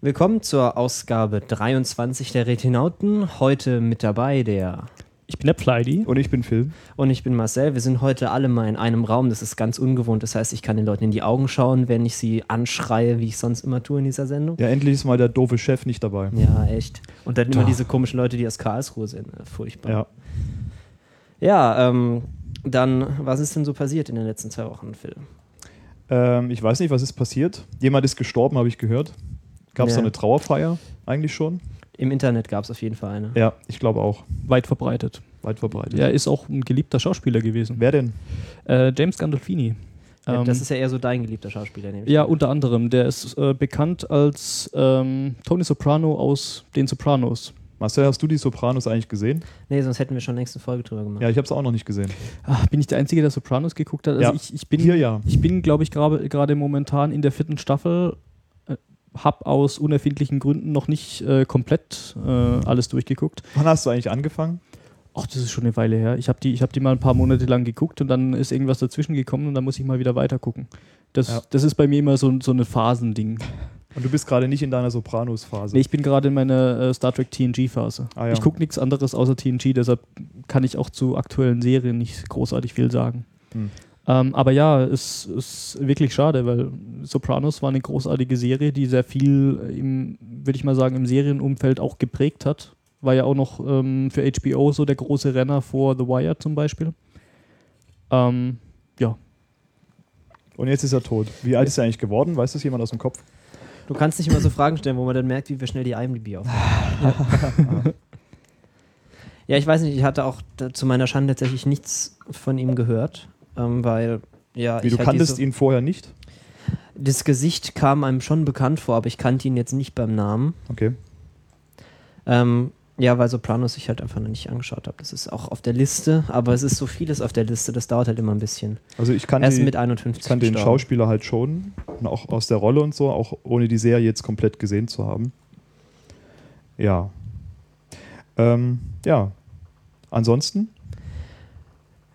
Willkommen zur Ausgabe 23 der Retinauten. Heute mit dabei der. Ich bin der Pleidi. Und ich bin Phil. Und ich bin Marcel. Wir sind heute alle mal in einem Raum. Das ist ganz ungewohnt. Das heißt, ich kann den Leuten in die Augen schauen, wenn ich sie anschreie, wie ich sonst immer tue in dieser Sendung. Ja, endlich ist mal der doofe Chef nicht dabei. Ja, echt. Und dann immer diese komischen Leute, die aus Karlsruhe sind. Furchtbar. Ja. Ja, ähm, dann, was ist denn so passiert in den letzten zwei Wochen, Phil? Ähm, ich weiß nicht, was ist passiert. Jemand ist gestorben, habe ich gehört. Gab es Ja. da eine Trauerfeier eigentlich schon? Im Internet gab es auf jeden Fall eine. Ja, ich glaube auch. Weit verbreitet. Weit verbreitet. Er ist auch ein geliebter Schauspieler gewesen. Wer denn? Äh, James Gandolfini. Ja, Ähm, das ist ja eher so dein geliebter Schauspieler, nämlich. ja, unter anderem. Der ist äh, bekannt als ähm, Tony Soprano aus Den Sopranos. Marcel, hast du die Sopranos eigentlich gesehen? Nee, sonst hätten wir schon längst eine Folge drüber gemacht. Ja, ich habe es auch noch nicht gesehen. Ach, bin ich der Einzige, der Sopranos geguckt hat? Also Ja. ich, ich bin, Hier ja. ich bin glaube ich, gerade gerade momentan in der vierten Staffel. Äh, hab aus unerfindlichen Gründen noch nicht äh, komplett äh, alles durchgeguckt. Wann hast du eigentlich angefangen? Ach, das ist schon eine Weile her. Ich habe die, ich hab die mal ein paar Monate lang geguckt und dann ist irgendwas dazwischen gekommen und dann muss ich mal wieder weiter gucken. Das, Ja. das ist bei mir immer so, so ein Phasending. Und du bist gerade nicht in deiner Sopranos-Phase. Nee, ich bin gerade in meiner äh, Star Trek TNG-Phase. Ah, ja. Ich gucke nichts anderes außer TNG, deshalb kann ich auch zu aktuellen Serien nicht großartig viel sagen. Hm. Ähm, aber ja, es ist wirklich schade, weil Sopranos war eine großartige Serie, die sehr viel im, würde ich mal sagen, im Serienumfeld auch geprägt hat. War ja auch noch ähm, für HBO so der große Renner vor The Wire zum Beispiel. Ähm, ja, Und jetzt ist er tot. Wie alt ist er eigentlich geworden? Weiß das jemand aus dem Kopf? Du kannst nicht immer so Fragen stellen, wo man dann merkt, wie wir schnell die IMDb aufmachen. ja, ich weiß nicht, ich hatte auch zu meiner Schande tatsächlich nichts von ihm gehört, ähm, weil, ja, Wie du halt kanntest ihn vorher nicht? Das Gesicht kam einem schon bekannt vor, aber ich kannte ihn jetzt nicht beim Namen. Okay. Ähm, ja, weil Sopranos ich halt einfach noch nicht angeschaut habe. Das ist auch auf der Liste, aber es ist so vieles auf der Liste, das dauert halt immer ein bisschen. Also ich Er kannte, ist die- mit 51 ich kannte den. Schauspieler halt schon. Auch aus der Rolle und so, auch ohne die Serie jetzt komplett gesehen zu haben. Ja. Ähm, ja. Ansonsten?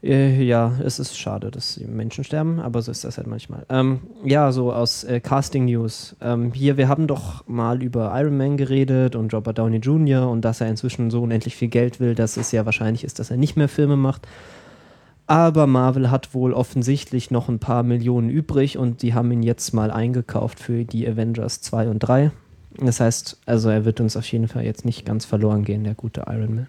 Äh, ja, es ist schade, dass Menschen sterben, aber so ist das halt manchmal. Ähm, ja, so aus äh, Casting News. Ähm, hier, wir haben doch mal über Iron Man geredet und Robert Downey Jr. und dass er inzwischen so unendlich viel Geld will, dass es ja wahrscheinlich ist, dass er nicht mehr Filme macht. Aber Marvel hat wohl offensichtlich noch ein paar Millionen übrig und die haben ihn jetzt mal eingekauft für die Avengers 2 und 3. Das heißt, also er wird uns auf jeden Fall jetzt nicht ganz verloren gehen, der gute Iron Man.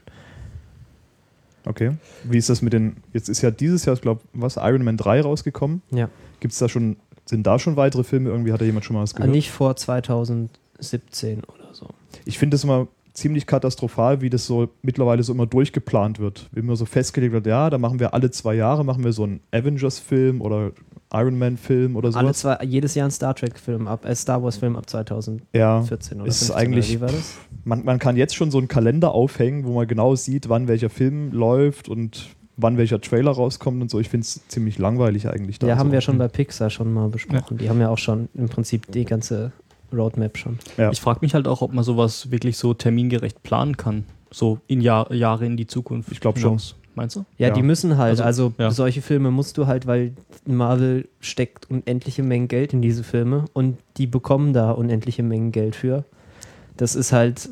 Okay. Wie ist das mit den. Jetzt ist ja dieses Jahr, ich glaube, was, Iron Man 3 rausgekommen. Ja. Gibt es da schon. Sind da schon weitere Filme? Irgendwie hat da jemand schon mal was Äh, gehört? Nicht vor 2017 oder so. Ich finde das immer ziemlich katastrophal, wie das so mittlerweile so immer durchgeplant wird. Wie immer so festgelegt wird, ja, da machen wir alle zwei Jahre machen wir so einen Avengers-Film oder Iron Man-Film oder Alle zwei, jedes Jahr ein Star Trek-Film ab, äh, Star Wars-Film ab 2014 Ja, oder ist 15, eigentlich- oder wie war das? man, man kann jetzt schon so einen Kalender aufhängen, wo man genau sieht, wann welcher Film läuft und wann welcher Trailer rauskommt und so. Ich finde es ziemlich langweilig eigentlich. Da Ja, haben so. wir schon bei Pixar schon mal besprochen. Die haben ja auch schon im Prinzip die ganze Roadmap schon. Ja. Ich frage mich halt auch, ob man sowas wirklich so termingerecht planen kann. So in Jahr, Jahre in die Zukunft. Ich glaub schon. Meinst du? Ja, Ja. die müssen halt. Also, Also, ja. solche Filme musst du halt, weil Marvel steckt unendliche Mengen Geld in diese Filme und die bekommen da unendliche Mengen Geld für. Das ist halt,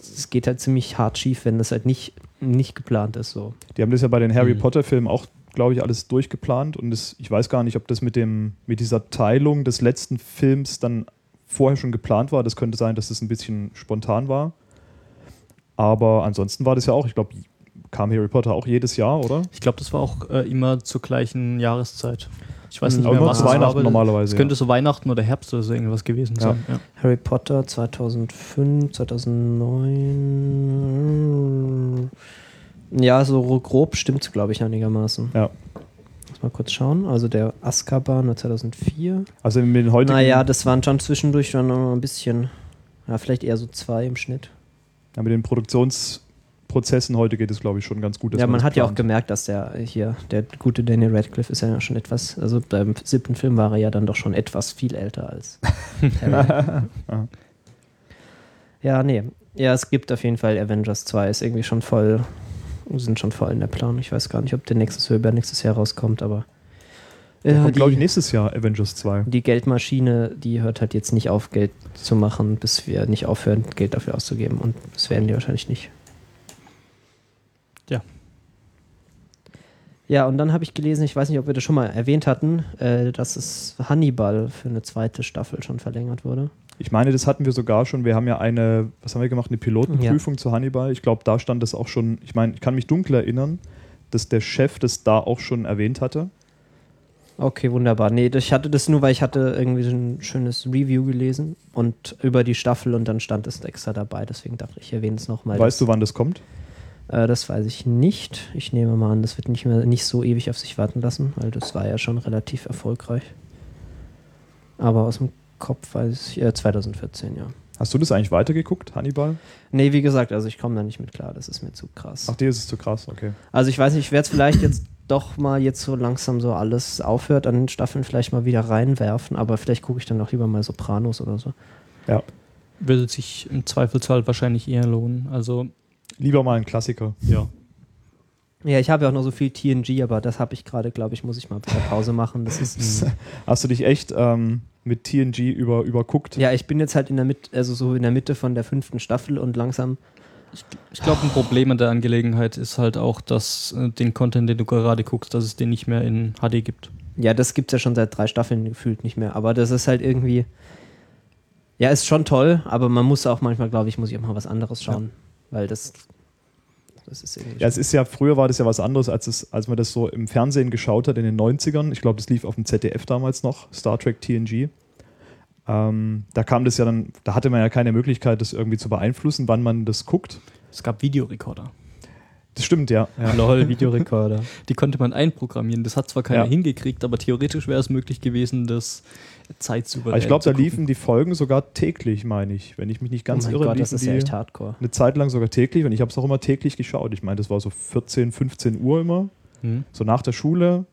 es geht halt ziemlich hart schief, wenn das halt nicht, nicht geplant ist so. Die haben das ja bei den Harry Mhm. Potter-Filmen auch, glaube ich, alles durchgeplant und das, ich weiß gar nicht, ob das mit, dem, mit dieser Teilung des letzten Films dann vorher schon geplant war. Das könnte sein, dass das ein bisschen spontan war. Aber ansonsten war das ja auch, ich glaube, kam Harry Potter auch jedes Jahr, oder? Ich glaube, das war auch äh, immer zur gleichen Jahreszeit. Ich weiß Mhm. nicht Aber mehr, immer was zu es war, Weihnachten aber normalerweise. Es könnte so Weihnachten oder Herbst oder so irgendwas gewesen Ja. sein. Ja. Harry Potter 2005, 2009. Ja, so grob stimmt's, glaube ich, einigermaßen. Ja. Muss mal kurz schauen. Also der Azkaban war 2004. Also mit den heutigen, Naja, das waren schon zwischendurch schon noch ein bisschen, ja, vielleicht eher so zwei im Schnitt. ja, mit den Produktionsprozessen heute geht es, glaube ich, schon ganz gut. ja, man hat ja auch gemerkt, dass der hier, der gute Daniel Radcliffe ist ja schon etwas, also beim siebten Film war er ja dann doch schon etwas viel älter als. Ja. Nee. Ja, es gibt auf jeden Fall Avengers 2, ist irgendwie schon voll, sind schon voll in der Planung. Ich weiß gar nicht, ob der nächstes oder übernächstes Jahr rauskommt, aber kommt, glaube ich, nächstes Jahr Avengers 2. die Geldmaschine, die hört halt jetzt nicht auf, Geld zu machen, bis wir nicht aufhören, Geld dafür auszugeben. Und das werden die wahrscheinlich nicht. Ja, und dann habe ich gelesen, ich weiß nicht, ob wir das schon mal erwähnt hatten, äh, dass es Hannibal für eine zweite Staffel schon verlängert wurde. Ich meine, das hatten wir sogar schon. Wir haben ja eine, was haben wir gemacht, eine Pilotenprüfung zu Hannibal. Ich glaube, da stand das auch schon, ich meine, ich kann mich dunkel erinnern, dass der Chef das da auch schon erwähnt hatte. Okay, wunderbar. Nee, ich hatte das nur, weil ich hatte irgendwie so ein schönes Review gelesen und über die Staffel und dann stand es extra dabei. Deswegen dachte ich, ich erwähne es nochmal. weißt du, wann das kommt? Äh, das weiß ich nicht. Ich nehme mal an, das wird nicht mehr nicht so ewig auf sich warten lassen, weil das war ja schon relativ erfolgreich. Aber aus dem Kopf weiß ich, äh, 2014, ja. Hast du das eigentlich weitergeguckt, Hannibal? Nee, wie gesagt, also ich komme da nicht mit klar, das ist mir zu krass. Ach, dir ist es zu krass, okay. Also ich weiß nicht, ich werde es vielleicht jetzt doch mal jetzt so langsam so alles aufhört, an den Staffeln vielleicht mal wieder reinwerfen, aber vielleicht gucke ich dann auch lieber mal Sopranos oder so. Ja. Würde sich im Zweifelsfall wahrscheinlich eher lohnen. Also, Lieber mal ein Klassiker. ja. Ja, ich habe ja auch noch so viel TNG, aber das habe ich gerade, glaube ich, muss ich mal Pause machen. Das ist Hast du dich echt ähm, mit TNG über, überguckt? ja, ich bin jetzt halt in der Mitte, also so in der Mitte von der fünften Staffel und langsam. Ich glaube, ein Problem an der Angelegenheit ist halt auch, dass äh, den Content, den du gerade guckst, dass es den nicht mehr in HD gibt. Ja, das gibt's ja schon seit drei Staffeln gefühlt nicht mehr. Aber das ist halt irgendwie. Ja, ist schon toll, aber man muss auch manchmal, glaube ich, muss ich auch mal was anderes schauen. Weil das. Das ist irgendwie. Ja, es ist ja, früher war das ja was anderes, als, es, als man das so im Fernsehen geschaut hat in den 90ern. Ich glaube, das lief auf dem ZDF damals noch, Star Trek TNG. Ähm, da kam das ja dann, da hatte man ja keine Möglichkeit, das irgendwie zu beeinflussen, wann man das guckt. Es gab Videorekorder. Das stimmt, ja. ja. Lol, Videorekorder. Die konnte man einprogrammieren. Das hat zwar keiner Ja. hingekriegt, aber theoretisch wäre es möglich gewesen, das zeitsouverän Aber ich glaube, da gucken. liefen die Folgen sogar täglich, meine ich. Wenn ich mich nicht ganz oh irre, Gott, das liefen ist ja die echt hardcore. eine Zeit lang sogar täglich und ich habe es auch immer täglich geschaut. Ich meine, das war so 14, 15 Uhr immer. Hm. So nach der Schule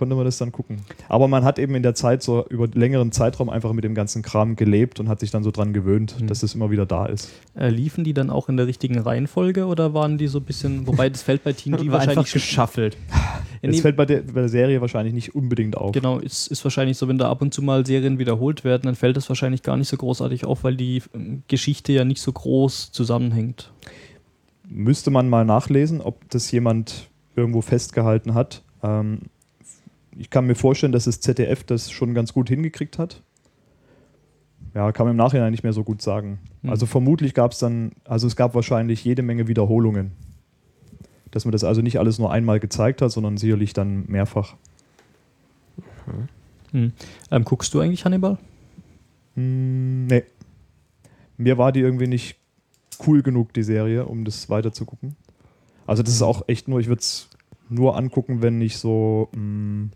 konnte man das dann gucken. Aber man hat eben in der Zeit so über längeren Zeitraum einfach mit dem ganzen Kram gelebt und hat sich dann so dran gewöhnt, Mhm. dass es immer wieder da ist. Äh, liefen die dann auch in der richtigen Reihenfolge oder waren die so ein bisschen, wobei das fällt bei War einfach wahrscheinlich geschaffelt. Es nee, fällt bei der, bei der Serie wahrscheinlich nicht unbedingt auf. Genau, ist, ist wahrscheinlich so, wenn da ab und zu mal Serien wiederholt werden, dann fällt das wahrscheinlich gar nicht so großartig auf, weil die ähm, Geschichte ja nicht so groß zusammenhängt. Müsste man mal nachlesen, ob das jemand irgendwo festgehalten hat. Ähm, ich kann mir vorstellen, dass das ZDF das schon ganz gut hingekriegt hat. Ja, kann man im Nachhinein nicht mehr so gut sagen. Hm. Also vermutlich gab es dann, also es gab wahrscheinlich jede Menge Wiederholungen. Dass man das also nicht alles nur einmal gezeigt hat, sondern sicherlich dann mehrfach. Hm. Ähm, guckst du eigentlich Hannibal? Hm, nee. Mir war die irgendwie nicht cool genug, die Serie, um das weiter zu gucken. Also das ist auch echt nur, ich würde es nur angucken, wenn ich so, mh,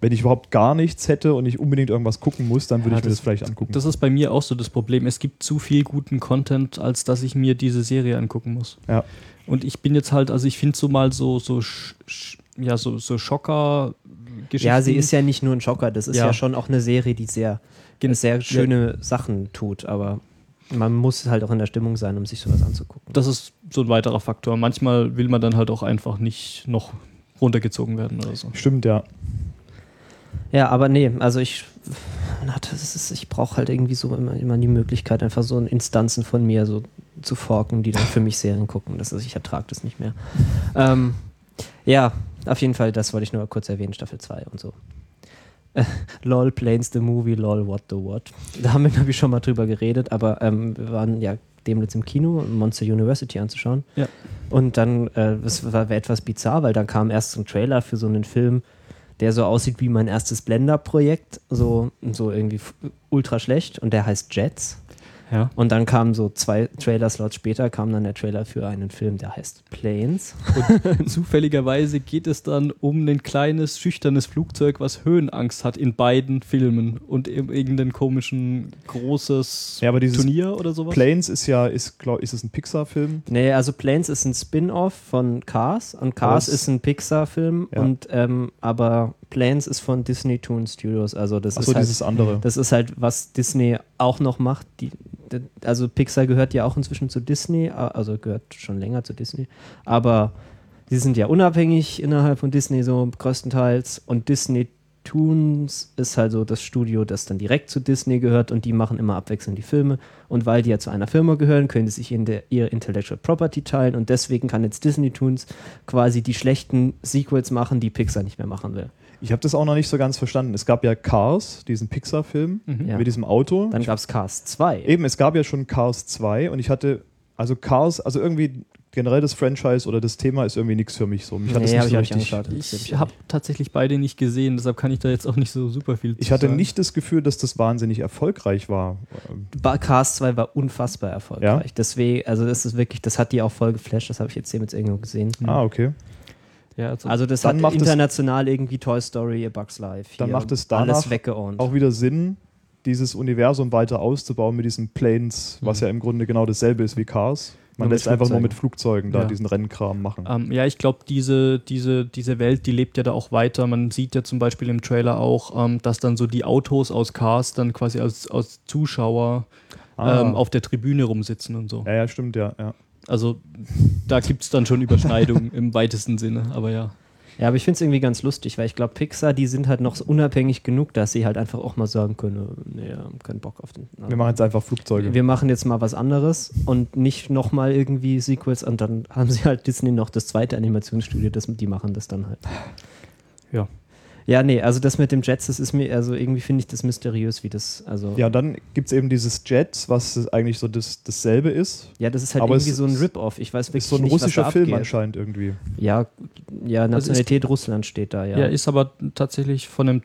wenn ich überhaupt gar nichts hätte und ich unbedingt irgendwas gucken muss, dann würde Ja, ich mir das das- vielleicht angucken. Das ist bei mir auch so das Problem. Es gibt zu viel guten Content, als dass ich mir diese Serie angucken muss. Ja. Und ich bin jetzt halt, also ich finde so mal so, so, ja, so, so Schocker-Geschichten. Ja, sie ist ja nicht nur ein Schocker, das ist ja, Ja. schon auch eine Serie, die sehr, Gen- sehr schöne Sachen tut, aber man muss halt auch in der Stimmung sein, um sich sowas anzugucken. Das ist so ein weiterer Faktor. Manchmal will man dann halt auch einfach nicht noch runtergezogen werden oder so. Stimmt, ja. Ja, aber nee, also ich, na, das ist, ich brauche halt irgendwie so immer, immer die Möglichkeit, einfach so Instanzen von mir so zu forken, die dann für mich Serien gucken. Das ist, ich ertrage das nicht mehr. Ähm, ja, auf jeden Fall, das wollte ich nur kurz erwähnen, Staffel 2 und so. Äh, LOL Planes the Movie, LOL What the What. Da haben wir, glaube ich, schon mal drüber geredet, aber ähm, wir waren ja demnächst im Kino, Monster University anzuschauen. Ja. Und dann, äh, es war etwas bizarr, weil dann kam erst so ein Trailer für so einen Film, der so aussieht wie mein erstes Blender-Projekt, so, so irgendwie ultra schlecht und der heißt Jets. Ja. Und dann kam so zwei Trailer-Slots später, kam dann der Trailer für einen Film, der heißt Planes. Zufälligerweise geht es dann um ein kleines, schüchternes Flugzeug, was Höhenangst hat in beiden Filmen und in irgendein komischen großes Ja, Turnier oder sowas. Planes ist ja, ist, glaub, ist es ein Pixar-Film? Nee, also Planes ist ein Spin-off von Cars und Cars Das- ist ein Pixar-Film Ja. und ähm, aber Planes ist von Disney Toon Studios, also das Achso, ist halt dieses andere. Das ist halt, was Disney auch noch macht. Die, also Pixar gehört ja auch inzwischen zu Disney, also gehört schon länger zu Disney. Aber die sind ja unabhängig innerhalb von Disney so größtenteils. Und Disney Toons ist halt so das Studio, das dann direkt zu Disney gehört und die machen immer abwechselnd die Filme. Und weil die ja zu einer Firma gehören, können sie sich in der, ihre Intellectual Property teilen und deswegen kann jetzt Disney Toons quasi die schlechten Sequels machen, die Pixar nicht mehr machen will. Ich habe das auch noch nicht so ganz verstanden. Es gab ja Cars, diesen Pixar-Film Mhm. Ja. mit diesem Auto. Dann gab es Cars 2. Eben, es gab ja schon Cars 2 und ich hatte, also Cars, also irgendwie generell das Franchise oder das Thema ist irgendwie nichts für mich so. Mich hat das Nee, nicht hab so ich auch nicht richtig, angeschaut. Ich habe tatsächlich beide nicht gesehen, deshalb kann ich da jetzt auch nicht so super viel zu ich hatte sagen. nicht das Gefühl, dass das wahnsinnig erfolgreich war. Cars 2 war unfassbar erfolgreich. Deswegen, also das ist wirklich, das hat die auch voll geflasht, das habe ich jetzt hier mit irgendwo gesehen. Ah, okay. Ja, also, Also das Dann hat international irgendwie Toy Story, A Bugs Life. Dann hier macht es danach. Auch wieder Sinn, dieses Universum weiter auszubauen mit diesen Planes, was Mhm. ja im Grunde genau dasselbe ist wie Cars. Man lässt einfach nur mit Flugzeugen da Ja. diesen Rennkram machen. Ähm, ja, ich glaube, diese, diese, diese Welt, die lebt ja da auch weiter. Man sieht ja zum Beispiel im Trailer auch, ähm, dass dann so die Autos aus Cars dann quasi als, als Zuschauer Ah. ähm, auf der Tribüne rumsitzen und so. ja, ja, stimmt, ja. ja. Also da gibt es dann schon Überschneidungen im weitesten Sinne, aber ja. Ja, aber ich finde es irgendwie ganz lustig, weil ich glaube, Pixar, die sind halt noch so unabhängig genug, dass sie halt einfach auch mal sagen können, nee, haben keinen Bock auf den. Wir machen jetzt einfach Flugzeuge. Wir machen jetzt mal was anderes und nicht nochmal irgendwie Sequels und dann haben sie halt Disney noch das zweite Animationsstudio, das, die machen das dann halt. Ja. Ja, nee, also das mit dem Jets, das ist mir, also irgendwie finde ich das mysteriös, wie das, also. Ja, dann gibt es eben dieses Jet, was eigentlich so das, dasselbe ist. Ja, das ist halt Aber irgendwie es so ein ist- Rip-Off. Ich weiß wirklich Ist so ein nicht, russischer was da Film abgeht. anscheinend irgendwie. Ja, ja, Also Nationalität Russland steht da, ja. Ja, ist aber tatsächlich von einem,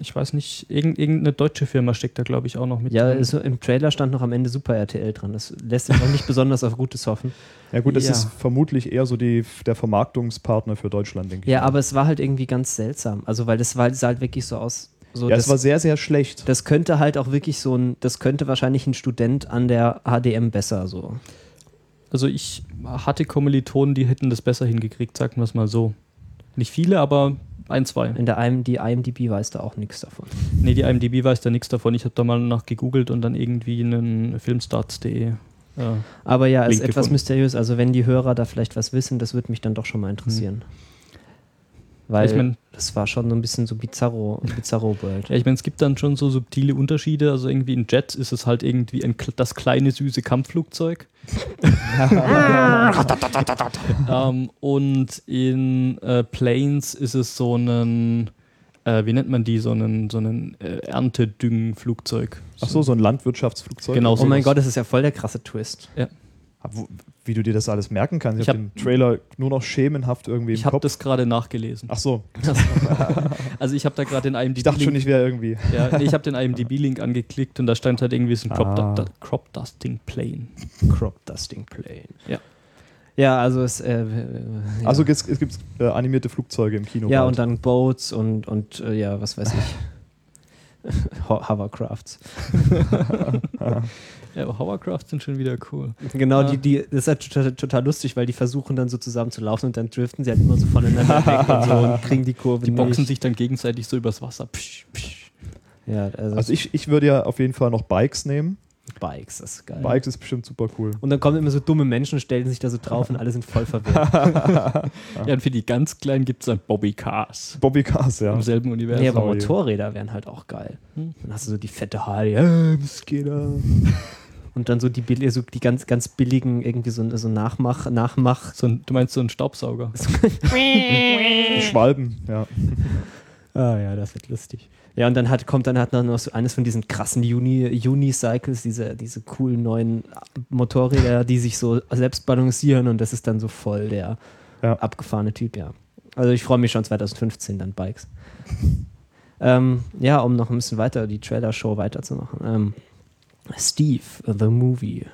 ich weiß nicht, irgend, irgendeine deutsche Firma steckt da, glaube ich, auch noch mit. Ja, drin. ist, im Trailer stand noch am Ende Super RTL dran. Das lässt sich auch nicht besonders auf Gutes hoffen. Ja gut, das Ja. ist vermutlich eher so die, der Vermarktungspartner für Deutschland, denke ich. Ja, mal. aber es war halt irgendwie ganz seltsam. Also, weil das war, sah halt wirklich so aus. So, ja, das, es war sehr, sehr schlecht. das könnte halt auch wirklich so ein, das könnte wahrscheinlich ein Student an der HDM besser so. Also ich hatte Kommilitonen, die hätten das besser hingekriegt, sagen wir es mal so. Nicht viele, aber ein, zwei. In der IM, die IMDb weiß da auch nichts davon. Nee, die IMDb weiß da nichts davon. Ich habe da mal nach gegoogelt und dann irgendwie einen Filmstarts.de. Äh, Aber ja, ist Link etwas gefunden. mysteriös. Also, wenn die Hörer da vielleicht was wissen, das würde mich dann doch schon mal interessieren. Weil Ich mein- das war schon so ein bisschen so bizarro, bizarro World. ja, ich meine, es gibt dann schon so subtile Unterschiede. Also irgendwie in Jets ist es halt irgendwie ein, das kleine süße Kampfflugzeug. ähm, und in äh, Planes ist es so ein, äh, wie nennt man die, so ein, so ein äh, Erntedüngenflugzeug. Ach so, so ein Landwirtschaftsflugzeug. Genau Oh mein. Gott, das ist ja voll der krasse Twist. Wo- Wie du dir das alles merken kannst. Ich, Ich habe hab- den Trailer nur noch schemenhaft irgendwie im Ich habe das gerade nachgelesen. Ach so, Also ich habe da gerade den IMDb ich dachte schon, ich wäre irgendwie. Ja, nee, ich habe den IMDb-Link angeklickt und da stand halt irgendwie so ein Crop, Ah. du Crop Dusting Plane. Crop Dusting Plane. Ja. Ja, also es. Äh, äh, ja. Also es, es gibt äh, animierte Flugzeuge im Kino. Ja, bald. und dann Boats und, und äh, ja, was weiß ich. Ho- Hovercrafts. Ja, aber Hovercraft sind schon wieder cool. Genau, Ja. die, die, das ist halt total, total lustig, weil die versuchen dann so zusammen zu laufen und dann driften sie halt immer so voneinander weg und so und kriegen die Kurve Die boxen nicht. sich dann gegenseitig so übers Wasser. Psch, psch. Ja, also, Also ich, ich würde ja auf jeden Fall noch Bikes nehmen. Bikes, das ist geil. Bikes ist bestimmt super cool. Und dann kommen immer so dumme Menschen, stellen sich da so drauf und alle sind voll verwirrt. Ja, und für die ganz Kleinen gibt es dann Bobby Cars. Bobby Cars, ja. Im selben Universum. nee, aber. Motorräder wären halt auch geil. Hm. Dann hast du so die fette Harley, äh, was geht da? Und dann so die, so die ganz, ganz billigen, irgendwie so, so Nachmach, Nachmach. So ein, du meinst so einen Staubsauger? Schwalben, ja. Ah ja, das wird lustig. Ja, und dann hat, kommt dann halt noch so eines von diesen krassen Uni, Unicycles, diese, diese coolen neuen Motorräder, die sich so selbst balancieren und das ist dann so voll der Ja. abgefahrene Typ, ja. Also ich freue mich schon 2015 dann Bikes. ähm, ja, um noch ein bisschen weiter die Trailer-Show weiterzumachen. Ähm, Steve, The Movie.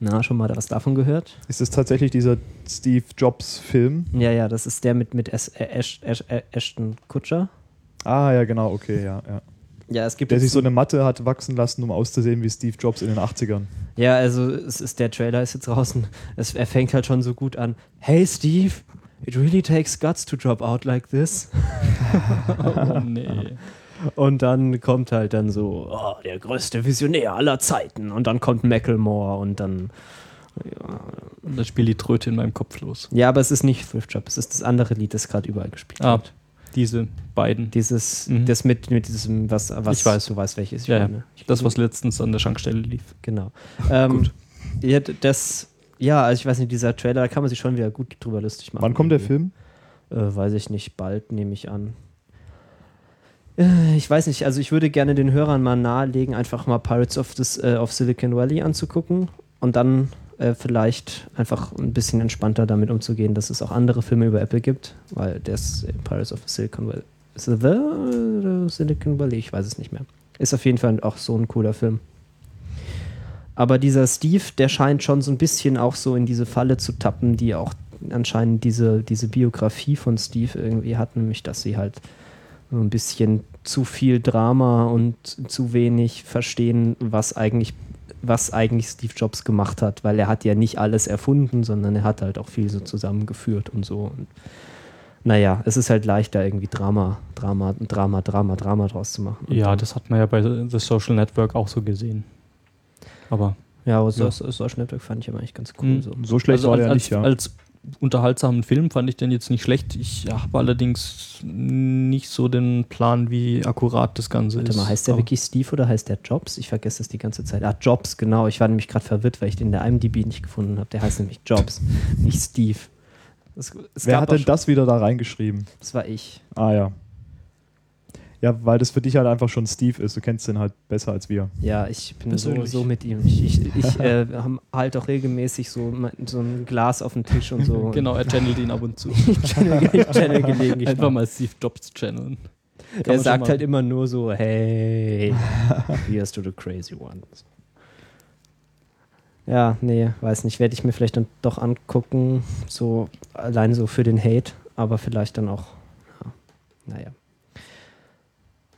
Na, schon mal was davon gehört? Ist es tatsächlich dieser Steve Jobs Film? Ja, ja, das ist der mit, mit Ash, Ashton Kutscher. Ah, ja, genau, okay, ja, ja. Ja, es gibt Der sich so ein- eine Matte hat wachsen lassen, um auszusehen wie Steve Jobs in den 80ern. Ja, also es ist der Trailer ist jetzt draußen. Es, er fängt halt schon so gut an. Hey Steve, it really takes guts to drop out like this. Oh nee. Und dann kommt halt dann so, oh, der größte Visionär aller Zeiten. Und dann kommt Macklemore und dann. Ja, Und dann spielt die Tröte in meinem Kopf los. ja aber es ist nicht Thrift Shop, es ist das andere Lied, das gerade überall gespielt Ah. wird. Diese beiden. Dieses, Mhm. das mit, mit diesem, was, was Ich weiß. du weißt, welches ich Ja, ja. meine. Ich Das, was letztens an der Schankstelle lief. Genau. Ähm, Gut. Ja, das, ja, also ich weiß nicht, dieser Trailer, da kann man sich schon wieder gut drüber lustig machen. Wann kommt der irgendwie. Film? Äh, weiß ich nicht, bald nehme ich an. Äh, Ich weiß nicht, also ich würde gerne den Hörern mal nahelegen, einfach mal Pirates of, this, äh, of Silicon Valley anzugucken und dann äh, vielleicht einfach ein bisschen entspannter damit umzugehen, dass es auch andere Filme über Apple gibt, weil das Pirates of Silicon Valley. The Silicon Valley? Ich weiß es nicht mehr. Ist auf jeden Fall auch so ein cooler Film. Aber dieser Steve, der scheint schon so ein bisschen auch so in diese Falle zu tappen, die auch anscheinend diese, diese Biografie von Steve irgendwie hat, nämlich dass sie halt so ein bisschen zu viel Drama und zu wenig verstehen, was eigentlich, was eigentlich Steve Jobs gemacht hat, weil er hat ja nicht alles erfunden, sondern er hat halt auch viel so zusammengeführt und so. Und naja, es ist halt leichter, irgendwie Drama, Drama, Drama, Drama, Drama draus zu machen. Und Ja, das hat man ja bei The Social Network auch so gesehen. Aber ja, aber so, Ja. so, Social Network fand ich immer eigentlich ganz cool. Mhm. So. So schlecht also war als, der als, nicht, ja. als unterhaltsamen Film fand ich den jetzt nicht schlecht. Ich habe allerdings nicht so den Plan, wie akkurat das Ganze Warte ist. mal, heißt der wirklich Steve oder heißt der Jobs? Ich vergesse das die ganze Zeit. Ah, Jobs, genau. Ich war nämlich gerade verwirrt, weil ich den in der IMDb nicht gefunden habe. Der heißt nämlich Jobs, nicht Steve. Es, es Wer hat denn das wieder da reingeschrieben? Das war ich. Ah ja. Ja, weil das für dich halt einfach schon Steve ist. Du kennst den halt besser als wir. Ja, ich bin so, so mit ihm. Ich, ich, ich äh, halt auch regelmäßig so, mein- so ein Glas auf dem Tisch und so. Genau, er channelt ihn ab und zu. Ich channel, ich channel gelegentlich. Einfach mal Steve Jobs channeln. Kann Er sagt halt immer nur so, hey, here's to the crazy ones. Ja, nee, weiß nicht. Werde ich mir vielleicht dann doch angucken, so allein so für den Hate, aber vielleicht dann auch, ja, naja.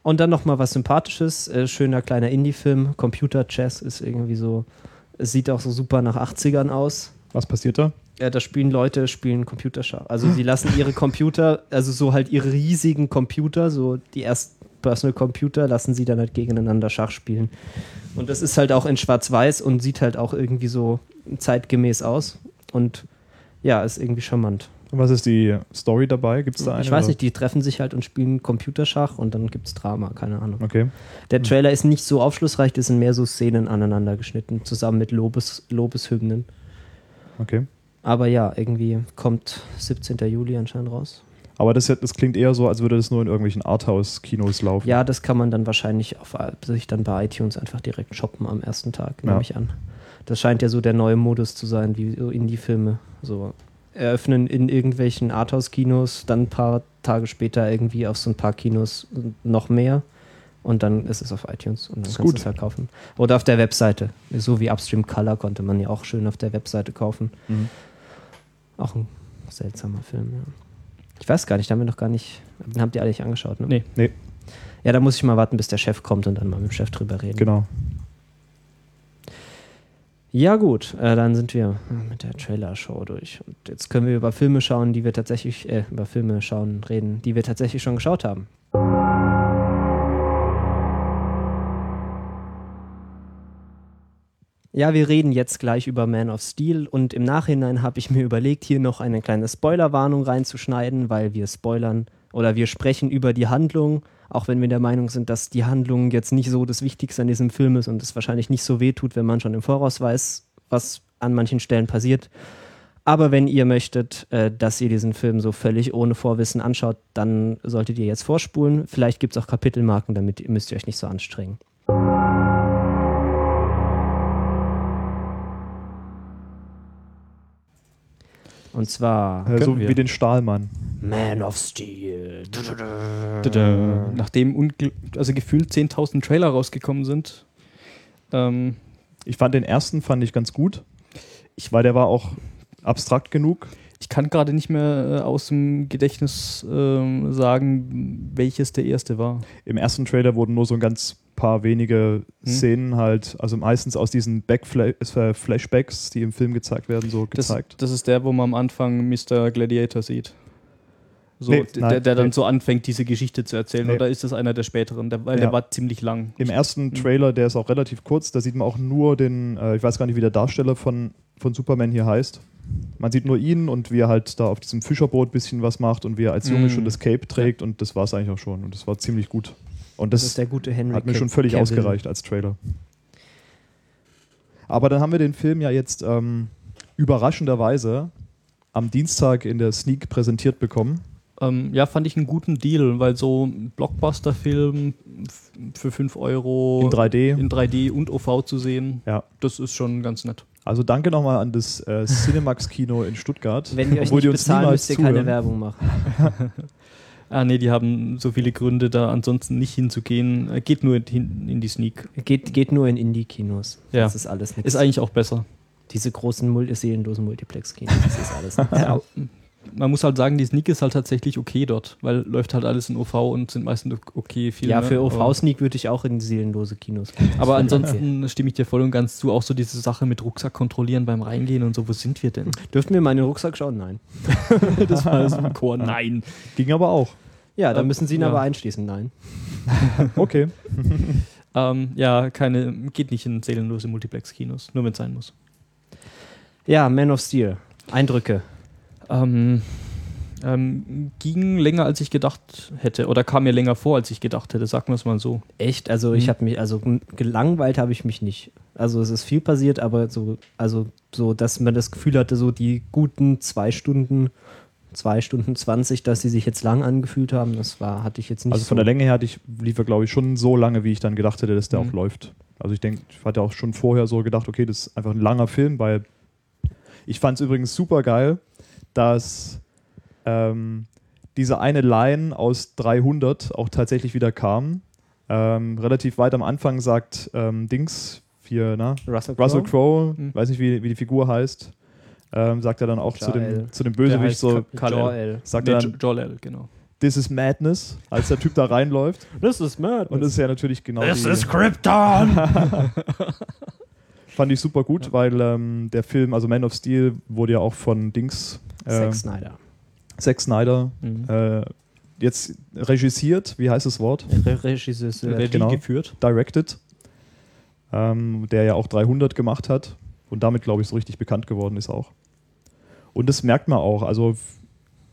Und dann noch mal was Sympathisches, äh, schöner kleiner Indie-Film, Computer Chess ist irgendwie so, es sieht auch so super nach 80ern aus. Was passiert da? Ja, da spielen Leute, spielen Computerschach. Also sie lassen ihre Computer, also so halt ihre riesigen Computer, so die ersten Personal Computer, lassen sie dann halt gegeneinander Schach spielen. Und das ist halt auch in Schwarz-Weiß und sieht halt auch irgendwie so zeitgemäß aus. Und ja, ist irgendwie charmant. Und was ist die Story dabei? Gibt es da eine? ich weiß oder? nicht, die treffen sich halt und spielen Computerschach und dann gibt's Drama, keine Ahnung. Okay. Der Trailer ist nicht so aufschlussreich, das sind mehr so Szenen aneinander geschnitten, zusammen mit Lobes, Lobeshymnen. Okay. Aber ja, irgendwie kommt 17. Juli anscheinend raus. Aber das, das klingt eher so, als würde das nur in irgendwelchen Arthouse-Kinos laufen. Ja, das kann man dann wahrscheinlich auf, sich dann bei iTunes einfach direkt shoppen am ersten Tag, Ja. nehme ich an. Das scheint ja so der neue Modus zu sein, wie Indie-Filme. So eröffnen in irgendwelchen Arthouse-Kinos, dann ein paar Tage später irgendwie auf so ein paar Kinos noch mehr und dann ist es auf iTunes und dann Ist kannst du es halt kaufen. Oder auf der Webseite. So wie Upstream Color konnte man ja auch schön auf der Webseite kaufen. Mhm. Auch ein seltsamer Film, ja. Ich weiß gar nicht, da haben wir noch gar nicht, den habt ihr alle nicht angeschaut, ne? Nee. Nee. Ja, da muss ich mal warten, bis der Chef kommt und dann mal mit dem Chef drüber reden. Genau. Ja, gut, äh, dann sind wir mit der Trailer-Show durch. Und jetzt können wir über Filme schauen, die wir tatsächlich, äh, über Filme schauen, reden, die wir tatsächlich schon geschaut haben. Ja, wir reden jetzt gleich über Man of Steel und im Nachhinein habe ich mir überlegt, hier noch eine kleine Spoilerwarnung reinzuschneiden, weil wir spoilern oder wir sprechen über die Handlung, auch wenn wir der Meinung sind, dass die Handlung jetzt nicht so das Wichtigste an diesem Film ist und es wahrscheinlich nicht so weh tut, wenn man schon im Voraus weiß, was an manchen Stellen passiert. Aber wenn ihr möchtet, äh, dass ihr diesen Film so völlig ohne Vorwissen anschaut, dann solltet ihr jetzt vorspulen. Vielleicht gibt es auch Kapitelmarken, damit müsst ihr euch nicht so anstrengen. Und zwar Äh, so wir. wie den Stahlmann. Man of Steel. Nachdem also gefühlt 10.000 Trailer rausgekommen sind. Ähm, Ich fand den ersten fand ich ganz gut. Ich, weil der war auch abstrakt genug. ich kann gerade nicht mehr äh, aus dem Gedächtnis ähm, sagen, welches der erste war. Im ersten Trailer wurden nur so ein ganz paar wenige Hm. Szenen halt, also meistens aus diesen Backfla äh, Flashbacks, die im Film gezeigt werden, so Das, gezeigt. das ist der, wo man am Anfang Mr. Gladiator sieht. So, Nee, nein, der, der dann nee. so anfängt, diese Geschichte zu erzählen. Nee. Oder ist das einer der späteren? Der, weil Ja. der war ziemlich lang. Im ersten Hm. Trailer, der ist auch relativ kurz, da sieht man auch nur den, äh, ich weiß gar nicht, wie der Darsteller von, von Superman hier heißt. man sieht nur ihn und wie er halt da auf diesem Fischerboot ein bisschen was macht und wie er als Junge Mm. schon das Cape trägt und das war es eigentlich auch schon. Und das war ziemlich gut. Und Das das, ist der gute Henry hat mir schon völlig Cavill. ausgereicht als Trailer. Aber dann haben wir den Film ja jetzt ähm, überraschenderweise am Dienstag in der Sneak präsentiert bekommen. Ähm, ja, fand ich einen guten Deal, weil so ein Blockbuster-Film für 5 Euro In 3D. in 3D und OV zu sehen, Ja. das ist schon ganz nett. Also danke nochmal an das äh, Cinemax-Kino in Stuttgart. Wenn ihr euch nicht die uns bezahlen, müsst ihr keine. Werbung machen. Ah, nee, die haben so viele Gründe, da ansonsten nicht hinzugehen. Geht nur hin, in die Sneak. Geht, geht nur in Indie-Kinos. Ja. Das ist alles nichts. Ist eigentlich auch besser. Diese großen seelenlosen Multiplex-Kinos, das ist alles nichts. Man muss halt sagen, die Sneak ist halt tatsächlich okay dort, weil läuft halt alles in OV und sind meistens okay Filme. Ja, für aber- OV-Sneak würde ich auch in seelenlose Kinos gehen. Aber ansonsten stimme ich dir voll und ganz zu. Auch so diese Sache mit Rucksack kontrollieren beim Reingehen und so. Wo sind wir denn? Dürften wir mal in den Rucksack schauen? Nein. Das war so ein Chor. Nein. Ging aber auch. Ja, dann Ähm, müssen Sie ihn ja. aber einschließen. Nein. Okay. Ähm, ja, keine, geht nicht in seelenlose Multiplex-Kinos, nur wenn es sein muss. Ja, Man of Steel. Eindrücke. Ähm, ähm, ging länger, als ich gedacht hätte. Oder kam mir länger vor, als ich gedacht hätte, sagen wir es mal so. Echt? Also ich Mhm. habe mich, also gelangweilt habe ich mich nicht. Also es ist viel passiert, aber so, also so, dass man das Gefühl hatte, so die guten zwei Stunden, zwei Stunden zwanzig, dass sie sich jetzt lang angefühlt haben, das war, hatte ich jetzt nicht Also von so. der Länge her hatte ich, lief er, glaube ich, schon so lange, wie ich dann gedacht hätte, dass der Mhm. auch läuft. Also ich denke, ich hatte auch schon vorher so gedacht, okay, das ist einfach ein langer Film, weil ich fand es übrigens super geil, dass ähm, diese eine Line aus 300 auch tatsächlich wieder kam. Ähm, relativ weit am Anfang sagt ähm, Dings, hier, na, Russell, Russell Crowe, Mhm. weiß nicht, wie, wie die Figur heißt, ähm, sagt er dann auch zu dem, zu dem Bösewicht so. Jor-El. sagt Nee, er dann, Jor-El, genau. this is madness, als der Typ da reinläuft. Das ist mad. Und das ist ja natürlich genau die, Krypton! fand ich super gut, weil ähm, der Film, also Man of Steel, wurde ja auch von Dings, äh, Zack Snyder. Zack Snyder, Mhm. äh, jetzt regisiert, wie heißt das Wort? Re Regisseur. Regie genau. geführt. Directed, ähm, der ja auch 300 gemacht hat und damit, glaube ich, so richtig bekannt geworden ist auch. Und das merkt man auch, also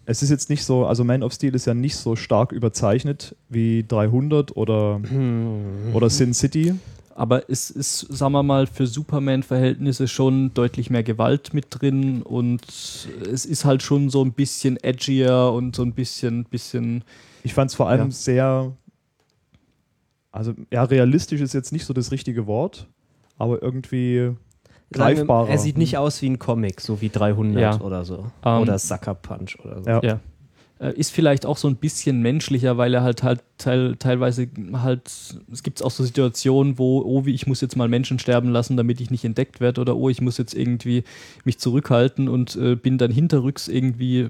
es ist jetzt nicht so, also Man of Steel ist ja nicht so stark überzeichnet wie 300 oder, Hm. oder Sin City. Aber es ist, sagen wir mal, für Superman-Verhältnisse schon deutlich mehr Gewalt mit drin und es ist halt schon so ein bisschen edgier und so ein bisschen, bisschen Ich fand es vor allem Ja. sehr, also ja, realistisch ist jetzt nicht so das richtige Wort, aber irgendwie greifbarer. Er sieht nicht aus wie ein Comic, so wie 300 Ja. oder so. Ähm, oder Sucker Punch oder so. Ja. Ja. Äh, Ist vielleicht auch so ein bisschen menschlicher, weil er halt halt teil, teilweise halt, es gibt auch so Situationen, wo, oh, wie ich muss jetzt mal Menschen sterben lassen, damit ich nicht entdeckt werde, oder oh, ich muss jetzt irgendwie mich zurückhalten und äh, bin dann hinterrücks irgendwie,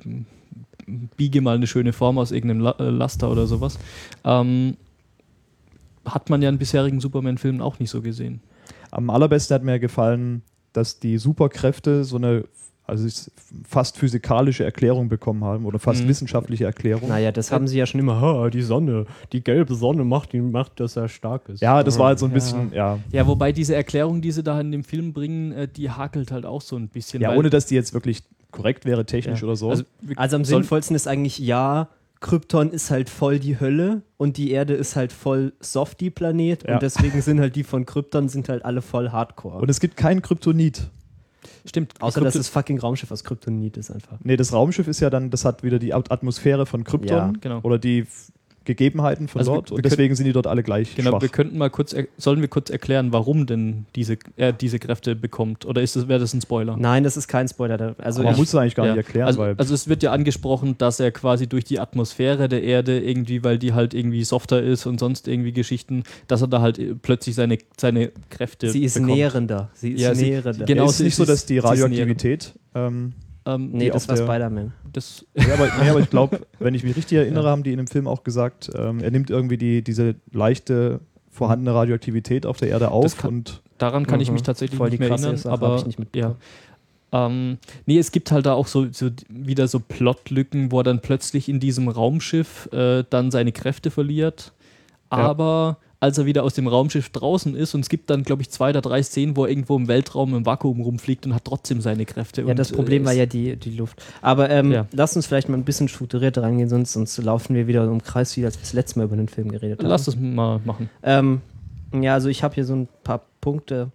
biege mal eine schöne Form aus irgendeinem La äh, Laster oder sowas. Ähm, hat man ja in bisherigen Superman-Filmen auch nicht so gesehen. Am allerbesten hat mir gefallen, dass die Superkräfte so eine also fast physikalische Erklärung bekommen haben oder fast Mhm. wissenschaftliche Erklärung. Naja, das haben sie ja schon immer, ha, die Sonne, die gelbe Sonne macht, die macht, dass er stark ist. Ja, das war halt so ein Ja. bisschen, ja. Ja, wobei diese Erklärung, die sie da in dem Film bringen, äh, die hakelt halt auch so ein bisschen. Ja, ohne dass die jetzt wirklich korrekt wäre, technisch Ja. oder so. Also, Also am sinnvollsten ist eigentlich, ja, Krypton ist halt voll die Hölle und die Erde ist halt voll Softie-Planet Ja. und deswegen sind halt die von Krypton sind halt alle voll Hardcore. Und es gibt keinen Kryptonit. Stimmt. Außer Krypto- dass das fucking Raumschiff aus Kryptonit ist einfach. Nee, das Raumschiff ist ja dann, das hat wieder die At- Atmosphäre von Krypton Ja, genau. oder die Gegebenheiten von Also wir- dort wir und deswegen sind die dort alle gleich Genau, schwach. wir könnten mal kurz, sollen wir kurz erklären, warum denn diese, er diese Kräfte bekommt? Oder ist das, wäre das ein Spoiler? Nein, das ist kein Spoiler. Also Aber man ich, muss es eigentlich gar Ja. nicht erklären, also, weil also es wird ja angesprochen, dass er quasi durch die Atmosphäre der Erde irgendwie, weil die halt irgendwie softer ist und sonst irgendwie Geschichten, dass er da halt äh, plötzlich seine, seine Kräfte sie ist bekommt. nährender. Sie ist Ja, sie- nährender. genau, es ist sie- nicht so, sie dass die sie ist Radioaktivität. Ähm, Ähm, Nee, das war der- Spider-Man. ja, aber, nee, aber ich glaube, wenn ich mich richtig erinnere, haben die in dem Film auch gesagt, ähm, er nimmt irgendwie die, diese leichte vorhandene Radioaktivität auf der Erde auf kann- und daran kann ich Mhm. mich tatsächlich Voll nicht die mehr erinnern, Sache, aber ich nicht ja. mitbekommen. Ähm, nee, es gibt halt da auch so, so wieder so Plotlücken, wo er dann plötzlich in diesem Raumschiff äh, dann seine Kräfte verliert. Ja. Aber als er wieder aus dem Raumschiff draußen ist. Und es gibt dann, glaube ich, zwei oder drei Szenen, wo er irgendwo im Weltraum im Vakuum rumfliegt und hat trotzdem seine Kräfte. Ja, und, das Problem äh, war ja die, die Luft. Aber ähm, Ja. lass uns vielleicht mal ein bisschen strukturierter rangehen, sonst, sonst laufen wir wieder im Kreis, wie als wir das letzte Mal über den Film geredet haben. Lass das mal machen. Ähm, ja, also ich habe hier so ein paar Punkte.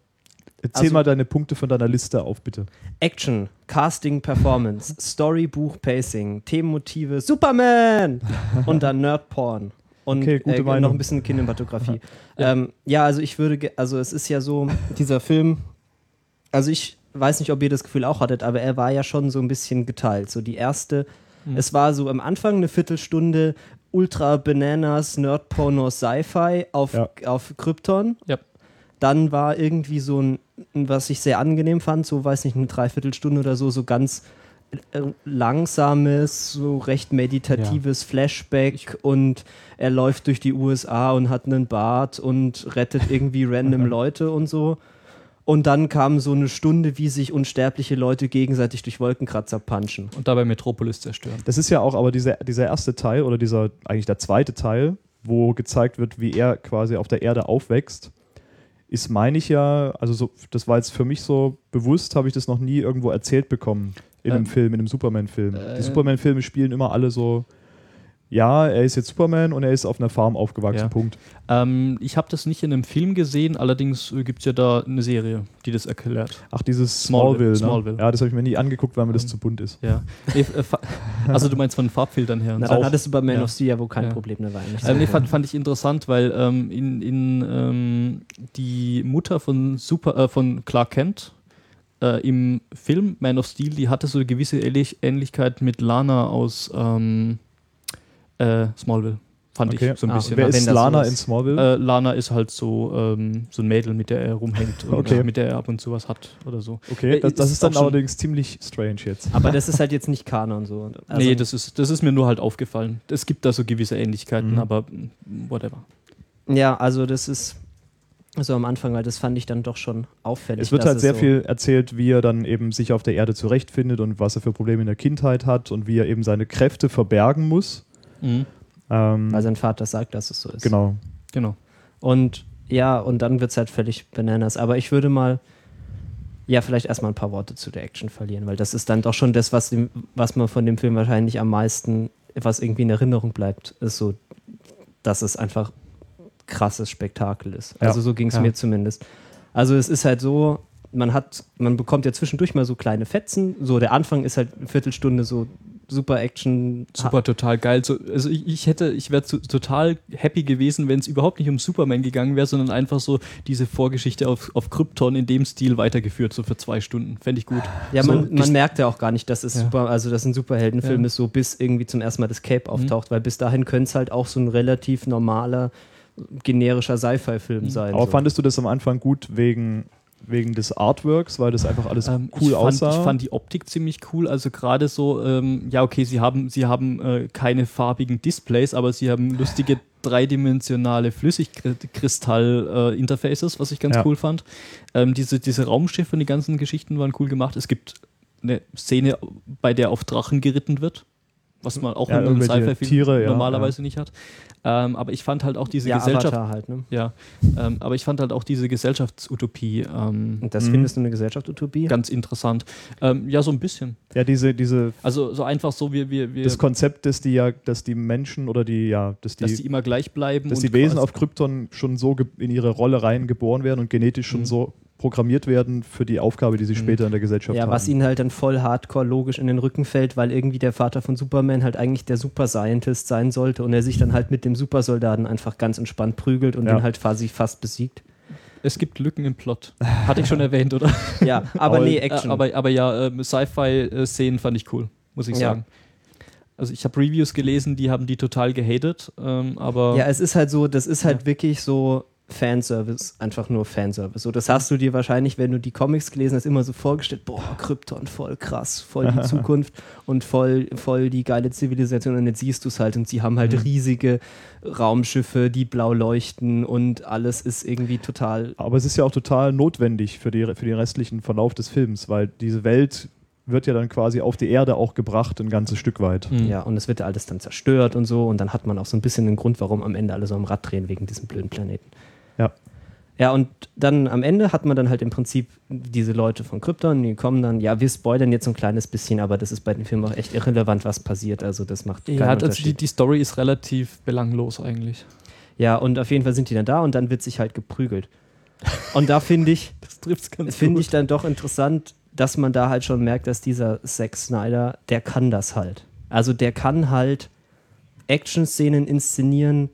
Erzähl Also- mal deine Punkte von deiner Liste auf, bitte. Action, Casting, Performance, Story, Buch, Pacing, Themenmotive, Superman und dann Nerdporn. Und Okay, gute äh, noch ein bisschen Kinematografie. ja. Ähm, ja, also ich würde, also es ist ja so, dieser Film, also ich weiß nicht, ob ihr das Gefühl auch hattet, aber er war ja schon so ein bisschen geteilt. So die erste, Mhm. es war so am Anfang eine Viertelstunde Ultra Bananas, Nerdporno, Sci-Fi auf, Ja. auf Krypton. Ja. Dann war irgendwie so ein, was ich sehr angenehm fand, so weiß nicht, eine Dreiviertelstunde oder so, so ganz langsames, so recht meditatives Flashback und er läuft durch die USA und hat einen Bart und rettet irgendwie random Leute und so. Und dann kam so eine Stunde, wie sich unsterbliche Leute gegenseitig durch Wolkenkratzer punchen. Und dabei Metropolis zerstören. Das ist ja auch aber dieser, dieser erste Teil oder dieser, eigentlich der zweite Teil, wo gezeigt wird, wie er quasi auf der Erde aufwächst, ist, meine ich ja, also so, das war jetzt für mich so bewusst, habe ich das noch nie irgendwo erzählt bekommen in einem Ähm, Film, in einem Superman-Film. äh, Die Superman-Filme spielen immer alle so, ja, er ist jetzt Superman und er ist auf einer Farm aufgewachsen, Ja. Punkt. Ähm, ich habe das nicht in einem Film gesehen, allerdings äh, gibt es ja da eine Serie, die das erklärt. Ach, dieses Smallville, Smallville, ne? Smallville. Ja, das habe ich mir nie angeguckt, weil mir das Ähm, zu bunt ist. Ja. Äh, also du meinst von den Farbfiltern her. und Na, so. dann hattest du bei Man Ja. of Steel ja wohl kein Ja. Problem, da war eigentlich Ähm, nee, fand, fand ich interessant, weil ähm, in, in ähm, die Mutter von Super äh, von Clark Kent äh, im Film Man of Steel, die hatte so eine gewisse Ähnlich Ähnlichkeit mit Lana aus ähm, äh, Smallville. Fand Okay. ich so ein Ah, bisschen. Wer ist Lana sowas- in Smallville? Äh, Lana ist halt so, ähm, so ein Mädel, mit der er rumhängt und Okay. mit der er ab und zu was hat oder so. okay, äh, das, das ist ist dann allerdings ziemlich strange jetzt. Aber das ist halt jetzt nicht Kanon so. Also, nee, das ist, das ist mir nur halt aufgefallen. Es gibt da so gewisse Ähnlichkeiten, Mhm. aber whatever. Ja, also das ist so am Anfang, weil das fand ich dann doch schon auffällig. Es wird halt sehr so, viel erzählt, wie er dann eben sich auf der Erde zurechtfindet und was er für Probleme in der Kindheit hat und wie er eben seine Kräfte verbergen muss. Mhm. Ähm, Weil sein Vater sagt, dass es so ist. genau. Genau. Und ja, und dann wird es halt völlig bananas. Aber ich würde mal, ja, vielleicht erstmal ein paar Worte zu der Action verlieren, weil das ist dann doch schon das, was, dem, was man von dem Film wahrscheinlich am meisten, was irgendwie in Erinnerung bleibt, ist so, dass es einfach krasses Spektakel ist. Ja. Also so ging es Ja. mir zumindest. Also es ist halt so, man hat, man bekommt ja zwischendurch mal so kleine Fetzen. So der Anfang ist halt eine Viertelstunde so super Action. Super, total geil. So, also ich, ich hätte, ich wäre total happy gewesen, wenn es überhaupt nicht um Superman gegangen wäre, sondern einfach so diese Vorgeschichte auf, auf Krypton in dem Stil weitergeführt, so für zwei Stunden. Fände ich gut. Ja, So, man, man merkt ja auch gar nicht, dass es Ja. super, also dass ein Superheldenfilm Ja. ist, so bis irgendwie zum ersten Mal das Cape Mhm. auftaucht, weil bis dahin könnte es halt auch so ein relativ normaler, generischer Sci-Fi-Film Mhm. sein. Aber so. fandest du das am Anfang gut wegen, wegen des Artworks, weil das einfach alles Ähm, cool ich, fand, aussah? ich fand die Optik ziemlich cool. Also gerade so, ähm, ja, okay, sie haben, sie haben äh, keine farbigen Displays, aber sie haben lustige dreidimensionale Flüssigkristall-Interfaces, was ich ganz Ja. cool fand. Ähm, diese, diese Raumschiffe und die ganzen Geschichten waren cool gemacht. Es gibt eine Szene, bei der auf Drachen geritten wird. Was man auch Ja, in einem Sci-Fi-Film Tiere, ja, normalerweise nicht hat. Ähm, aber ich fand halt auch diese ja, Gesellschaft. Avatar halt, ne? Ja, ähm, aber ich fand halt auch diese Gesellschaftsutopie ähm, Und das Mhm. findest du eine Gesellschaft-Utopie? ganz interessant. Ähm, ja, so ein bisschen. ja, diese, diese, Also so einfach so, wir, wir, wir das Konzept, dass die ja, dass die Menschen oder die, ja, dass die, dass die immer gleich bleiben. dass und die Wesen auf Krypton schon so in ihre Rolle rein geboren werden und genetisch schon Mhm. so programmiert werden für die Aufgabe, die sie Mhm. später in der Gesellschaft ja, haben. was ihnen halt dann voll hardcore logisch in den Rücken fällt, weil irgendwie der Vater von Superman halt eigentlich der Super Scientist sein sollte und er sich dann halt mit dem Supersoldaten einfach ganz entspannt prügelt und Ja. den halt quasi fast besiegt. Es gibt Lücken im Plot. Hatte ich schon erwähnt, oder? Ja, aber nee, Äh, Action. aber, aber ja, ähm, Sci-Fi-Szenen fand ich cool, muss ich Ja. sagen. Also ich habe Reviews gelesen, die haben die total gehatet, ähm, aber Ja, es ist halt so, das ist halt wirklich so Fanservice, einfach nur Fanservice. So, das hast du dir wahrscheinlich, wenn du die Comics gelesen hast, immer so vorgestellt, boah, Krypton, voll krass, voll die Zukunft und voll, voll die geile Zivilisation und jetzt siehst du es halt und sie haben halt Mhm. riesige Raumschiffe, die blau leuchten und alles ist irgendwie total Aber es ist ja auch total notwendig für, die, für den restlichen Verlauf des Films, weil diese Welt wird ja dann quasi auf die Erde auch gebracht, ein ganzes Stück weit. Mhm. Ja, und es wird ja alles dann zerstört und so. Und dann hat man auch so ein bisschen den Grund, warum am Ende alle so am Rad drehen wegen diesem blöden Planeten. Ja. Ja, und dann am Ende hat man dann halt im Prinzip diese Leute von Krypton, die kommen dann, ja, wir spoilern jetzt so ein kleines bisschen, aber das ist bei dem Film auch echt irrelevant, was passiert. Also das macht keinen Ja, also die, die Story ist relativ belanglos eigentlich. Ja, und auf jeden Fall sind die dann da und dann wird sich halt geprügelt. Und da finde ich, Das ganz finde ich dann doch interessant, dass man da halt schon merkt, dass dieser Zack Snyder, der kann das halt. Also der kann halt Action-Szenen inszenieren,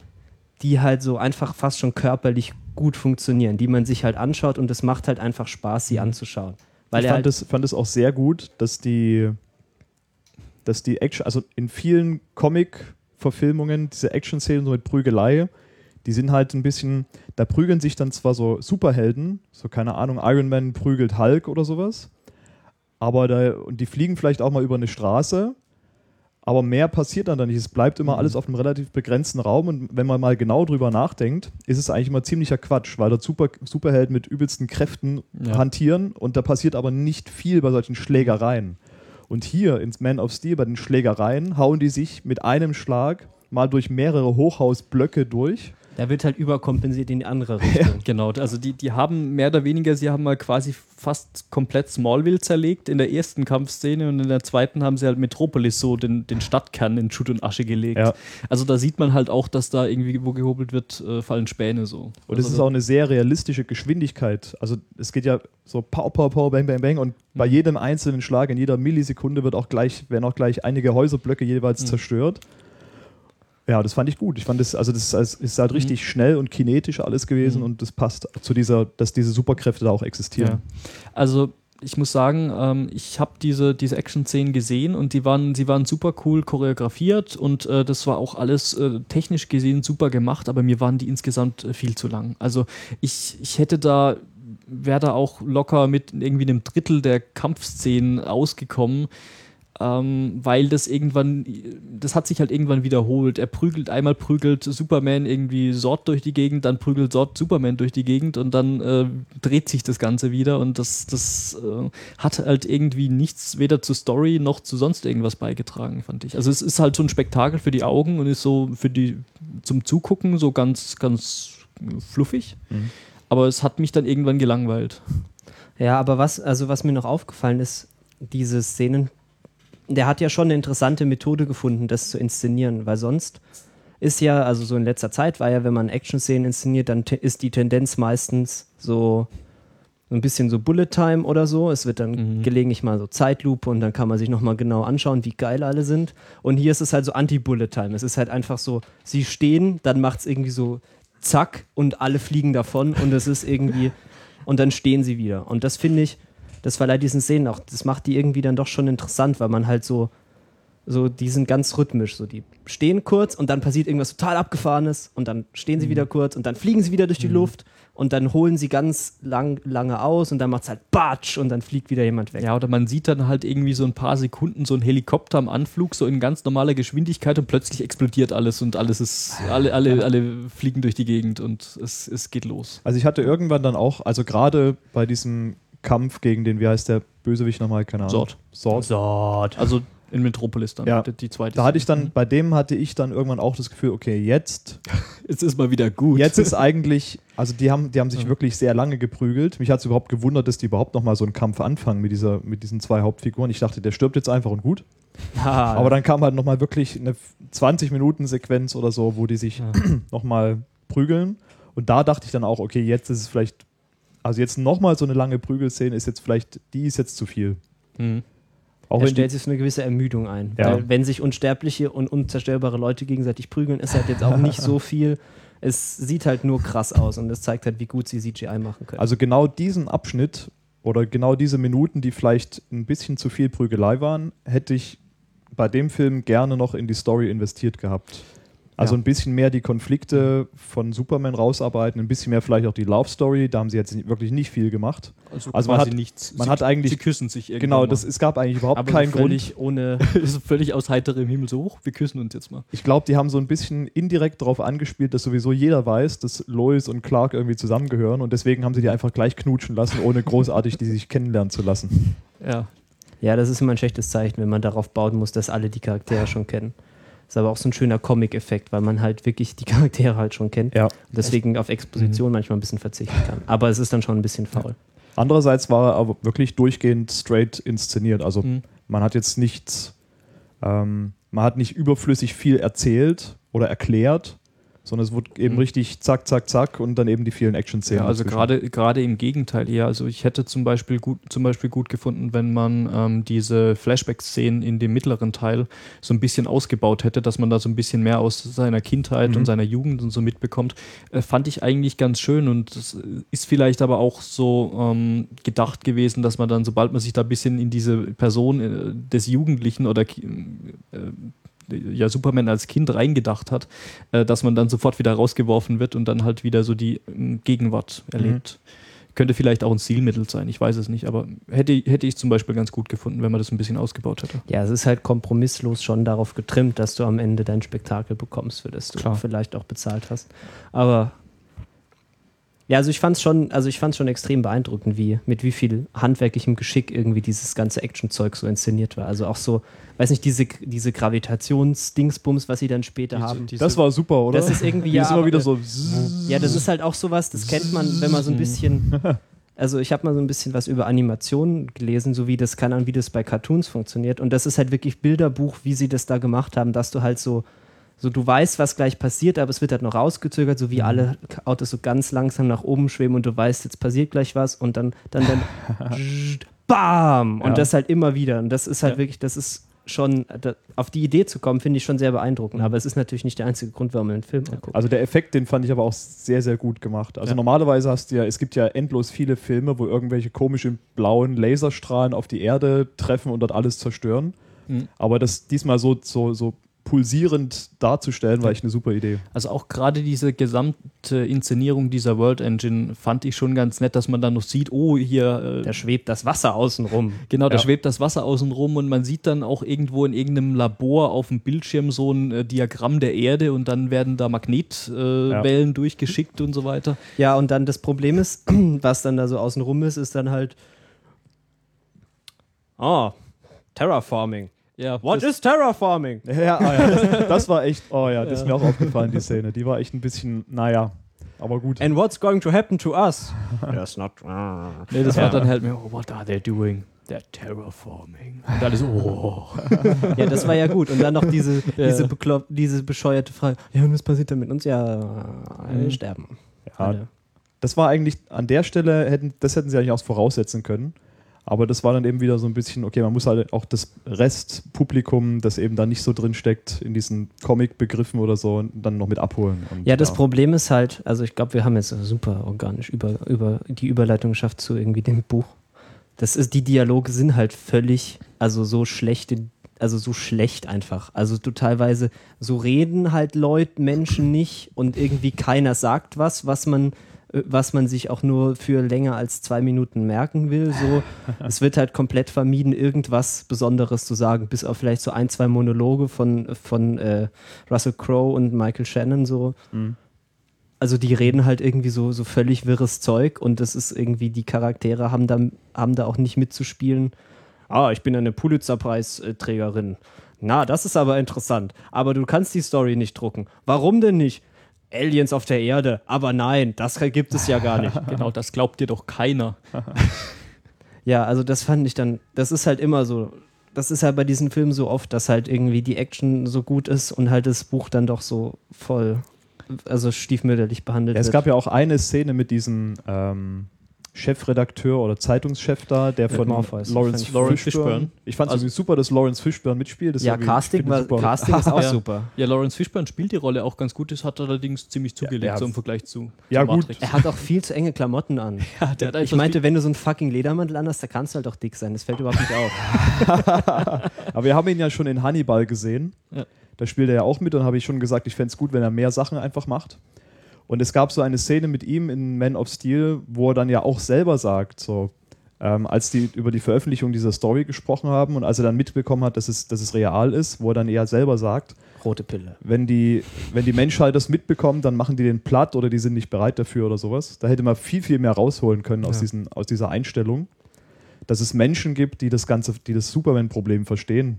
die halt so einfach fast schon körperlich gut funktionieren, die man sich halt anschaut und es macht halt einfach Spaß, sie anzuschauen. Weil ich fand halt, es fand es auch sehr gut, dass die, dass die Action, also in vielen Comic-Verfilmungen, diese Action-Szenen so mit Prügelei, die sind halt ein bisschen, da prügeln sich dann zwar so Superhelden, so keine Ahnung, Iron Man prügelt Hulk oder sowas, aber da, und die fliegen vielleicht auch mal über eine Straße, aber mehr passiert dann da nicht. Es bleibt immer alles auf einem relativ begrenzten Raum und wenn man mal genau drüber nachdenkt, ist es eigentlich immer ziemlicher Quatsch, weil dort Super, Superhelden mit übelsten Kräften Ja. hantieren und da passiert aber nicht viel bei solchen Schlägereien. Und hier ins Man of Steel bei den Schlägereien hauen die sich mit einem Schlag mal durch mehrere Hochhausblöcke durch. Da wird halt überkompensiert in die andere Richtung. Genau, also die, die haben mehr oder weniger, sie haben mal quasi fast komplett Smallville zerlegt in der ersten Kampfszene und in der zweiten haben sie halt Metropolis so den, den Stadtkern in Schutt und Asche gelegt. Ja. Also da sieht man halt auch, dass da irgendwie, wo gehobelt wird, äh, fallen Späne so. Und also es ist auch eine sehr realistische Geschwindigkeit. Also es geht ja so pow, pow, pow, bang, bang, bang und bei Mhm. jedem einzelnen Schlag in jeder Millisekunde wird auch gleich, werden auch gleich einige Häuserblöcke jeweils Mhm. zerstört. Ja, das fand ich gut. Ich fand das, also das ist, halt Mhm. richtig schnell und kinetisch alles gewesen Mhm. und das passt zu dieser, dass diese Superkräfte da auch existieren. Ja. Also ich muss sagen, ähm, ich habe diese, diese Action-Szenen gesehen und die waren, sie waren super cool choreografiert und äh, das war auch alles äh, technisch gesehen super gemacht, aber mir waren die insgesamt äh, viel zu lang. Also ich, ich hätte da, wäre da auch locker mit irgendwie einem Drittel der Kampfszenen ausgekommen. Ähm, weil das irgendwann, das hat sich halt irgendwann wiederholt. Er prügelt, einmal prügelt Superman irgendwie Sort durch die Gegend, dann prügelt Sort Superman durch die Gegend und dann äh, dreht sich das Ganze wieder und das, das äh, hat halt irgendwie nichts weder zur Story noch zu sonst irgendwas beigetragen, fand ich. Also es ist halt so ein Spektakel für die Augen und ist so für die zum Zugucken so ganz, ganz fluffig. Mhm. Aber es hat mich dann irgendwann gelangweilt. Ja, aber was, also was mir noch aufgefallen ist, diese Szenen, der hat ja schon eine interessante Methode gefunden, das zu inszenieren, weil sonst ist ja, also so in letzter Zeit war ja, wenn man Action-Szenen inszeniert, dann ist die Tendenz meistens so so ein bisschen so Bullet Time oder so. Es wird dann Mhm. gelegentlich mal so Zeitlupe und dann kann man sich nochmal genau anschauen, wie geil alle sind. Und hier ist es halt so Anti-Bullet Time. Es ist halt einfach so, sie stehen, dann macht es irgendwie so zack und alle fliegen davon und es ist irgendwie, und dann stehen sie wieder. Und das finde ich, das verleiht diesen Szenen auch, das macht die irgendwie dann doch schon interessant, weil man halt so, so, die sind ganz rhythmisch. So, die stehen kurz und dann passiert irgendwas total Abgefahrenes und dann stehen sie wieder kurz und dann fliegen sie wieder durch die Luft und dann holen sie ganz lang, lange aus und dann macht es halt Batsch und dann fliegt wieder jemand weg. Ja, oder man sieht dann halt irgendwie so ein paar Sekunden so ein Helikopter am Anflug, so in ganz normaler Geschwindigkeit und plötzlich explodiert alles und alles ist, alle, alle, alle fliegen durch die Gegend und es, es geht los. Also ich hatte irgendwann dann auch, also gerade bei diesem Kampf gegen den, wie heißt der Bösewicht nochmal, keine Ahnung. Sort. Sort. Sort. Also in Metropolis dann, Ja. die, zweite. Da hatte ich dann, bei dem hatte ich dann irgendwann auch das Gefühl, okay, jetzt, Jetzt ist mal wieder gut. jetzt ist eigentlich, also die haben, die haben sich Ja. wirklich sehr lange geprügelt. Mich hat es überhaupt gewundert, dass die überhaupt nochmal so einen Kampf anfangen mit, dieser, mit diesen zwei Hauptfiguren. Ich dachte, der stirbt jetzt einfach und gut. Ah, Aber dann kam halt nochmal wirklich eine 20-Minuten-Sequenz oder so, wo die sich Ja. nochmal prügeln. Und da dachte ich dann auch, okay, jetzt ist es vielleicht, also jetzt nochmal so eine lange Prügelszene ist jetzt vielleicht, die ist jetzt zu viel. Mhm. Auch er wenn die, stellt sich so eine gewisse Ermüdung ein. Ja. Weil wenn sich unsterbliche und unzerstörbare Leute gegenseitig prügeln, ist halt jetzt auch nicht so viel. Es sieht halt nur krass aus und es zeigt halt, wie gut sie CGI machen können. also genau diesen Abschnitt oder genau diese Minuten, die vielleicht ein bisschen zu viel Prügelei waren, hätte ich bei dem Film gerne noch in die Story investiert gehabt. Also Ja. ein bisschen mehr die Konflikte von Superman rausarbeiten, ein bisschen mehr vielleicht auch die Love Story. Da haben sie jetzt wirklich nicht viel gemacht. Also, Also man quasi hat- nichts. man sie, hat eigentlich- Sie küssen sich irgendwann. Genau, mal. das, es gab eigentlich überhaupt aber keinen so Grund. völlig ohne. ist völlig aus heiterem Himmel so hoch. Wir küssen uns jetzt mal. Ich glaube, die haben so ein bisschen indirekt darauf angespielt, dass sowieso jeder weiß, dass Lois und Clark irgendwie zusammengehören und deswegen haben sie die einfach gleich knutschen lassen, ohne großartig die sich kennenlernen zu lassen. Ja. Ja, das ist immer ein schlechtes Zeichen, wenn man darauf bauen muss, dass alle die Charaktere schon kennen. Ist aber auch so ein schöner Comic-Effekt, weil man halt wirklich die Charaktere halt schon kennt. Ja. Und deswegen auf Exposition manchmal ein bisschen verzichten kann. Aber es ist dann schon ein bisschen faul. Andererseits war er aber wirklich durchgehend straight inszeniert. Also Mhm. man hat jetzt nichts, ähm, man hat nicht überflüssig viel erzählt oder erklärt, sondern es wurde eben Mhm. richtig zack, zack, zack und dann eben die vielen Action-Szenen. Ja, also gerade gerade im Gegenteil eher. Also ich hätte zum Beispiel gut, zum Beispiel gut gefunden, wenn man ähm, diese Flashback-Szenen in dem mittleren Teil so ein bisschen ausgebaut hätte, dass man da so ein bisschen mehr aus seiner Kindheit Mhm. und seiner Jugend und so mitbekommt. Äh, fand ich eigentlich ganz schön und das ist vielleicht aber auch so ähm, gedacht gewesen, dass man dann, sobald man sich da ein bisschen in diese Person äh, des Jugendlichen oder äh, ja, Superman als Kind reingedacht hat, äh, dass man dann sofort wieder rausgeworfen wird und dann halt wieder so die ähm, Gegenwart erlebt. Könnte vielleicht auch ein Stilmittel sein, ich weiß es nicht, aber hätte, hätte ich zum Beispiel ganz gut gefunden, wenn man das ein bisschen ausgebaut hätte. Ja, es ist halt kompromisslos schon darauf getrimmt, dass du am Ende dein Spektakel bekommst, für das du Klar. vielleicht auch bezahlt hast. Aber ja, also ich fand es schon, also ich fand's schon extrem beeindruckend, wie mit wie viel handwerklichem Geschick irgendwie dieses ganze Actionzeug so inszeniert war. Also auch so, weiß nicht, diese, diese Gravitationsdingsbums, was sie dann später haben. das war super, oder? Das ist irgendwie ja, ist immer wieder so. Ja, das ist halt auch sowas, das kennt man, wenn man so ein bisschen. Also ich habe mal so ein bisschen was über Animationen gelesen, so wie das, keine Ahnung, wie das bei Cartoons funktioniert. Und das ist halt wirklich Bilderbuch, wie sie das da gemacht haben, dass du halt so, so du weißt, was gleich passiert, aber es wird halt noch rausgezögert, so wie alle Autos so ganz langsam nach oben schweben und du weißt, jetzt passiert gleich was und dann, dann, dann, bam! Und Ja. das halt immer wieder. Und das ist halt Ja. wirklich, das ist schon, da, auf die Idee zu kommen, finde ich schon sehr beeindruckend. Aber es ist natürlich nicht der einzige Grund, warum man einen Film anguckt. Also der Effekt, den fand ich aber auch sehr, sehr gut gemacht. Also Ja. normalerweise hast du ja, es gibt ja endlos viele Filme, wo irgendwelche komischen blauen Laserstrahlen auf die Erde treffen und dort alles zerstören. Mhm. Aber das diesmal so, so, so pulsierend darzustellen, war echt eine super Idee. Also auch gerade diese gesamte Inszenierung dieser World Engine fand ich schon ganz nett, dass man dann noch sieht, oh, hier, äh, Da schwebt das Wasser außen rum. genau, da Ja. schwebt das Wasser außen rum und man sieht dann auch irgendwo in irgendeinem Labor auf dem Bildschirm so ein äh, Diagramm der Erde und dann werden da Magnetwellen äh, Ja. Durchgeschickt und so weiter. Ja, und dann das Problem ist, was dann da so außen rum ist, ist dann halt. Oh, Terraforming. Ja, What das- is Terraforming? Ja, ah, ja das, das war echt, oh ja, das ist mir auch aufgefallen, die Szene. Die war echt ein bisschen, naja, aber gut. And what's going to happen to us? There's not. Nee, das Ja. war dann halt mir, oh, what are they doing? They're terraforming. Und alle so, oh. Ja, das war ja gut. Und dann noch diese, Ja. diese, beklopp, diese bescheuerte Frage. Ja, und was passiert dann mit uns? Ja, wir Mhm. sterben. Ja, Alle. das war eigentlich an der Stelle, hätten, das hätten sie eigentlich auch voraussetzen können. Aber das war dann eben wieder so ein bisschen, okay, man muss halt auch das Restpublikum, das eben da nicht so drin steckt, in diesen Comic-Begriffen oder so, dann noch mit abholen. Und, Ja, das Problem ist halt, also ich glaube, wir haben jetzt super organisch über, über die Überleitung geschafft zu irgendwie dem Buch. Das ist, die Dialoge sind halt völlig, also so schlechte, also so schlecht einfach. Also du teilweise, so reden halt Leute, Menschen nicht und irgendwie keiner sagt was, was man, was man sich auch nur für länger als zwei Minuten merken will. So, es wird halt komplett vermieden, irgendwas Besonderes zu sagen, bis auf vielleicht so ein, zwei Monologe von, von äh, Russell Crowe und Michael Shannon so Mhm. also die reden halt irgendwie so, so völlig wirres Zeug und das ist irgendwie, die Charaktere haben da, haben da auch nicht mitzuspielen. Ah, ich bin eine Pulitzer-Preisträgerin. Na, das ist aber interessant. Aber du kannst die Story nicht drucken. Warum denn nicht? Aliens auf der Erde. Aber nein, das gibt es ja gar nicht. Genau, das glaubt dir doch keiner. Ja, also das fand ich dann, das ist halt immer so, das ist halt bei diesen Filmen so oft, dass halt irgendwie die Action so gut ist und halt das Buch dann doch so voll, also stiefmütterlich behandelt Ja, es wird. gab ja auch eine Szene mit diesem ähm, Chefredakteur oder Zeitungschef da, der von Morpheus. Lawrence, Fand ich- Lawrence Fishburne. Fishburne. Ich fand es Also- super, dass Lawrence Fishburne mitspielt. Das ist ja, Casting, war. Casting ist auch Ja. super. Ja, Lawrence Fishburne spielt die Rolle auch ganz gut, das hat allerdings ziemlich zugelegt, ja. so im Vergleich zu, Ja, zu gut. Matrix. Er hat auch viel zu enge Klamotten an. Ja, der hat Ich meinte, wenn du so einen fucking Ledermantel anhast, da kannst du halt auch dick sein. Das fällt überhaupt nicht auf. Aber wir haben ihn ja schon in Hannibal gesehen. Ja. Da spielt er ja auch mit und habe ich schon gesagt, ich fände es gut, wenn er mehr Sachen einfach macht. Und es gab so eine Szene mit ihm in Man of Steel, wo er dann ja auch selber sagt, so, ähm, als die über die Veröffentlichung dieser Story gesprochen haben und als er dann mitbekommen hat, dass es, dass es real ist, wo er dann eher selber sagt, Rote Pille. wenn die, wenn die Menschheit das mitbekommt, dann machen die den platt oder die sind nicht bereit dafür oder sowas. Da hätte man viel, viel mehr rausholen können aus, Ja. diesen, aus dieser Einstellung. dass es Menschen gibt, die das ganze, die das Superman-Problem verstehen.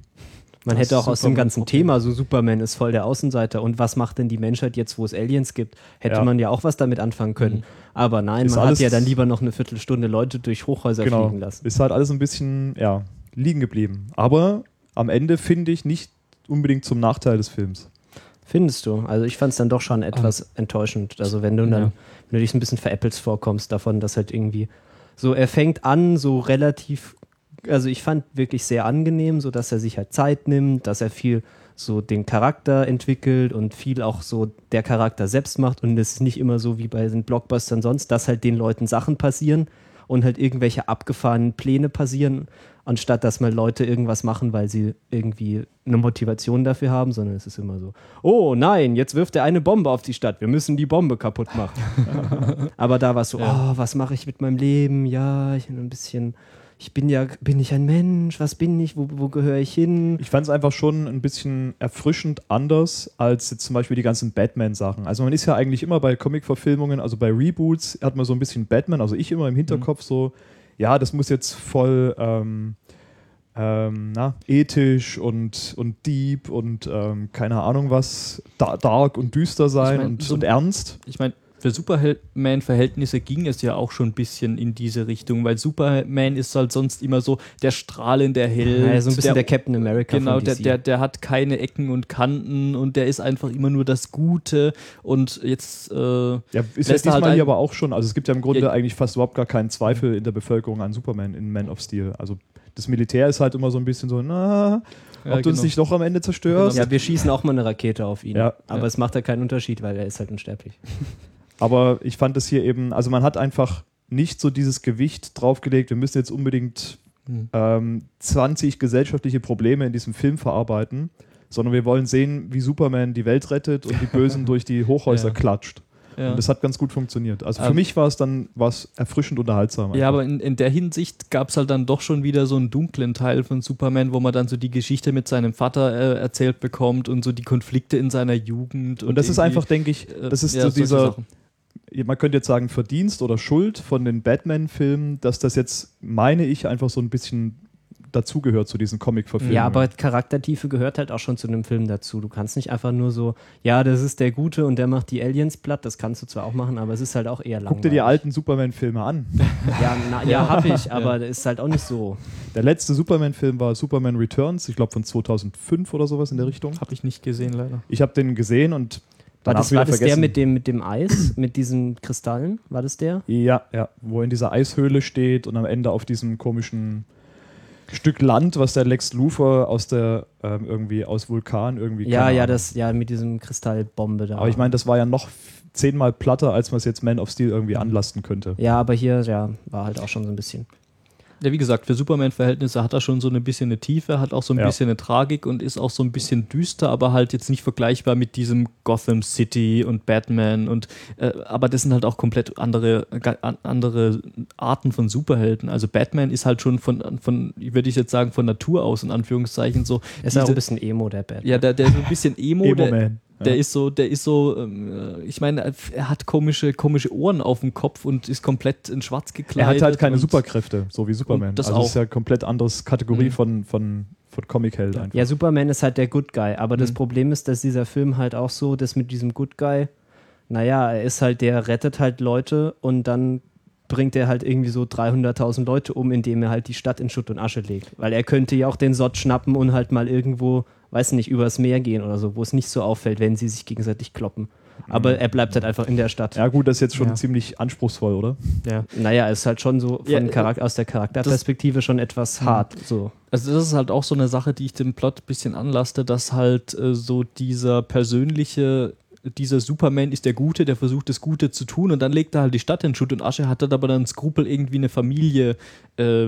Man hätte auch aus dem ganzen okay. Thema, so Superman ist voll der Außenseiter und was macht denn die Menschheit jetzt, wo es Aliens gibt? Hätte Ja. man ja auch was damit anfangen können. Mhm. Aber nein, Ist man hat ja dann lieber noch eine Viertelstunde Leute durch Hochhäuser Genau. fliegen lassen. Ist halt alles ein bisschen, ja, liegen geblieben. Aber am Ende finde ich nicht unbedingt zum Nachteil des Films. Findest du? Also ich fand es dann doch schon etwas enttäuschend. Also wenn du dann, Ja. wenn du dich ein bisschen veräppelst vorkommst davon, dass halt irgendwie so, er fängt an, so relativ, also ich fand wirklich sehr angenehm, so dass er sich halt Zeit nimmt, dass er viel so den Charakter entwickelt und viel auch so der Charakter selbst macht und es ist nicht immer so wie bei den Blockbustern sonst, dass halt den Leuten Sachen passieren und halt irgendwelche abgefahrenen Pläne passieren, anstatt dass mal Leute irgendwas machen, weil sie irgendwie eine Motivation dafür haben, sondern es ist immer so, oh nein, jetzt wirft er eine Bombe auf die Stadt, wir müssen die Bombe kaputt machen. Aber da war es so, Ja. oh, was mache ich mit meinem Leben? Ja, ich bin ein bisschen, ich bin ja, bin ich ein Mensch? Was bin ich? Wo, wo gehöre ich hin? Ich fand es einfach schon ein bisschen erfrischend anders als jetzt zum Beispiel die ganzen Batman-Sachen. Also man ist ja eigentlich immer bei Comic-Verfilmungen, also bei Reboots hat man so ein bisschen Batman, also ich immer im Hinterkopf so, ja, das muss jetzt voll ähm, ähm, na, ethisch und, und deep und ähm, keine Ahnung was, da, dark und düster sein mein, und, so- und ernst. Ich meine, für Superman-Verhältnisse ging es ja auch schon ein bisschen in diese Richtung, weil Superman ist halt sonst immer so der strahlende Held. Ja, so ein bisschen der, Captain America Genau, von der, DC. der, der hat keine Ecken und Kanten und der ist einfach immer nur das Gute und jetzt äh, Ja, ist ja Lässt er diesmal halt ein- hier aber auch schon. Also es gibt ja im Grunde Ja. eigentlich fast überhaupt gar keinen Zweifel in der Bevölkerung an Superman in Man of Steel. Also das Militär ist halt immer so ein bisschen so, na, ob Ja, du uns genau. nicht doch am Ende zerstörst. ja, wir schießen auch mal eine Rakete auf ihn. Ja. Aber Ja. es macht ja keinen Unterschied, weil er ist halt unsterblich. Aber ich fand es hier eben, also man hat einfach nicht so dieses Gewicht draufgelegt, wir müssen jetzt unbedingt Hm. ähm, 20 gesellschaftliche Probleme in diesem Film verarbeiten, sondern wir wollen sehen, wie Superman die Welt rettet und die Bösen durch die Hochhäuser Ja. klatscht. ja. Und das hat ganz gut funktioniert. Also für Ähm, mich war es dann was erfrischend unterhaltsam. Ja, einfach. aber in, in der Hinsicht gab es halt dann doch schon wieder so einen dunklen Teil von Superman, wo man dann so die Geschichte mit seinem Vater äh, erzählt bekommt und so die Konflikte in seiner Jugend. und das ist einfach, denke ich, äh, das ist ja, so solche dieser. Man könnte jetzt sagen, Verdienst oder Schuld von den Batman-Filmen, dass das jetzt, meine ich, einfach so ein bisschen dazugehört zu diesen Comic-Verfilmungen. Ja, aber Charaktertiefe gehört halt auch schon zu einem Film dazu. Du kannst nicht einfach nur so, ja, das ist der Gute und der macht die Aliens platt. Das kannst du zwar auch machen, aber es ist halt auch eher langweilig. Guck dir die alten Superman-Filme an. Ja, na, ja hab ich, aber das ist halt auch nicht so. Der letzte Superman-Film war Superman Returns, ich glaube von 2005 oder sowas in der Richtung. Habe ich nicht gesehen, leider. Ich habe den gesehen und War das, war das der mit dem, mit dem Eis, mit diesen Kristallen? War das der? Ja, ja, wo er in dieser Eishöhle steht und am Ende auf diesem komischen Stück Land, was der Lex Luthor aus der ähm, irgendwie aus Vulkan irgendwie. Ja, ja, Ahnung. das, ja, mit diesem Kristallbombe da. Aber ich meine, das war ja noch zehnmal platter, als man es jetzt Man of Steel irgendwie anlasten könnte. Ja, aber hier, ja, war halt auch schon so ein bisschen. Ja, wie gesagt, für Superman-Verhältnisse hat er schon so ein bisschen eine Tiefe, hat auch so ein Ja. bisschen eine Tragik und ist auch so ein bisschen düster, aber halt jetzt nicht vergleichbar mit diesem Gotham City und Batman und äh, aber das sind halt auch komplett andere, andere Arten von Superhelden. Also Batman ist halt schon von, von würde ich jetzt sagen, von Natur aus in Anführungszeichen so. Er ist auch ein bisschen Emo, der Bad. ja, der, der ist so ein bisschen Emo, der, Emo-Man. Der Ja. ist so, der ist so, ähm, äh, ich meine, er hat komische, komische Ohren auf dem Kopf und ist komplett in schwarz Er gekleidet. hat halt keine Superkräfte, so wie Superman. Das also auch. das ist ja komplett anderes Kategorie Mhm. von, von, von Comic-Held einfach. Ja, Superman ist halt der Good Guy, aber das Mhm. Problem ist, dass dieser Film halt auch so, dass mit diesem Good Guy, naja, er ist halt, der rettet halt Leute und dann bringt er halt irgendwie so 300.000 Leute um, indem er halt die Stadt in Schutt und Asche legt. Weil er könnte ja auch den Sott schnappen und halt mal irgendwo, weiß nicht, übers Meer gehen oder so, wo es nicht so auffällt, wenn sie sich gegenseitig kloppen. Aber er bleibt halt einfach in der Stadt. Ja, gut, das ist jetzt schon Ja. ziemlich anspruchsvoll, oder? Ja. Naja, ist halt schon so von Ja, äh, aus der Charakterperspektive schon etwas Mhm. hart. So. Also das ist halt auch so eine Sache, die ich dem Plot ein bisschen anlaste, dass halt äh, so dieser persönliche, dieser Superman ist der Gute, der versucht das Gute zu tun und dann legt er halt die Stadt in Schutt und Asche, hat dann aber dann Skrupel, irgendwie eine Familie äh,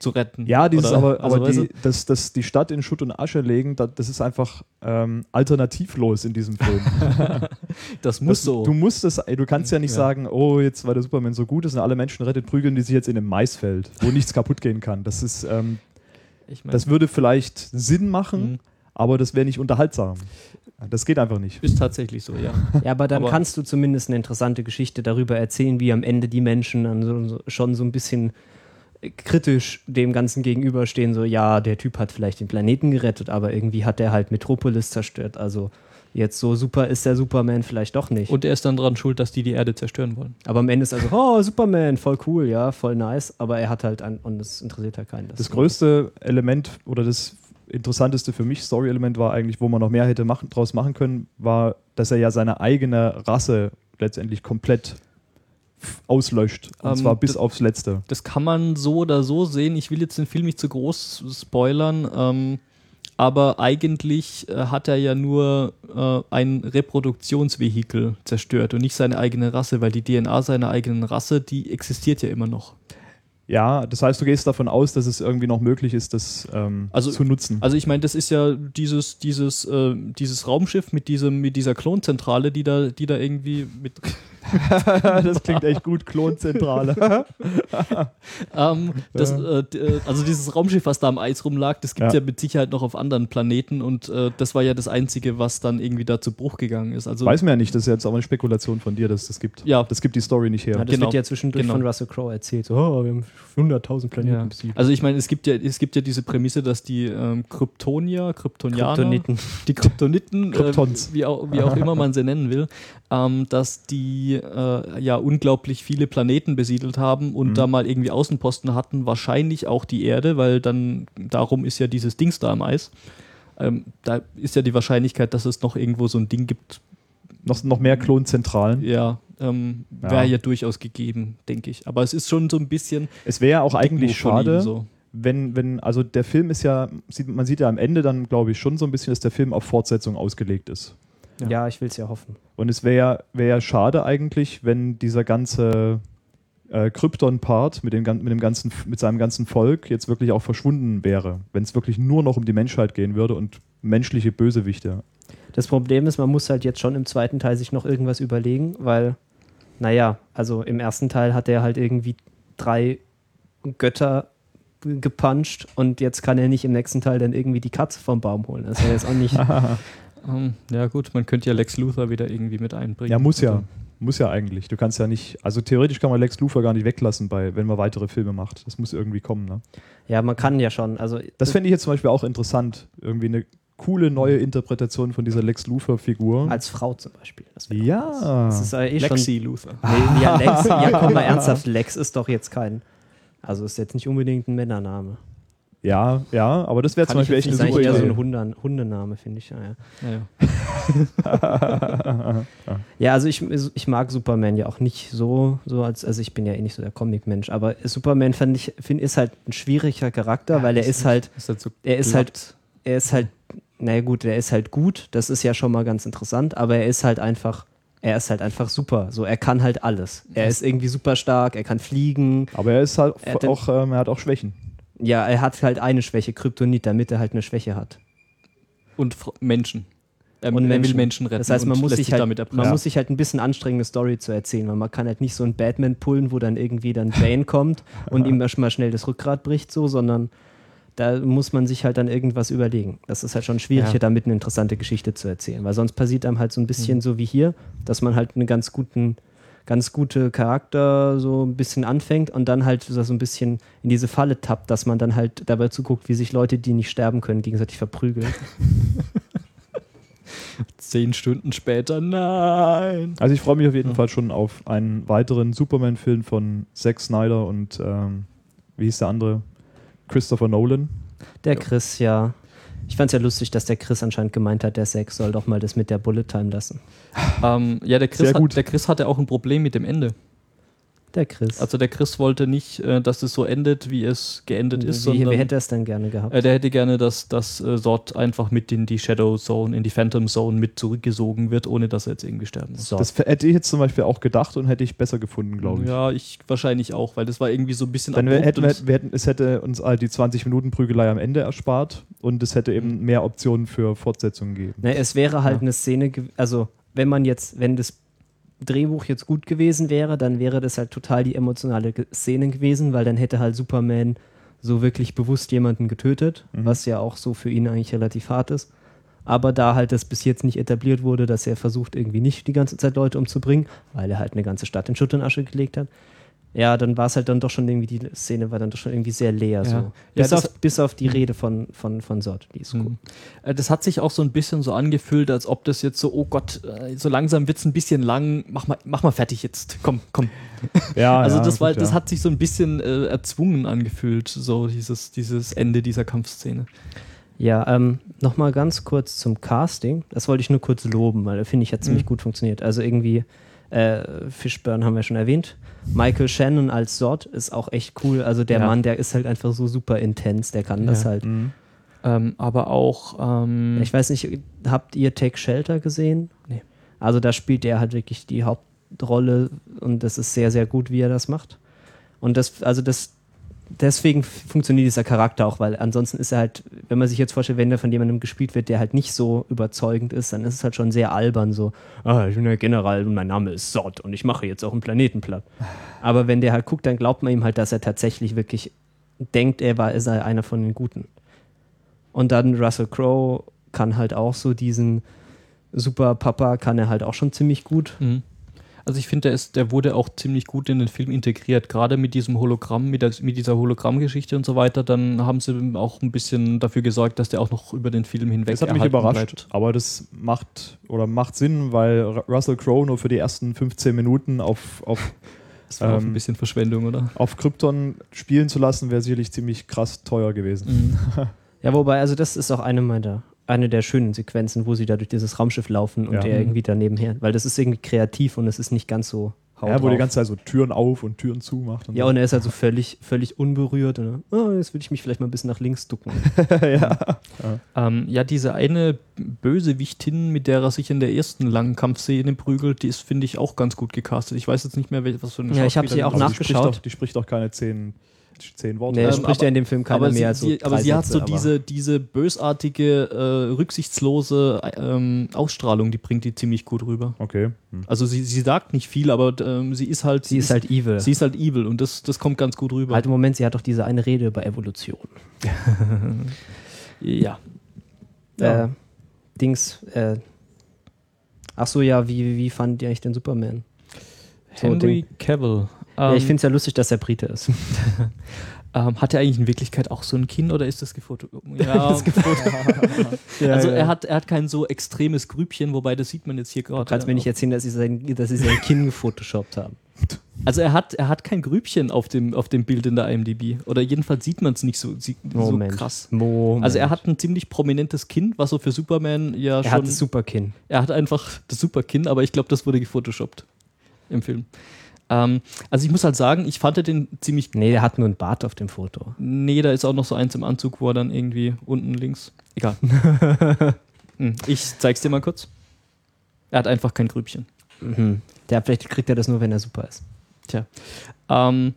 zu retten. Ja, dieses Oder? aber, Also, aber die, das, das, die Stadt in Schutt und Asche legen, das, das ist einfach ähm, alternativlos in diesem Film. du, das muss das, so. Du musst es, du kannst ja nicht Ja. sagen, oh, jetzt weil der Superman so gut ist und alle Menschen rettet, prügeln die sich jetzt in einem Maisfeld, wo nichts kaputt gehen kann. Das ist, ähm, ich mein, das würde vielleicht Sinn machen, Mhm. aber das wäre nicht unterhaltsam. Das geht einfach nicht. ist tatsächlich so, ja. Ja, aber dann Aber- kannst du zumindest eine interessante Geschichte darüber erzählen, wie am Ende die Menschen dann so, so, schon so ein bisschen kritisch dem Ganzen gegenüberstehen, so ja, der Typ hat vielleicht den Planeten gerettet, aber irgendwie hat er halt Metropolis zerstört. Also jetzt so super ist der Superman vielleicht doch nicht. Und er ist dann dran schuld, dass die die Erde zerstören wollen. aber am Ende ist also, oh, Superman, voll cool, ja, voll nice, aber er hat halt ein, und es interessiert halt keinen. Das größte Element oder das interessanteste für mich Story-Element war eigentlich, wo man noch mehr hätte machen, draus machen können, war, dass er ja seine eigene Rasse letztendlich komplett auslöscht. Und Ähm, zwar bis das- aufs Letzte. Das kann man so oder so sehen. Ich will jetzt den Film nicht zu groß spoilern, ähm, aber eigentlich äh, hat er ja nur äh, ein Reproduktionsvehikel zerstört und nicht seine eigene Rasse, weil die DNA seiner eigenen Rasse, die existiert ja immer noch. Ja, das heißt, du gehst davon aus, dass es irgendwie noch möglich ist, das ähm, Also- zu nutzen. Also ich meine, das ist ja dieses, dieses, äh, dieses Raumschiff mit diesem, mit dieser Klonzentrale, die da, die da irgendwie mit das klingt echt gut, Klonzentrale. Ähm, das, äh, äh, also dieses Raumschiff, was da am Eis rumlag, das gibt es Ja. ja. mit Sicherheit noch auf anderen Planeten und äh, das war ja das Einzige, was dann irgendwie da zu Bruch gegangen ist. Also Weiß man ja nicht, das ist jetzt auch eine Spekulation von dir, dass es das gibt. Ja. Das gibt die Story nicht her. Ja, das Genau. wird ja zwischendurch Genau. von Russell Crowe erzählt. So, oh, wir haben 100.000 Planeten ja. besiegt. also ich meine, es gibt ja, es gibt ja diese Prämisse, dass die ähm, Kryptonier, Kryptonianer, Kryptoniten. die Kryptoniten, äh, Kryptons. wie, auch, wie auch immer man sie nennen will, ähm, dass die äh, ja unglaublich viele Planeten besiedelt haben und Mhm. da mal irgendwie Außenposten hatten, wahrscheinlich auch die Erde, weil dann darum ist ja dieses Dings da am Eis. Ähm, da ist ja die Wahrscheinlichkeit, dass es noch irgendwo so ein Ding gibt, Noch, noch mehr Klonzentralen. ja, ähm, Ja. wäre ja durchaus gegeben, denke ich. Aber es ist schon so ein bisschen Es wäre ja auch eigentlich schade, So. wenn, wenn, also der Film ist ja, sieht, man sieht ja am Ende dann, glaube ich, schon so ein bisschen, dass der Film auf Fortsetzung ausgelegt ist. Ja, ich will es ja hoffen. Und es wäre ja, wär ja schade eigentlich, wenn dieser ganze äh, Krypton-Part mit, dem gan- mit, dem ganzen, mit seinem ganzen Volk jetzt wirklich auch verschwunden wäre. Wenn es wirklich nur noch um die Menschheit gehen würde und menschliche Bösewichte. Das Problem ist, man muss halt jetzt schon im zweiten Teil sich noch irgendwas überlegen, weil, naja, also im ersten Teil hat er halt irgendwie drei Götter gepuncht und jetzt kann er nicht im nächsten Teil dann irgendwie die Katze vom Baum holen. Das ist ja jetzt auch nicht. Ähm, ja, gut, man könnte ja Lex Luthor wieder irgendwie mit einbringen. Ja, muss ja. Also, Muss ja eigentlich. Du kannst ja nicht, also theoretisch kann man Lex Luthor gar nicht weglassen, bei, wenn man weitere Filme macht. Das muss irgendwie kommen. Ne? ja, man kann ja schon. Also Das fände ich jetzt zum Beispiel auch interessant. Irgendwie eine coole neue Interpretation von dieser Lex Luthor-Figur. als Frau zum Beispiel. Das Ja. Das ist ja eh Lexi Luthor. schon. Nee, ja, Lex, ja, komm mal ernsthaft. Lex ist doch jetzt kein. Also ist jetzt nicht unbedingt ein Männername. Ja, ja, aber das wäre zum Beispiel echt Das eine ist super eigentlich eher so Idee. ein Hunde, Hundename, finde ich. Ja, ja. Ja, ja. Ja, also ich, ich mag Superman ja auch nicht so, so als, also ich bin ja eh nicht so der Comic-Mensch, aber Superman finde ich, find, ist halt ein schwieriger Charakter, weil er ist halt, Ist halt so er ist glatt. halt, er ist halt, naja gut, er ist halt gut, das ist ja schon mal ganz interessant, aber er ist halt einfach, er ist halt einfach super, so, er kann halt alles. Er ist irgendwie super stark, er kann fliegen, Aber er ist halt Er hat auch, ähm, er hat auch Schwächen. ja, er hat halt eine Schwäche, Kryptonit, damit er halt eine Schwäche hat. Und Fr- Menschen. Er, Und er Menschen. will Menschen retten. Das heißt, man muss sich halt, damit man erpressen. muss sich halt ein bisschen anstrengende Story zu erzählen, weil man kann halt nicht so ein Batman pullen, wo dann irgendwie dann Bane kommt und ihm erstmal schnell das Rückgrat bricht, so, sondern da muss man sich halt dann irgendwas überlegen. Das ist halt schon schwierig, Ja. damit eine interessante Geschichte zu erzählen, weil sonst passiert einem halt so ein bisschen Mhm. so wie hier, dass man halt einen ganz guten ganz gute Charakter so ein bisschen anfängt und dann halt so ein bisschen in diese Falle tappt, dass man dann halt dabei zuguckt, wie sich Leute, die nicht sterben können, gegenseitig verprügeln. Zehn Stunden später, nein. Also ich freue mich auf jeden Ja. Fall schon auf einen weiteren Superman-Film von Zack Snyder und ähm, wie hieß der andere? Christopher Nolan. Der Ja. Chris, ja. Ich fand's ja lustig, dass der Chris anscheinend gemeint hat, der Sex soll doch mal das mit der Bullet Time lassen. Ähm, ja, der Chris, Sehr gut. hat, der Chris hatte auch ein Problem mit dem Ende. Der Chris. Also der Chris wollte nicht, äh, dass es so endet, wie es geendet ist, wie, sondern wie hätte er es denn gerne gehabt? äh, der hätte gerne, dass das äh, Sort einfach mit in die Shadow Zone, in die Phantom Zone mit zurückgesogen wird, ohne dass er jetzt irgendwie sterben muss. so. Das hätte ich jetzt zum Beispiel auch gedacht und hätte ich besser gefunden, glaube ich. Ja, ich wahrscheinlich auch, weil das war irgendwie so ein bisschen Dann hätten, wir, hätten, es hätte uns all die 20 Minuten Prügelei am Ende erspart und es hätte eben mehr Optionen für Fortsetzungen gegeben. ne, es wäre halt Ja. eine Szene, also wenn man jetzt, wenn das Drehbuch jetzt gut gewesen wäre, dann wäre das halt total die emotionale Szene gewesen, weil dann hätte halt Superman so wirklich bewusst jemanden getötet, Mhm. was ja auch so für ihn eigentlich relativ hart ist. Aber da halt das bis jetzt nicht etabliert wurde, dass er versucht, irgendwie nicht die ganze Zeit Leute umzubringen, weil er halt eine ganze Stadt in Schutt und Asche gelegt hat, ja, dann war es halt dann doch schon irgendwie, die Szene war dann doch schon irgendwie sehr leer. So. Ja, Bis, das- auf, bis auf die Rede von, von, von Sod, die ist gut. Mhm. Äh, Das hat sich auch so ein bisschen so angefühlt, als ob das jetzt so, oh Gott, äh, so langsam wird es ein bisschen lang, mach mal, mach mal fertig jetzt, komm, komm. Ja, also ja, das, war, gut, das hat sich so ein bisschen äh, erzwungen angefühlt, so dieses, dieses Ende dieser Kampfszene. Ja, ähm, nochmal ganz kurz zum Casting. Das wollte ich nur kurz loben, weil finde ich hat ziemlich Mhm. gut funktioniert. Also irgendwie, äh, Fishburne haben wir schon erwähnt. Michael Shannon als Sod ist auch echt cool. Also der Ja. Mann, der ist halt einfach so super intens, der kann das Ja. halt. Mhm. Ähm, aber auch, ähm, Ich weiß nicht, habt ihr Take Shelter gesehen? Nee. Also da spielt er halt wirklich die Hauptrolle und das ist sehr, sehr gut, wie er das macht. Und das, also das, deswegen funktioniert dieser Charakter auch, weil ansonsten ist er halt, wenn man sich jetzt vorstellt, wenn der von jemandem gespielt wird, der halt nicht so überzeugend ist, dann ist es halt schon sehr albern, so, ah, ich bin der General und mein Name ist Sod und ich mache jetzt auch einen Planeten platt. Aber wenn der halt guckt, dann glaubt man ihm halt, dass er tatsächlich wirklich denkt, er war, ist er einer von den Guten. Und dann Russell Crowe kann halt auch so diesen Super Papa kann er halt auch schon ziemlich gut. Mhm. Also ich finde, der, ist- der wurde auch ziemlich gut in den Film integriert, gerade mit diesem Hologramm, mit, der, mit dieser Hologrammgeschichte und so weiter. Dann haben sie auch ein bisschen dafür gesorgt, dass der auch noch über den Film hinweg Das hat mich überrascht, bleibt. aber das macht oder macht Sinn, weil Ru- Russell Crowe nur für die ersten 15 Minuten auf, auf, Das war auch Ähm, ein bisschen Verschwendung, oder? auf Krypton spielen zu lassen, wäre sicherlich ziemlich krass teuer gewesen. Mhm. Ja, wobei, also das ist auch eine meiner, eine der schönen Sequenzen, wo sie da durch dieses Raumschiff laufen und Ja. der irgendwie daneben her, weil das ist irgendwie kreativ und es ist nicht ganz so hau Ja, wo drauf. die ganze Zeit so Türen auf und Türen zu macht. Und ja, so. und er ist halt so völlig, völlig unberührt. Und, oh, jetzt will ich mich vielleicht mal ein bisschen nach links ducken. ja. Ähm, ja, diese eine Bösewichtin, mit der er sich in der ersten langen Kampfszene prügelt, die ist, finde ich, auch ganz gut gecastet. Ich weiß jetzt nicht mehr, was für eine Ja, ich hab sie Schauspielerin auch ist. die spricht, nachgeschaut. doch, die spricht doch keine zehn, zehn Worte. Nee, Ähm, spricht aber- ja in dem Film keiner aber mehr sie, als so sie, aber sie hat so aber- diese, diese bösartige, äh, rücksichtslose ähm, Ausstrahlung, die bringt die ziemlich gut rüber. Okay. Hm. Also sie, sie sagt nicht viel, aber ähm, sie ist halt Sie ist halt evil. sie ist halt evil und das, das kommt ganz gut rüber. halt im Moment, sie hat doch diese eine Rede über Evolution. ja. Ja. Äh, Dings, äh, ach so, ja, wie, wie fand ihr eigentlich den Superman? So, Henry Cavill. Ja, ich Ähm, finde es ja lustig, dass er Brite ist. ähm, hat er eigentlich in Wirklichkeit auch so ein Kinn oder ist das gefoto? Ja, Das gefoto- also ja. er hat, er hat kein so extremes Grübchen, wobei das sieht man jetzt hier gerade. Du kannst mir nicht erzählen, dass sie sein, dass sie sein Kinn gefotoshoppt haben. Also er hat, er hat kein Grübchen auf dem, auf dem Bild in der IMDb. Oder jedenfalls sieht man es nicht so, sie- so krass. Moment. Also er hat ein ziemlich prominentes Kinn, was so für Superman ja er schon. hat das Superkinn. er hat einfach das Superkinn, aber ich glaube, das wurde gefotoshoppt im Film. Ähm, also ich muss halt sagen, ich fand den ziemlich. Nee, der hat nur einen Bart auf dem Foto. Nee, da ist auch noch so eins im Anzug, wo er dann irgendwie unten links. Egal. Hm, ich zeig's dir mal kurz. Er hat einfach kein Grübchen. Mhm. Der, vielleicht kriegt er das nur, wenn er super ist. Ähm,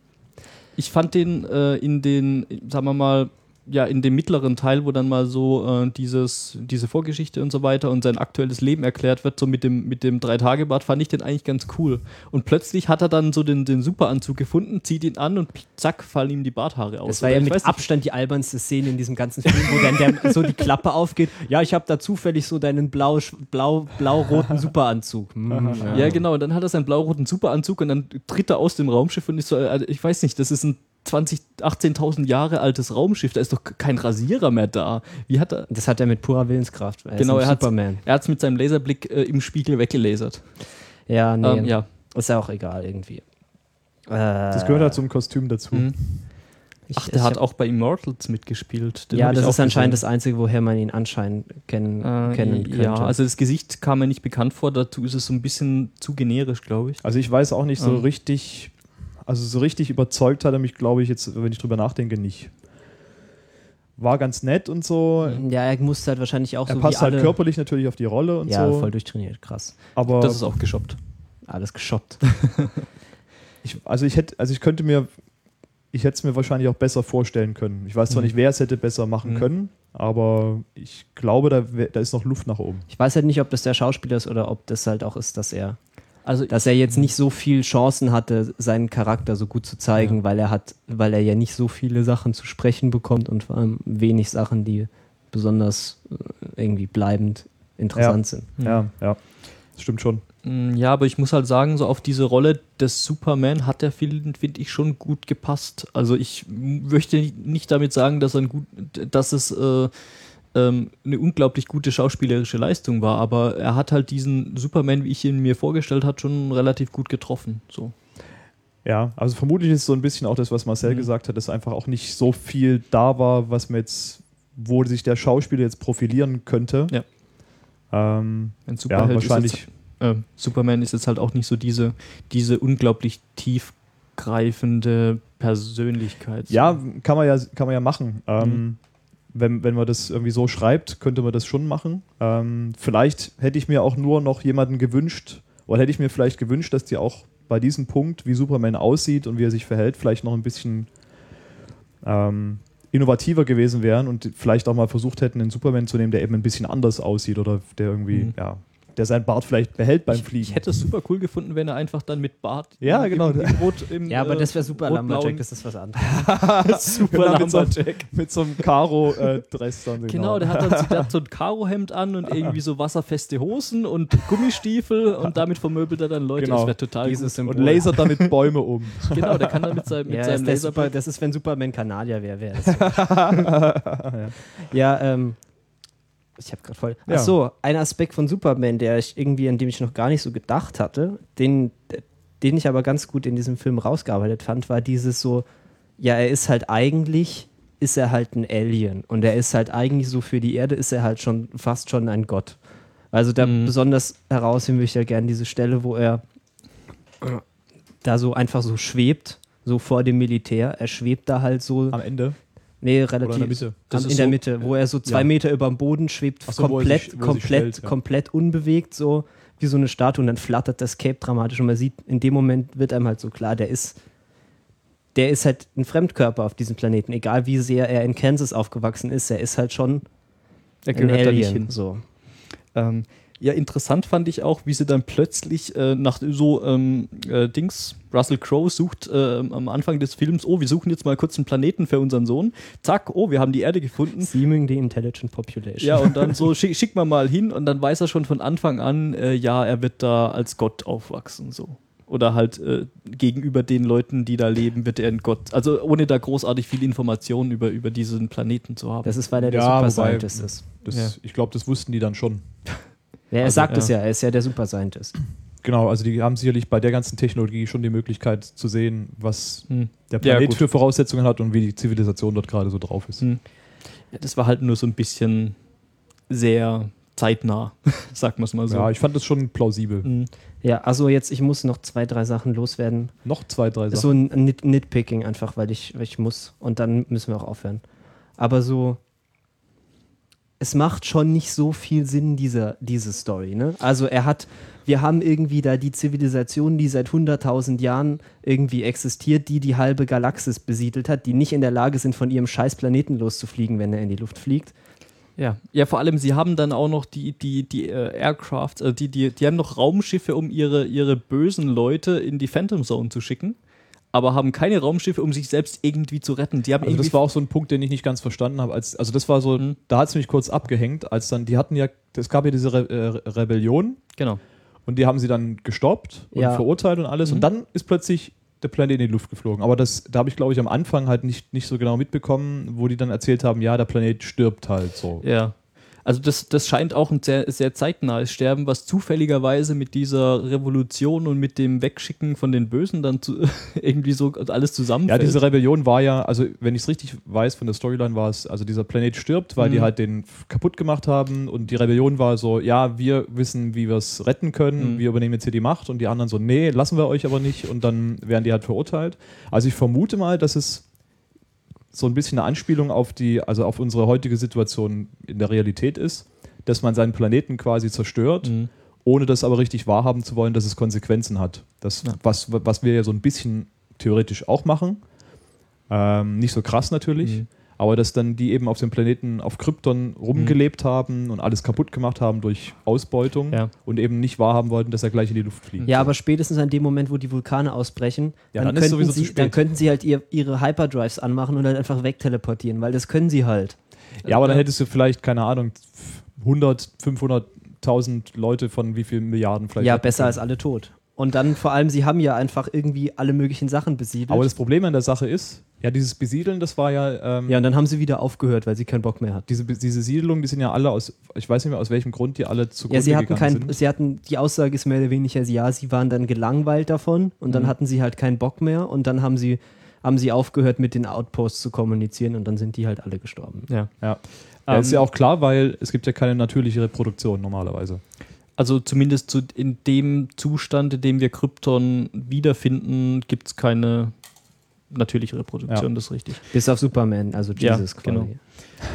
ich fand den äh, in den, sagen wir mal, ja, in dem mittleren Teil, wo dann mal so äh, dieses, diese Vorgeschichte und so weiter und sein aktuelles Leben erklärt wird, so mit dem, mit dem Drei-Tage-Bad, fand ich den eigentlich ganz cool. Und plötzlich hat er dann so den, den Superanzug gefunden, zieht ihn an und zack, fallen ihm die Barthaare aus. Das war ja mit nicht. Abstand die albernste Szene in diesem ganzen Film, wo dann der, so die Klappe aufgeht. Ja, ich habe da zufällig so deinen blau, blau, blau-roten Superanzug. Hm, Ja, genau. Und dann hat er seinen blau-roten Superanzug und dann tritt er aus dem Raumschiff und ist so, also ich weiß nicht, das ist ein 20, 18.000 Jahre altes Raumschiff, da ist doch kein Rasierer mehr da. Wie hat er, Das hat er mit purer Willenskraft. Er Genau, ist ein er hat- er hat es mit seinem Laserblick äh, im Spiegel weggelasert. Ja, nee. Ähm, ja. Ist ja auch egal irgendwie. Äh, Das gehört halt zum Kostüm dazu. Mhm. ich- Ach, ich der hat hab- auch bei Immortals mitgespielt. Den Ja, ich das ist anscheinend das gesehen. Einzige, woher man ihn anscheinend kennen, Äh, kennen könnte. Ja, also das Gesicht kam mir nicht bekannt vor, dazu ist es so ein bisschen zu generisch, glaube ich. Also ich weiß auch nicht so Ähm. richtig, also so richtig überzeugt hat er mich, glaube ich, jetzt, wenn ich drüber nachdenke, nicht. War ganz nett und so. ja, er musste halt wahrscheinlich auch Er so passt wie halt alle, körperlich natürlich auf die Rolle und Ja, so. voll durchtrainiert, krass. aber Das ist auch geshoppt. Alles geshoppt. ich, also ich hätte, also ich könnte mir, ich hätte es mir wahrscheinlich auch besser vorstellen können. Ich weiß zwar Mhm. nicht, wer es hätte besser machen Mhm. können, aber ich glaube, da, da ist noch Luft nach oben. Ich weiß halt nicht, ob das der Schauspieler ist oder ob das halt auch ist, dass er, Also dass er jetzt nicht so viel Chancen hatte, seinen Charakter so gut zu zeigen, Ja. weil er hat, weil er ja nicht so viele Sachen zu sprechen bekommt und vor allem wenig Sachen, die besonders äh, irgendwie bleibend interessant sind. Mhm. Ja, ja. Das stimmt schon. Mm, Ja, aber ich muss halt sagen, so auf diese Rolle des Superman hat der Film, finde ich, schon gut gepasst. Also ich möchte nicht damit sagen, dass, er ein gut, dass es äh, ähm, eine unglaublich gute schauspielerische Leistung war, aber er hat halt diesen Superman, wie ich ihn mir vorgestellt habe, schon relativ gut getroffen. So. Ja, also vermutlich ist so ein bisschen auch das, was Marcel Mhm. gesagt hat, dass einfach auch nicht so viel da war, was mir jetzt, wo sich der Schauspieler jetzt profilieren könnte. Ja. Ähm, Ein ja, Superheld ist wahrscheinlich. jetzt, äh, Superman ist jetzt halt auch nicht so diese, diese unglaublich tiefgreifende Persönlichkeit. Ja, kann man ja, kann man ja machen. Ähm, Mhm. Wenn, wenn man das irgendwie so schreibt, könnte man das schon machen. Ähm, vielleicht hätte ich mir auch nur noch jemanden gewünscht, oder hätte ich mir vielleicht gewünscht, dass die auch bei diesem Punkt, wie Superman aussieht und wie er sich verhält, vielleicht noch ein bisschen ähm, innovativer gewesen wären und vielleicht auch mal versucht hätten, einen Superman zu nehmen, der eben ein bisschen anders aussieht oder der irgendwie, Mhm. ja, der sein Bart vielleicht behält beim ich, Fliegen. ich hätte es super cool gefunden, wenn er einfach dann mit Bart Ja, im, genau. im, im Rot, im, Ja, aber äh, das wäre super rot-blauen- Lumberjack, das ist was anderes. super Genau, mit so einem- Lumberjack. mit so einem Karo-Dress dann. Genau, der hat dann so, der hat so ein Karohemd an und irgendwie so wasserfeste Hosen und Gummistiefel und damit vermöbelt er dann Leute. Genau. Das wäre total Dieses gut. und lasert damit Bäume um. Genau, der kann dann mit seinem, mit Ja, seinem Laser super, das ist, wenn Superman Kanadier wäre. Wär das. ja, ähm. Ich habe gerade voll. Ja. Ach so, ein Aspekt von Superman, der ich irgendwie, an dem ich noch gar nicht so gedacht hatte, den, den ich aber ganz gut in diesem Film rausgearbeitet fand, war dieses so, ja, er ist halt eigentlich, ist er halt ein Alien und er ist halt eigentlich so für die Erde ist er halt schon fast schon ein Gott. Also da Mhm. besonders herausheben möchte ich ja gerne diese Stelle, wo er da so einfach so schwebt, so vor dem Militär. Er schwebt da halt so, Am Ende. Nee, Oder relativ in der Mitte. Das am, ist in der so- Mitte, wo er so zwei ja. Meter über dem Boden schwebt, so, er komplett, sich- er komplett, stellt, ja. komplett unbewegt, so wie so eine Statue und dann flattert das Cape dramatisch und man sieht, in dem Moment wird einem halt so klar, der ist, der ist halt ein Fremdkörper auf diesem Planeten, egal wie sehr er in Kansas aufgewachsen ist, er ist halt schon Der ein gehört da nicht Alien. hin. So. Ähm, ja, interessant fand ich auch, wie sie dann plötzlich äh, nach so ähm, äh, Dings, Russell Crowe sucht äh, am Anfang des Films, oh, wir suchen jetzt mal kurz einen Planeten für unseren Sohn. Zack, oh, wir haben die Erde gefunden. Seeming the Intelligent Population. Ja, und dann so, schick, schick mal mal hin und dann weiß er schon von Anfang an, äh, ja, er wird da als Gott aufwachsen, so. Oder halt äh, gegenüber den Leuten, die da leben, wird er ein Gott. Also ohne da großartig viel Informationen über, über diesen Planeten zu haben. Das ist, weil er der Ja, Super wobei- ist. Das, Ja. Ich glaube, das wussten die dann schon. Ja, er Also, sagt ja. es ja, er ist ja der Super Scientist. Genau, also die haben sicherlich bei der ganzen Technologie schon die Möglichkeit zu sehen, was Hm. der Ja, Planet gut. für Voraussetzungen hat und wie die Zivilisation dort gerade so drauf ist. Hm. Ja, das war halt nur so ein bisschen sehr zeitnah, sagt man es mal so. Ja, ich fand das schon plausibel. Mhm. Ja, also jetzt, ich muss noch zwei, drei Sachen loswerden. Noch zwei, drei Sachen. So ein Nit Nitpicking einfach, weil ich, weil ich muss. Und dann müssen wir auch aufhören. Aber so, es macht schon nicht so viel Sinn, diese, diese Story. Ne? Also er hat, wir haben irgendwie da die Zivilisation, die seit 100.000 Jahren irgendwie existiert, die die halbe Galaxis besiedelt hat, die nicht in der Lage sind, von ihrem scheiß Planeten loszufliegen, wenn er in die Luft fliegt. Ja. ja, vor allem, sie haben dann auch noch die, die, die äh, Aircraft, also die, die, die haben noch Raumschiffe, um ihre, ihre bösen Leute in die Phantom Zone zu schicken, aber haben keine Raumschiffe, um sich selbst irgendwie zu retten. Die haben Also das war auch so ein Punkt, den ich nicht ganz verstanden habe. Als, also das war so, Mhm. da hat es mich kurz abgehängt, als dann, die hatten ja, es gab ja diese Re äh, Rebellion genau. und die haben sie dann gestoppt und Ja. verurteilt und alles Mhm. und dann ist plötzlich der Planet in die Luft geflogen. Aber das, da habe ich, glaube ich, am Anfang halt nicht, nicht so genau mitbekommen, wo die dann erzählt haben, ja, der Planet stirbt halt so. Ja. Also das, das scheint auch ein sehr, sehr zeitnahes Sterben, was zufälligerweise mit dieser Revolution und mit dem Wegschicken von den Bösen dann zu, irgendwie so alles Ja, zusammenfällt. diese Rebellion war ja, also wenn ich es richtig weiß von der Storyline, war es, also dieser Planet stirbt, weil die Mhm. halt den kaputt gemacht haben und die Rebellion war so, ja, wir wissen, wie wir es retten können, Mhm. wir übernehmen jetzt hier die Macht und die anderen so, nee, lassen wir euch aber nicht und dann werden die halt verurteilt. Also ich vermute mal, dass es so ein bisschen eine Anspielung auf die, also auf unsere heutige Situation in der Realität ist, dass man seinen Planeten quasi zerstört Mhm. ohne das aber richtig wahrhaben zu wollen, dass es Konsequenzen hat. Das, Ja. was, was wir ja so ein bisschen theoretisch auch machen. Ähm, nicht so krass natürlich, Mhm. Aber dass dann die eben auf dem Planeten auf Krypton rumgelebt haben und alles kaputt gemacht haben durch Ausbeutung Ja. und eben nicht wahrhaben wollten, dass er gleich in die Luft fliegt. Ja, aber spätestens an dem Moment, wo die Vulkane ausbrechen, Ja, dann, dann ist könnten sie, dann könnten sie halt ihr, ihre Hyperdrives anmachen und dann einfach wegteleportieren, weil das können sie halt. Ja, aber dann hättest du vielleicht, keine Ahnung, 100, 500 tausend Leute von wie vielen Milliarden vielleicht. Ja, besser können. als alle tot. Und dann vor allem, sie haben ja einfach irgendwie alle möglichen Sachen besiedelt. Aber das Problem an der Sache ist, ja, dieses Besiedeln, das war ja. Ähm, ja, und dann haben sie wieder aufgehört, weil sie keinen Bock mehr hatten. diese, diese Siedlungen, die sind ja alle aus, ich weiß nicht mehr aus welchem Grund die alle zugrunde Ja, sie hatten gegangen kein, sind. sie hatten, die Aussage ist mehr oder weniger, ja, sie waren dann gelangweilt davon und dann Mhm. hatten sie halt keinen Bock mehr und dann haben sie, haben sie aufgehört, mit den Outposts zu kommunizieren und dann sind die halt alle gestorben. Ja. Ja. Ja, ist Ähm, ja auch klar, weil es gibt ja keine natürliche Reproduktion normalerweise. Also zumindest zu, in dem Zustand, in dem wir Krypton wiederfinden, gibt es keine natürliche Reproduktion, Ja. das ist richtig. Bis auf Superman, also Ja, Jesus quasi. genau.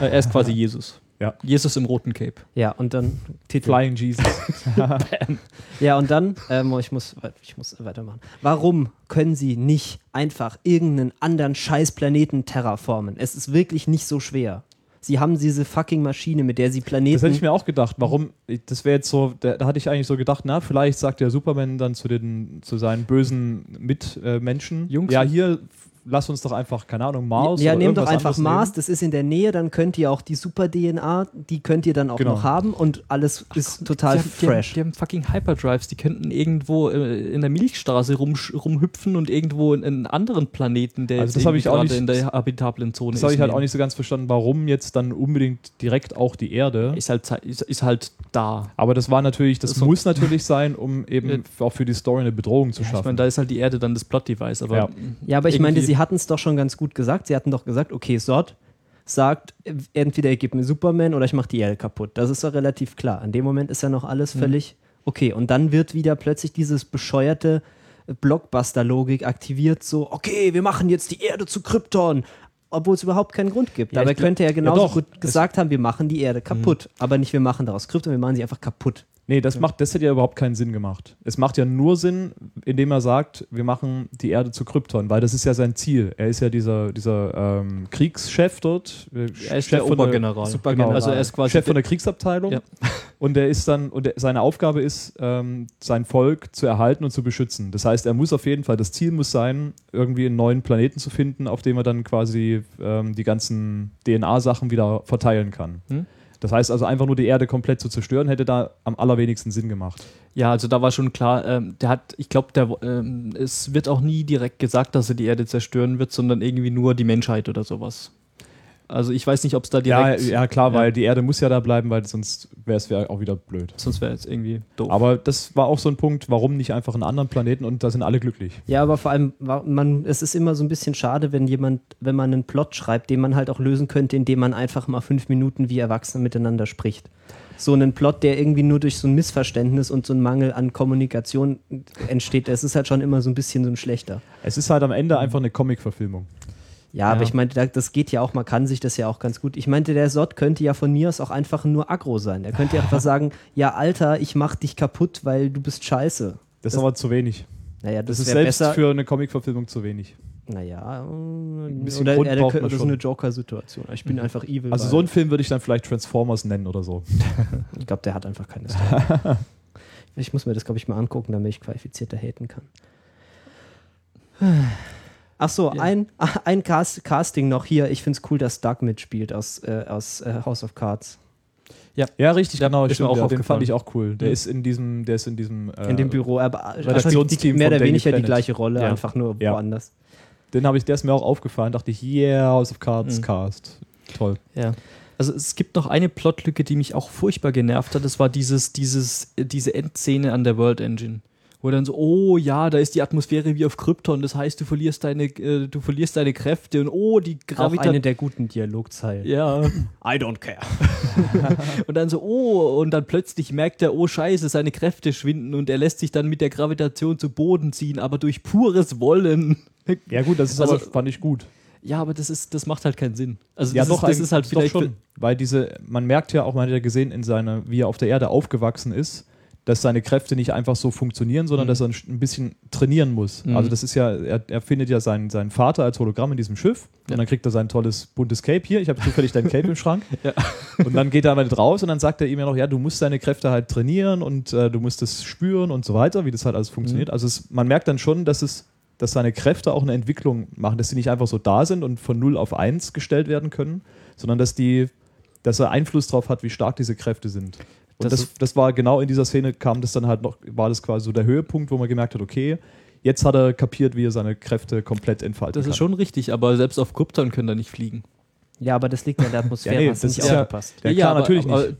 Äh, er ist quasi Jesus. Ja. Jesus im roten Cape. Ja, und dann Titel. Flying Jesus. Ja, und dann, ähm, ich, muss, ich muss weitermachen. Warum können sie nicht einfach irgendeinen anderen Scheißplaneten terraformen? Es ist wirklich nicht so schwer. Sie haben diese fucking Maschine, mit der sie Planeten. Das hätte ich mir auch gedacht. Warum? Das wäre jetzt so, da, da hatte ich eigentlich so gedacht, na, vielleicht sagt der Superman dann zu, den, zu seinen bösen Mitmenschen, Jungs. ja, hier, lass uns doch einfach, keine Ahnung, Mars. ja, oder nehmt doch einfach Mars, nehmen. das ist in der Nähe, dann könnt ihr auch die Super-DNA, die könnt ihr dann auch Genau. noch haben und alles ist total die haben, die haben, fresh. Die haben fucking Hyperdrives, die könnten irgendwo äh, in der Milchstraße rumsch- rumhüpfen und irgendwo in einen anderen Planeten, der Also das ich auch nicht- in der habitablen Zone Das ist. habe ich halt auch nicht so ganz verstanden, warum jetzt dann unbedingt direkt auch die Erde. Ist halt, ist, ist halt da. Aber das war natürlich, das Das ist so- muss natürlich sein, um eben auch für die Story eine Bedrohung zu Ja, ich schaffen. meine, da ist halt die Erde dann das Plot-Device. Aber Ja. Ja, aber ich meine, irgendwie- sie hatten es doch schon ganz gut gesagt. Sie hatten doch gesagt, okay, Sod sagt, entweder ihr gebt mir Superman oder ich mache die Erde kaputt. Das ist doch relativ klar. In dem Moment ist ja noch alles Mhm. völlig okay. Und dann wird wieder plötzlich dieses bescheuerte Blockbuster-Logik aktiviert, so, okay, wir machen jetzt die Erde zu Krypton. Obwohl es überhaupt keinen Grund gibt. Ja, Dabei glaub- könnte er genauso doch. gut gesagt haben, wir machen die Erde kaputt. Mhm. Aber nicht, wir machen daraus Krypton, wir machen sie einfach kaputt. Nee, das, macht, das hätte ja überhaupt keinen Sinn gemacht. Es macht ja nur Sinn, indem er sagt, wir machen die Erde zu Krypton, weil das ist ja sein Ziel. Er ist ja dieser, dieser ähm, Kriegschef dort. äh, er ist Chef der Obergeneral. Supergeneral. Also er ist quasi Chef von der, der Kriegsabteilung. Ja. Und er ist dann, und seine Aufgabe ist, ähm, sein Volk zu erhalten und zu beschützen. Das heißt, er muss auf jeden Fall, das Ziel muss sein, irgendwie einen neuen Planeten zu finden, auf dem er dann quasi ähm, die ganzen DNA-Sachen wieder verteilen kann. Hm? Das heißt also, einfach nur die Erde komplett zu zerstören, hätte da am allerwenigsten Sinn gemacht. ja, also da war schon klar, ähm, der hat, ich glaube, ähm, es wird auch nie direkt gesagt, dass er die Erde zerstören wird, sondern irgendwie nur die Menschheit oder sowas. Also ich weiß nicht, ob es da Ja, direkt. ja, klar, Ja. weil die Erde muss ja da bleiben, weil sonst wäre es auch wieder blöd. Sonst wäre es irgendwie doof. Aber das war auch so ein Punkt, warum nicht einfach einen anderen Planeten und da sind alle glücklich. Ja, aber vor allem, man, es ist immer so ein bisschen schade, wenn jemand, wenn man einen Plot schreibt, den man halt auch lösen könnte, indem man einfach mal fünf Minuten wie Erwachsene miteinander spricht. So einen Plot, der irgendwie nur durch so ein Missverständnis und so einen Mangel an Kommunikation entsteht, es ist halt schon immer so ein bisschen so ein schlechter. Es ist halt am Ende einfach eine Comic-Verfilmung. Ja, aber Ja. ich meinte, da- das geht ja auch, man kann sich das ja auch ganz gut. Ich meinte, der Sod könnte ja von mir aus auch einfach nur aggro sein. Der könnte ja einfach sagen, ja, Alter, ich mach dich kaputt, weil du bist scheiße. Das, Das- ist aber zu wenig. Naja, Das, das, ist selbst besser. für eine Comic-Verfilmung zu wenig. Naja, äh, bisschen oder Grund braucht das ist eine Joker-Situation. Ich bin einfach evil. Also so einen Film würde ich dann vielleicht Transformers nennen oder so. Ich glaube, der hat einfach keine Story. ich muss mir das, glaube ich, mal angucken, damit ich qualifizierter haten kann. Ach so, Ja. ein, ein Cast, Casting noch hier. Ich finde es cool, dass Doug mitspielt aus, äh, aus äh, House of Cards. Ja, richtig, Ja, genau. ist Stimmt, auch ja, den aufgefallen. fand ich auch cool. Der Mhm. ist in diesem, der ist in diesem. äh, in dem Büro. Aber Redaktionsteam die, mehr oder weniger die Planet. gleiche Rolle, Ja. einfach nur Ja. woanders. Den habe ich, der ist mir auch aufgefallen. Dachte ich, yeah, House of Cards Mhm. Cast. Toll. Ja. Also es gibt noch eine Plotlücke, die mich auch furchtbar genervt hat. Das war dieses, dieses, diese Endszene an der World Engine. Wo dann so, oh ja, da ist die Atmosphäre wie auf Krypton, das heißt, du verlierst deine, äh, du verlierst deine Kräfte und oh, die Auch Gravitation. eine der guten Dialogzeilen. Ja. I don't care. Und dann so, oh, und dann plötzlich merkt er, oh Scheiße, seine Kräfte schwinden und er lässt sich dann mit der Gravitation zu Boden ziehen, aber durch pures Wollen. Ja, gut, das ist Also- aber, fand ich gut. Ja, aber das ist, das macht halt keinen Sinn. Also ja, das, doch, ist, das ist halt doch vielleicht schon. Weil diese, man merkt ja auch, man hat ja gesehen, in seiner, wie er auf der Ede aufgewachsen ist, dass seine Kräfte nicht einfach so funktionieren, sondern Mhm. dass er ein, bisschen trainieren muss. Mhm. Also das ist ja, er, er findet ja seinen, seinen Vater als Hologramm in diesem Schiff Ja. und dann kriegt er sein tolles buntes Cape hier. Ich habe zufällig dein Cape im Schrank. Ja. Und dann geht er damit raus und dann sagt er ihm ja noch, ja, du musst deine Kräfte halt trainieren und äh, du musst es spüren und so weiter, wie das halt alles funktioniert. Mhm. Also es, man merkt dann schon, dass es dass seine Kräfte auch eine Entwicklung machen, dass sie nicht einfach so da sind und von 0 auf 1 gestellt werden können, sondern dass die, dass er Einfluss darauf hat, wie stark diese Kräfte sind. Und Das das, das, war genau in dieser Szene, kam das dann halt noch, war das quasi so der Höhepunkt, wo man gemerkt hat, okay, jetzt hat er kapiert, wie er seine Kräfte komplett entfalten Das kann. ist schon richtig, aber selbst auf Krypton können da nicht fliegen. Ja, aber das liegt ja in der Atmosphäre, Ja, nee, das nicht ist ja- aufgepasst. Ja, klar, natürlich aber, nicht.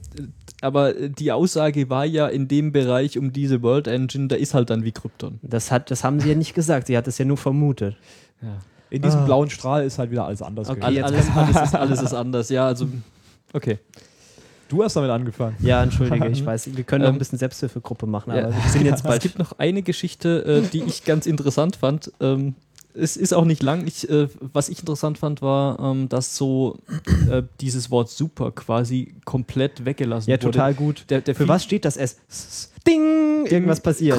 Aber, aber die Aussage war ja in dem Bereich um diese World Engine, da ist halt dann wie Krypton. Das, hat, das haben sie ja nicht gesagt, sie hat es ja nur vermutet. Ja. In diesem Ah. blauen Strahl ist halt wieder alles anders Okay, alles, alles, ist, alles ist anders, ja, also okay. Du hast damit angefangen. Ja, entschuldige, ich weiß, wir können auch Ähm, ein bisschen Selbsthilfegruppe machen, Ja, aber wir sind jetzt Es bald. gibt noch eine Geschichte, äh, die ich ganz interessant fand. Ähm, es ist auch nicht lang. Ich, äh, was ich interessant fand, war, ähm, dass so äh, dieses Wort super quasi komplett weggelassen Ja, wurde. total gut. Der, der Für was steht das S? Ding! Irgendwas passiert.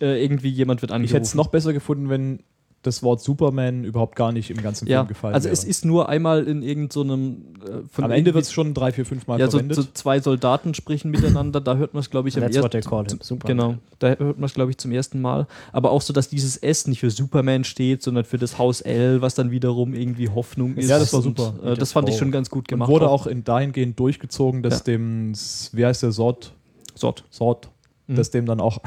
Äh, irgendwie jemand wird Ich angerufen. hätte es noch besser gefunden, wenn das Wort Superman überhaupt gar nicht im ganzen ja, Film gefallen also wäre. es ist nur einmal in irgendeinem so einem, äh, von Am Ende wird es schon drei, vier, fünf Mal ja, so, verwendet. so zwei Soldaten sprechen miteinander, da hört man es, glaube ich, am ersten. Super. Genau, da hört man es, glaube ich, zum ersten Mal. Aber auch so, dass dieses S nicht für Superman steht, sondern für das Haus L, was dann wiederum irgendwie Hoffnung ist. Ja, das war Und, super. Äh, das fand ich schon ganz gut und gemacht. wurde auch in dahingehend durchgezogen, dass Ja. dem, S- wie heißt der, Sort, Sort. Sort Mhm. dass dem dann auch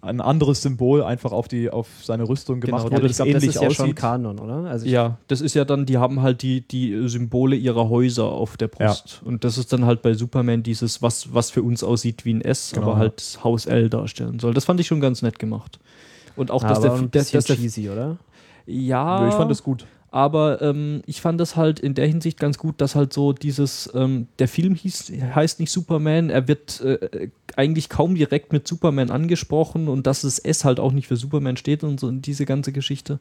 ein anderes Symbol einfach auf, die, auf seine Rüstung Genau, gemacht ja, wurde, das glaube, das ähnlich ist ja schon aussieht. Kanon, oder? Also Ja, das ist ja dann, die haben halt die, die Symbole ihrer Häuser auf der Brust. Und das ist dann halt bei Superman dieses, was, was für uns aussieht wie ein S, Genau, aber ja. halt das Haus L darstellen soll. Das fand ich schon ganz nett gemacht. Und auch, dass aber der, ein bisschen dass der cheesy, oder? ja, Ja, ich fand das gut. Aber ähm, ich fand das halt in der Hinsicht ganz gut, dass halt so dieses, ähm, der Film hieß, heißt nicht Superman, er wird äh, eigentlich kaum direkt mit Superman angesprochen und dass das S halt auch nicht für Superman steht und so und diese ganze Geschichte.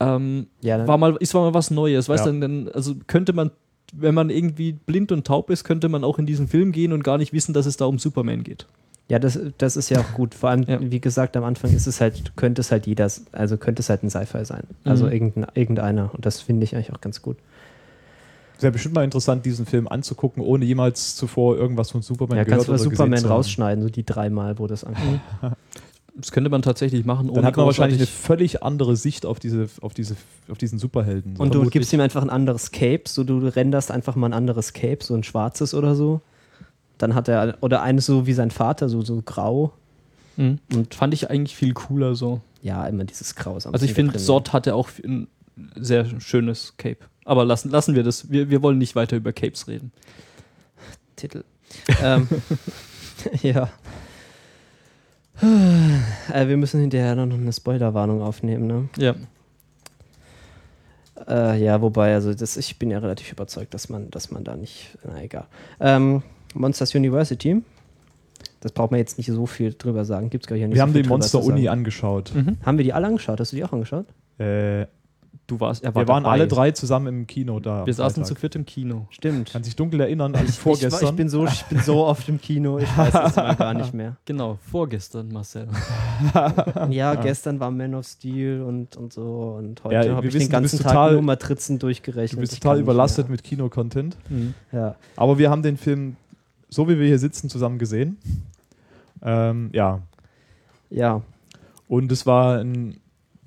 Ähm, Ja, dann- war mal, ist mal was Neues, weißt Ja. du, dann, also könnte man, wenn man irgendwie blind und taub ist, könnte man auch in diesen Film gehen und gar nicht wissen, dass es da um Superman geht. Ja, das, das ist ja auch gut. Vor allem, Ja. wie gesagt, am Anfang ist es halt, könnte es halt jeder, also könnte es halt ein Sci-Fi sein. Also Mhm. irgendein, irgendeiner. Und das finde ich eigentlich auch ganz gut. Es wäre bestimmt mal interessant, diesen Film anzugucken, ohne jemals zuvor irgendwas von Superman Ja, gehört kannst du oder Superman zu haben. rausschneiden, so die dreimal, wo das ankommt. Das könnte man tatsächlich machen. Dann hat man wahrscheinlich eine völlig andere Sicht auf, diese, auf, diese, auf diesen Superhelden. Und du Vermutlich. gibst ihm einfach ein anderes Cape, so du renderst einfach mal ein anderes Cape, so ein schwarzes oder so. Dann hat er, oder eines so wie sein Vater, so, so grau. Mhm. Und Fand ich eigentlich viel cooler so. ja, immer dieses Graus. am Also ich finde. Sort hatte auch ein sehr schönes Cape. Aber lassen, lassen wir das. Wir, wir wollen nicht weiter über Capes reden. Titel. ähm, ja. Äh, wir müssen hinterher noch eine Spoilerwarnung aufnehmen, ne? Ja. Äh, ja, wobei, also das, ich bin ja relativ überzeugt, dass man, dass man da nicht. Na egal. Ähm, Monsters University. Das braucht man jetzt nicht so viel drüber sagen. Gibt's gar nicht Wir so haben die Monster. Uni angeschaut. Mhm. Haben wir die alle angeschaut? Hast du die auch angeschaut? Äh, Du warst, er wir war waren dabei. alle drei zusammen im Kino da. Wir saßen zu viert im Kino. Stimmt. Kann sich dunkel erinnern, als Ich, vorgestern. ich bin so, ich bin so oft im Kino, ich weiß es mal gar nicht mehr. Genau, vorgestern, Marcel. Ja, gestern war Man of Steel und, und so und heute Ja, wir habe ich wissen, den ganzen Tag total- nur Matrizen durchgerechnet. du bist total überlastet mit Kino-Content. Mhm. Ja. Aber wir haben den Film, so wie wir hier sitzen, zusammen gesehen. Ähm, ja. ja, Und es war ein,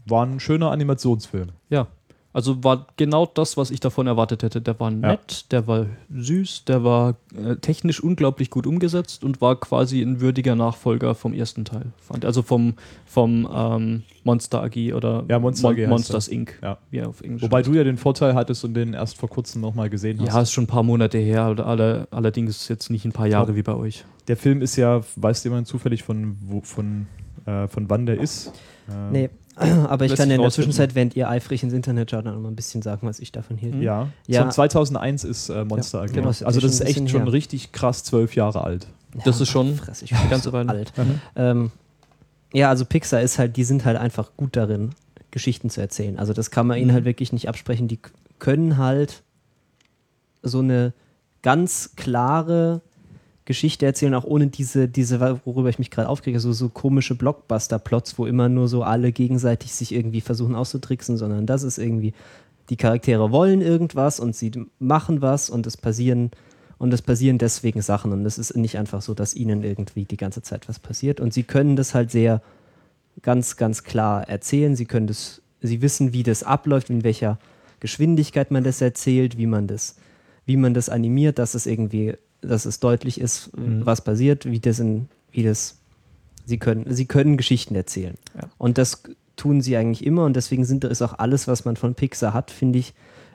war ein schöner Animationsfilm. Ja. Also war genau das, was ich davon erwartet hätte. Der war nett, der war süß, der war äh, technisch unglaublich gut umgesetzt und war quasi ein würdiger Nachfolger vom ersten Teil. Fand. Also vom, vom ähm, Monster AG oder Ja, Monster AG heißt Monsters Inc. Ja. Wie er auf Englisch Wobei heißt. du ja den Vorteil hattest und den erst vor kurzem nochmal gesehen hast. Ja, ist schon ein paar Monate her, oder alle, allerdings jetzt nicht ein paar Jahre Ja. wie bei euch. Der Film ist ja, weiß jemand zufällig von, wo, von, äh, von wann der ist? Äh, nee. Aber ich kann ja in der. Zwischenzeit, während ihr eifrig ins Internet schaut, dann mal ein bisschen sagen, was ich davon hielt. Ja, Ja. Von 2001 ist äh, Monster AG. genau, ist also das ist echt schon her. richtig krass zwölf Jahre alt. Das ist schon Fress, ich ganze so alt. Mhm. Ähm, ja, also Pixar ist halt, die sind halt einfach gut darin, Geschichten zu erzählen. Also das kann man ihnen Mhm. halt wirklich nicht absprechen. Die können halt so eine ganz klare Geschichte erzählen, auch ohne diese, diese worüber ich mich gerade aufkriege, so, so komische Blockbuster-Plots, wo immer nur so alle gegenseitig sich irgendwie versuchen auszutricksen, sondern das ist irgendwie, die Charaktere wollen irgendwas und sie machen was und es passieren und es passieren deswegen Sachen und es ist nicht einfach so, dass ihnen irgendwie die ganze Zeit was passiert und sie können das halt sehr ganz, ganz klar erzählen. Sie können das, sie wissen, wie das abläuft, in welcher Geschwindigkeit man das erzählt, wie man das, wie man das animiert, dass es irgendwie dass es deutlich ist, Mhm. was passiert, wie das in, wie das, sie können, sie können Geschichten erzählen. Ja. Und das tun sie eigentlich immer und deswegen sind ist auch alles, was man von Pixar hat, finde ich,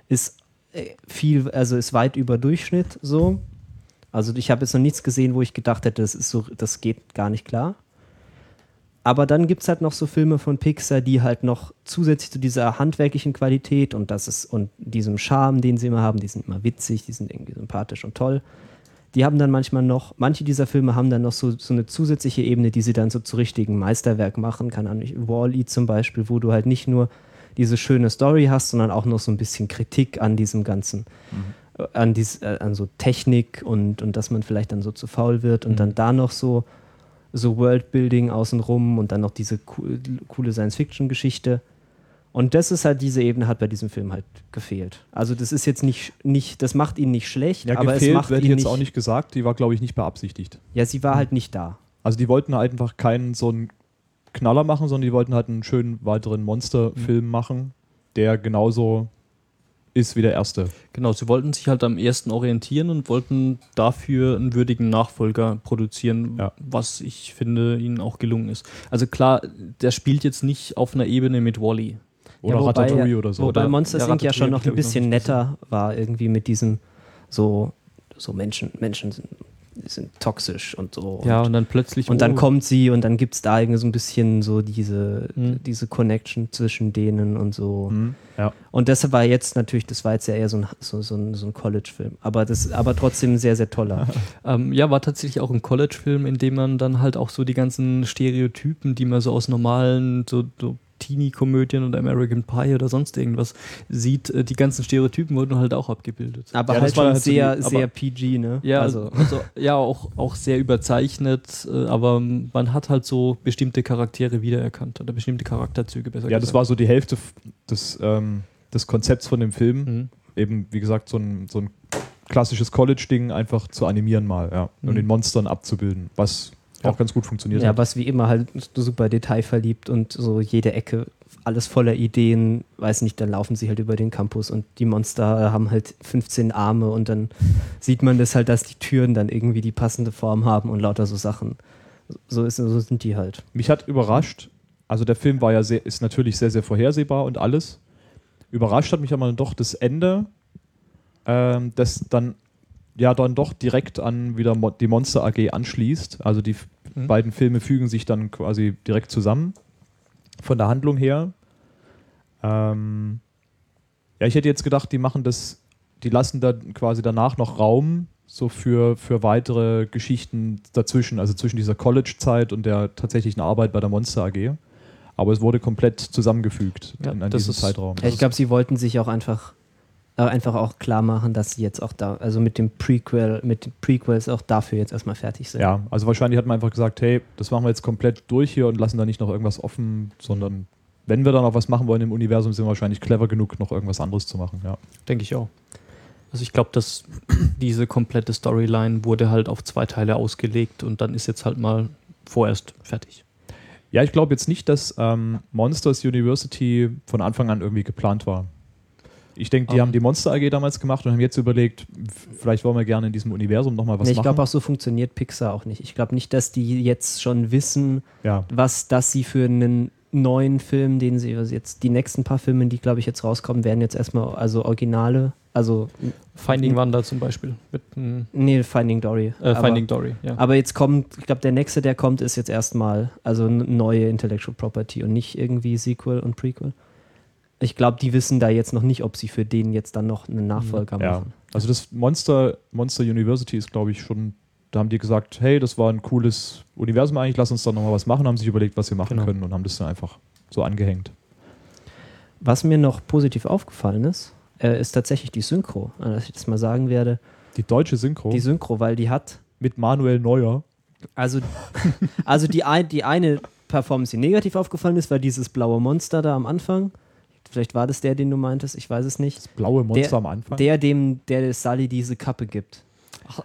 ist äh, viel, also ist weit über Durchschnitt so. Also ich habe jetzt noch nichts gesehen, wo ich gedacht hätte, das ist so, das geht gar nicht klar. Aber dann gibt es halt noch so Filme von Pixar, die halt noch zusätzlich zu dieser handwerklichen Qualität und das ist und diesem Charme, den sie immer haben, die sind immer witzig, die sind irgendwie sympathisch und toll. Die haben dann manchmal noch, manche dieser Filme haben dann noch so, so eine zusätzliche Ebene, die sie dann so zu richtigen Meisterwerk machen. Ahnung, Wall-E zum Beispiel, wo du halt nicht nur diese schöne Story hast, sondern auch noch so ein bisschen Kritik an diesem ganzen, äh, an, dies, äh, an so Technik und, und dass man vielleicht dann so zu faul wird und Mhm. dann da noch so, so Worldbuilding außenrum und dann noch diese co coole Science-Fiction-Geschichte. Und das ist halt, diese Ebene hat bei diesem Film halt gefehlt. Also das ist jetzt nicht, nicht das macht ihn nicht schlecht, Ja, aber es macht wird ihn jetzt nicht, auch nicht gesagt. Die war, glaube ich, nicht beabsichtigt. Ja, sie war halt nicht da. Also die wollten halt einfach keinen so einen Knaller machen, sondern die wollten halt einen schönen weiteren Monsterfilm machen, der genauso ist wie der erste. Genau, sie wollten sich halt am ersten orientieren und wollten dafür einen würdigen Nachfolger produzieren, Ja. was ich finde ihnen auch gelungen ist. Also klar, der spielt jetzt nicht auf einer Ebene mit Wally. Oder wobei- Ratatouille oder so. Wobei Oder- Monsters ja, Inc. ja schon noch ein bisschen noch netter war, irgendwie mit diesem so, so Menschen, Menschen sind, sind toxisch und so. Ja, und, und dann plötzlich. und dann oh, kommt sie und dann gibt es da irgendwie so ein bisschen so diese, Mhm. diese Connection zwischen denen und so. Mhm. Ja. Und das war jetzt natürlich, das war jetzt ja eher so ein, so, so ein, so ein College-Film. Aber das aber trotzdem sehr, sehr toller. Ähm, ja, war tatsächlich auch ein College-Film, in dem man dann halt auch so die ganzen Stereotypen, die man so aus normalen, so, so Teenie-Komödien oder American Pie oder sonst irgendwas sieht, äh, die ganzen Stereotypen wurden halt auch abgebildet. Aber Ja, halt das war schon halt sehr, die- sehr PG, ne? Ja, also. also, ja, auch, auch sehr überzeichnet, äh, aber man hat halt so bestimmte Charaktere wiedererkannt oder bestimmte Charakterzüge besser ja, das gesagt. war so die Hälfte des, ähm, des Konzepts von dem Film. Mhm. Eben, wie gesagt, so ein, so ein klassisches College-Ding einfach zu animieren mal, ja. Und Mhm. den Monstern abzubilden, was Ja. auch ganz gut funktioniert Ja, hat. was wie immer halt super detailverliebt und so jede Ecke alles voller Ideen, weiß nicht, dann laufen sie halt über den Campus und die Monster haben halt 15 Arme und dann sieht man das halt, dass die Türen dann irgendwie die passende Form haben und lauter so Sachen. So, ist, so sind die halt. Mich hat überrascht, also der Film war ja sehr, ist natürlich sehr, sehr vorhersehbar und alles. Überrascht hat mich aber doch das Ende, ähm, das dann ja dann doch direkt an wieder Mo die Monster AG anschließt. Also die Mhm. beiden Filme fügen sich dann quasi direkt zusammen von der Handlung her. Ähm, ja, ich hätte jetzt gedacht, die machen das, die lassen da quasi danach noch Raum so für, für weitere Geschichten dazwischen, also zwischen dieser College-Zeit und der tatsächlichen Arbeit bei der Monster AG. Aber es wurde komplett zusammengefügt Ja, in, das diesem ist- Zeitraum. Ja, ich glaube, sie wollten sich auch einfach, äh, einfach auch klar machen, dass sie jetzt auch da, also mit dem Prequel, mit den Prequels auch dafür jetzt erstmal fertig sind. Ja, also wahrscheinlich hat man einfach gesagt, hey, das machen wir jetzt komplett durch hier und lassen da nicht noch irgendwas offen, sondern wenn wir da noch was machen wollen im Universum, sind wir wahrscheinlich clever genug, noch irgendwas anderes zu machen. Ja. Denke ich auch. Also ich glaube, dass diese komplette Storyline wurde halt auf zwei Teile ausgelegt und dann ist jetzt halt mal vorerst fertig. Ja, ich glaube jetzt nicht, dass ähm, Monsters University von Anfang an irgendwie geplant war. Ich denke, die Ähm. haben die Monster AG damals gemacht und haben jetzt überlegt, vielleicht wollen wir gerne in diesem Universum nochmal was Nee, ich machen. glaube auch so funktioniert Pixar auch nicht. Ich glaube nicht, dass die jetzt schon wissen, ja. was das sie für einen neuen Film, den sie also jetzt, die nächsten paar Filme, die glaube ich jetzt rauskommen, werden jetzt erstmal also Originale, also Finding. Wanda zum Beispiel. Mit, nee, Finding Dory. äh, aber, Finding Dory, ja. aber jetzt kommt, ich glaube, der nächste, der kommt, ist jetzt erstmal also eine neue Intellectual Property und nicht irgendwie Sequel und Prequel. Ich glaube, die wissen da jetzt noch nicht, ob sie für den jetzt dann noch einen Nachfolger ja. machen. Also das Monster, Monster University ist, glaube ich, schon, da haben die gesagt, hey, das war ein cooles Universum eigentlich, lass uns da nochmal was machen, haben sich überlegt, was wir machen Genau. können und haben das dann einfach so angehängt. Was mir noch positiv aufgefallen ist, äh, ist tatsächlich die Synchro, äh, dass ich das mal sagen werde. Die deutsche Synchro Die Synchro, weil die hat mit Manuel Neuer. Also, also die, ein, die eine Performance, die negativ aufgefallen ist, war dieses blaue Monster da am Anfang. Vielleicht war das der, den du meintest, ich weiß es nicht. Das blaue Monster Der- am Anfang. Der, dem der Sally diese Kappe gibt.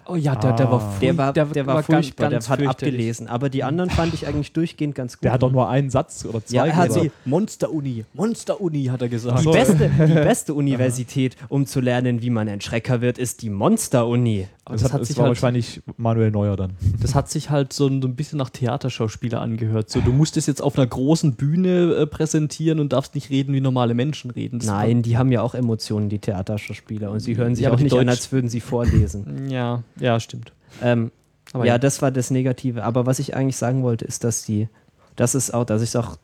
Oh ja, der, der war, Ah. furch- Der war, der, war, ganz- furchtbar, ganz der hat fürchterlich. abgelesen. Aber die anderen fand ich eigentlich durchgehend ganz gut. Der hat doch nur einen Satz oder zwei. Ja, er hat sie- Monster-Uni, Monster-Uni, hat er die, gesagt. so. beste, die beste Universität, um zu lernen, wie man ein Schrecker wird, ist die Monster-Uni. Aber das, hat, das war wahrscheinlich Manuel Neuer dann. Das hat sich halt so ein, so ein bisschen nach Theaterschauspieler angehört. So, du musst es jetzt auf einer großen Bühne äh, präsentieren und darfst nicht reden, wie normale Menschen reden. Das Nein, die haben ja auch Emotionen, die Theaterschauspieler. Und sie hören sich Ja, aber auch die nicht an, Deutsch- als würden sie vorlesen. War, ja, ja, stimmt. ähm, Aber ja, ja. das war das Negative. Aber was ich eigentlich sagen wollte, ist, dass die, das ist auch, dass ich es auch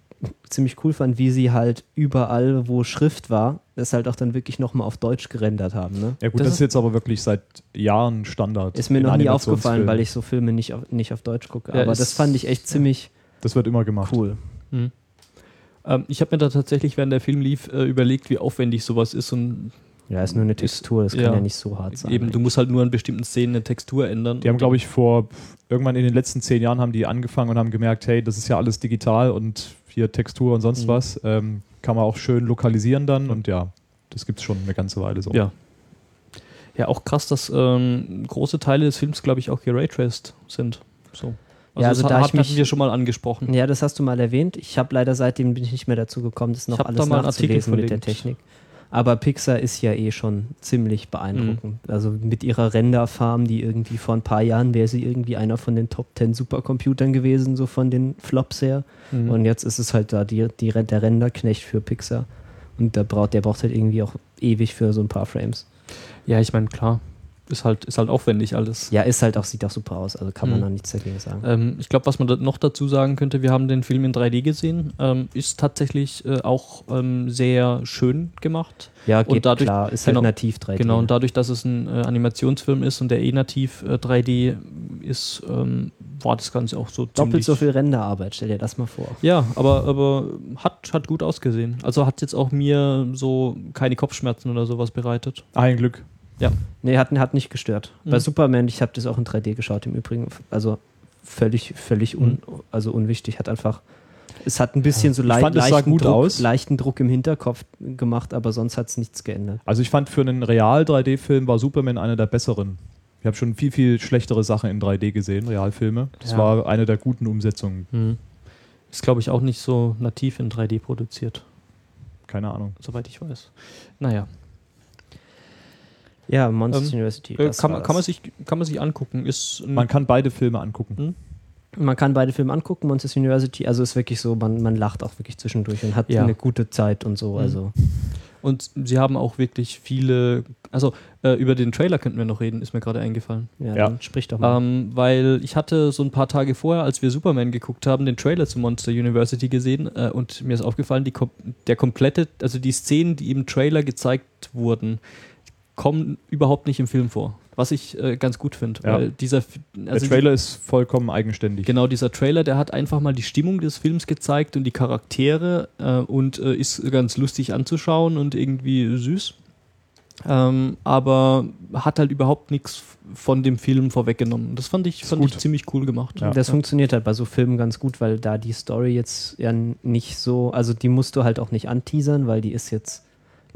ziemlich cool fand, wie sie halt überall, wo Schrift war, das halt auch dann wirklich nochmal auf Deutsch gerendert haben. Ne? Ja gut, Das das, ist- jetzt aber wirklich seit Jahren Standard. Ist mir noch nie aufgefallen, weil ich so Filme nicht auf, nicht auf Deutsch gucke. Ja, Aber das fand ich echt ziemlich Das wird immer gemacht. cool. Ähm, ich habe mir da tatsächlich, während der Film lief, äh, überlegt, wie aufwendig sowas ist. Und Ja, ist nur eine Textur, das kann Ja. ja nicht so hart sein. eben, du musst halt nur an bestimmten Szenen eine Textur ändern. Die haben, glaube ich, vor irgendwann in den letzten zehn Jahren haben die angefangen und haben gemerkt, hey, das ist ja alles digital und hier Textur und sonst Mhm. was. Ähm, kann man auch schön lokalisieren dann und ja, das gibt es schon eine ganze Weile so. Ja. Ja, auch krass, dass ähm, große Teile des Films, glaube ich, auch geraytraced sind. So. Ja, also das da hat- ich mich- hatten wir schon mal angesprochen. Ja, das hast du mal erwähnt. Ich habe leider seitdem bin ich nicht mehr dazu gekommen, das noch Ich alles da mal nachzulesen mit der. Technik. Aber Pixar ist ja eh schon ziemlich beeindruckend. Also mit ihrer Renderfarm, die irgendwie vor ein paar Jahren wäre sie irgendwie einer von den Top 10 Supercomputern gewesen, so von den Flops her. Mhm. Und jetzt ist es halt da die, die, der Renderknecht für Pixar. Und der braucht, der braucht halt irgendwie auch ewig für so ein paar Frames. Ja, ich meine, klar. Ist halt, ist halt aufwendig alles. Ja, ist halt auch, sieht auch super aus, also kann man Mhm. da nichts dagegen sagen. Ähm, ich glaube, was man da noch dazu sagen könnte, wir haben den Film in 3D gesehen, ähm, ist tatsächlich äh, auch ähm, sehr schön gemacht. Ja, und geht dadurch- klar, ist genau, halt nativ 3D. Genau, und dadurch, dass es ein äh, Animationsfilm ist und der eh nativ äh, 3D ist, ähm, war das Ganze auch so Doppelt ziemlich- so viel Renderarbeit, stell dir das mal vor. Ja, aber, aber hat, hat gut ausgesehen. Also hat jetzt auch mir so keine Kopfschmerzen oder sowas bereitet. Ein Glück. Nee, hat, hat nicht gestört. Mhm. Bei Superman, ich habe das auch in 3D geschaut im Übrigen. Also völlig, völlig un, also unwichtig. Hat einfach, es hat ein bisschen so leicht, fand, leichten, gut Druck, aus. leichten Druck im Hinterkopf gemacht, aber sonst hat es nichts geändert. Also ich fand für einen Real-3D-Film war Superman einer der besseren. Ich habe schon viel, viel schlechtere Sachen in 3D gesehen, Realfilme. Das Ja. war eine der guten Umsetzungen. Ist, glaube ich, auch nicht so nativ in 3D produziert, Keine Ahnung. soweit ich weiß. Naja, Ja, Monsters Ähm, University. äh, das kann, man, kann, man sich, kann man sich angucken. Ist Man kann beide Filme angucken. man kann beide Filme angucken, Monsters University. Also ist wirklich so, man, man lacht auch wirklich zwischendurch und hat Ja. eine gute Zeit und so. Mhm. Also Und sie haben auch wirklich viele. Also äh, über den Trailer könnten wir noch reden, ist mir gerade eingefallen. ja, Ja. dann sprich doch mal. Ähm, weil ich hatte so ein paar Tage vorher, als wir Superman geguckt haben, den Trailer zu Monster University gesehen äh, und mir ist aufgefallen, die, der komplette, also die Szenen, die im Trailer gezeigt wurden, kommen überhaupt nicht im Film vor. Was ich äh, ganz gut finde. Ja. Weil dieser F- also der Trailer ist vollkommen eigenständig. Genau, dieser Trailer, der hat einfach mal die Stimmung des Films gezeigt und die Charaktere äh, und äh, ist ganz lustig anzuschauen und irgendwie süß. Ähm, aber hat halt überhaupt nichts von dem Film vorweggenommen. Das fand ich, Ist fand gut. ich ziemlich cool gemacht. Ja. das funktioniert halt bei so Filmen ganz gut, weil da die Story jetzt ja nicht so, also die musst du halt auch nicht anteasern, weil die ist jetzt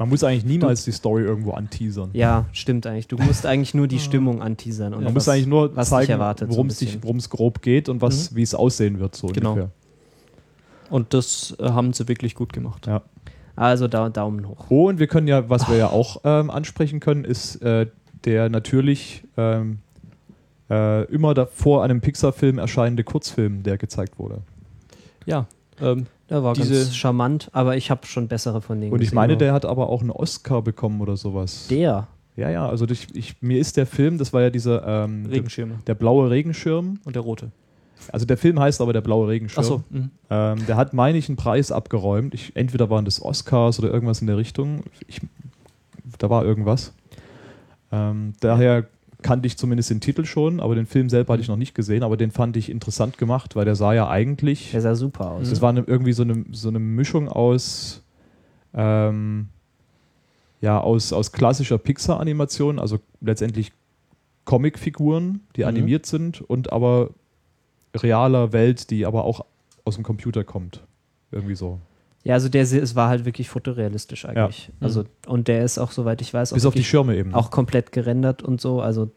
Man muss eigentlich niemals die Story irgendwo anteasern. Ja, stimmt eigentlich. Du musst eigentlich nur die Stimmung anteasern. Und Man was, muss eigentlich nur zeigen, worum es sich- bisschen. worum es grob geht und was, wie es aussehen wird, so Genau. ungefähr. Und das äh, haben sie wirklich gut gemacht. Ja. Also da, Daumen hoch. Oh, und wir können ja, was wir ja auch ähm, ansprechen können, ist äh, der natürlich ähm, äh, immer da vor einem Pixar-Film erscheinende Kurzfilm, der gezeigt wurde. Ja. Ähm, Der war Diese- ganz charmant, aber ich habe schon bessere von denen Und ich gesehen. meine, der hat aber auch einen Oscar bekommen oder sowas. Der. Ja, ja, also ich, ich, mir ist der Film, das war ja dieser ähm, der, Regenschirme. der blaue Regenschirm. Und der rote. Also der Film heißt aber der blaue Regenschirm. Achso. mhm. Ähm, der hat, meine ich, einen Preis abgeräumt. Ich, entweder waren das Oscars oder irgendwas in der Richtung. Ich, da war irgendwas. Ähm, daher kannte ich zumindest den Titel schon, aber den Film selber hatte ich noch nicht gesehen. Aber den fand ich interessant gemacht, weil der sah ja eigentlich. Der sah super aus. Das war eine, irgendwie so eine, so eine Mischung aus, ähm, ja, aus, aus klassischer Pixar-Animation, also letztendlich Comicfiguren, die Mhm. animiert sind und aber realer Welt, die aber auch aus dem Computer kommt. Irgendwie so. Ja, also der es war halt wirklich fotorealistisch eigentlich. Mhm. Also und der ist auch soweit ich weiß auch, Bis auf die Schirme eben. auch komplett gerendert und so. Also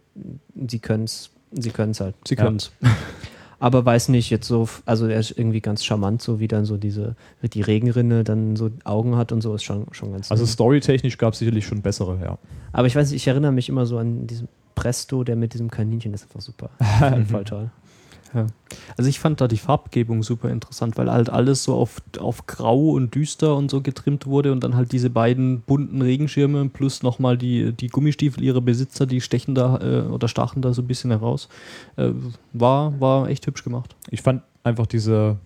sie können es, sie können es halt. Sie Ja. können es. Aber weiß nicht jetzt so, also er ist irgendwie ganz charmant, so wie dann so diese die Regenrinne dann so Augen hat und so ist schon schon ganz. Also storytechnisch gab es sicherlich schon bessere, ja. Aber ich weiß nicht, ich erinnere mich immer so an diesen Presto, der mit diesem Kaninchen ist einfach super, voll toll. Also ich fand da die Farbgebung super interessant, weil halt alles so auf, auf grau und düster und so getrimmt wurde und dann halt diese beiden bunten Regenschirme plus nochmal die, die Gummistiefel ihrer Besitzer, die stechen da äh, oder stachen da so ein bisschen heraus. Äh, war, war echt hübsch gemacht. Ich fand einfach diese,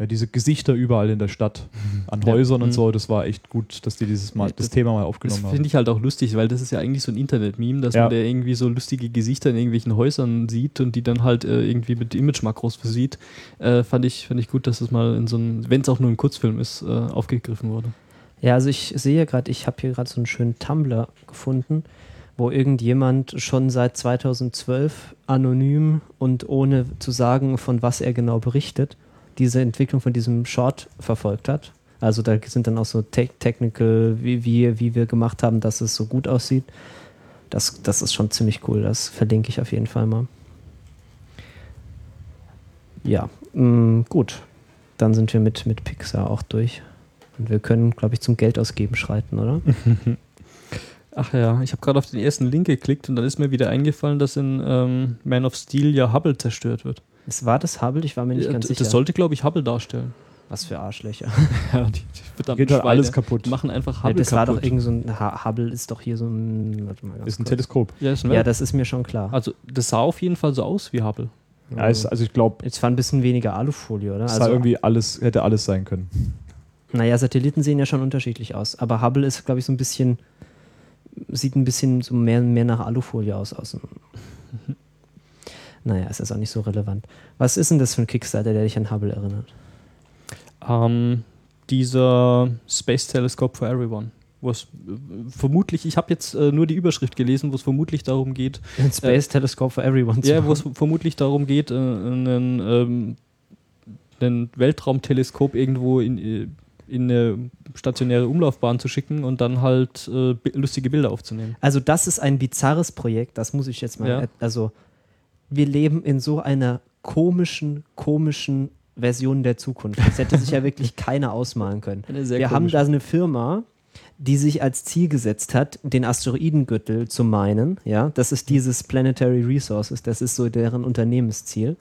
ja, diese Gesichter überall in der Stadt, an Ja. Häusern und Mhm. so, das war echt gut, dass die dieses mal, das das- Thema mal Das aufgenommen haben. finde ich halt auch lustig, weil das ist ja eigentlich so ein Internet-Meme, dass Ja. man da irgendwie so lustige Gesichter in irgendwelchen Häusern sieht und die dann halt äh, irgendwie mit Image-Makros versieht. Äh, fand, ich, fand ich gut, dass das mal in so einem, wenn es auch nur ein Kurzfilm ist, äh, aufgegriffen wurde. Ja, also ich sehe gerade, ich habe hier gerade so einen schönen Tumblr gefunden, wo irgendjemand schon seit 2012 anonym und ohne zu sagen, von was er genau berichtet, diese Entwicklung von diesem Short verfolgt hat. Also da sind dann auch so te technical, wie, wie, wie wir gemacht haben, dass es so gut aussieht. Das, das ist schon ziemlich cool. Das verlinke ich auf jeden Fall mal. Ja, mh, gut. Dann sind wir mit, mit Pixar auch durch. Und wir können, glaube ich, zum Geldausgeben schreiten, oder? Ach ja, ich habe gerade auf den ersten Link geklickt und dann ist mir wieder eingefallen, dass in ähm, Man of Steel ja Hubble zerstört wird. Es war das Hubble, ich war mir nicht Ja, ganz d- sicher. das sollte, glaube ich, Hubble darstellen. Was für Arschlöcher. Ja, die, die verdammten Geht halt Schweine alles kaputt. machen einfach Ja, Hubble das war doch kaputt. irgend so ein Ha- Hubble ist doch hier so ein. Warte mal ganz Ist ein kurz. Teleskop. ja, ist ein Ja, Welt- das ist mir schon klar. also das sah auf jeden Fall so aus wie Hubble. Ja, ist, also ich glaube, Jetzt war ein bisschen weniger Alufolie, oder? es Also, sah irgendwie alles, hätte alles sein können. naja, Satelliten sehen ja schon unterschiedlich aus. Aber Hubble ist, glaube ich, so ein bisschen. Sieht ein bisschen so mehr, mehr nach Alufolie aus. außen. Naja, ist das auch nicht so relevant. Was ist denn das für ein Kickstarter, der dich an Hubble erinnert? Ähm, dieser Space Telescope for Everyone. Wo es äh, vermutlich, ich habe jetzt äh, nur die Überschrift gelesen, wo es vermutlich darum geht, Ein Space Telescope for Everyone. ja, wo es vermutlich darum geht, äh, einen, ähm, einen Weltraumteleskop irgendwo in, äh, in eine stationäre Umlaufbahn zu schicken und dann halt äh, lustige Bilder aufzunehmen. Also das ist ein bizarres Projekt, das muss ich jetzt mal. Ja. Also wir leben in so einer komischen, komischen Version der Zukunft. Das hätte sich ja wirklich keiner ausmalen können. Wir haben da eine Firma, die sich als Ziel gesetzt hat, den Asteroidengürtel zu meinen. Ja, das ist dieses Planetary Resources, das ist so deren Unternehmensziel.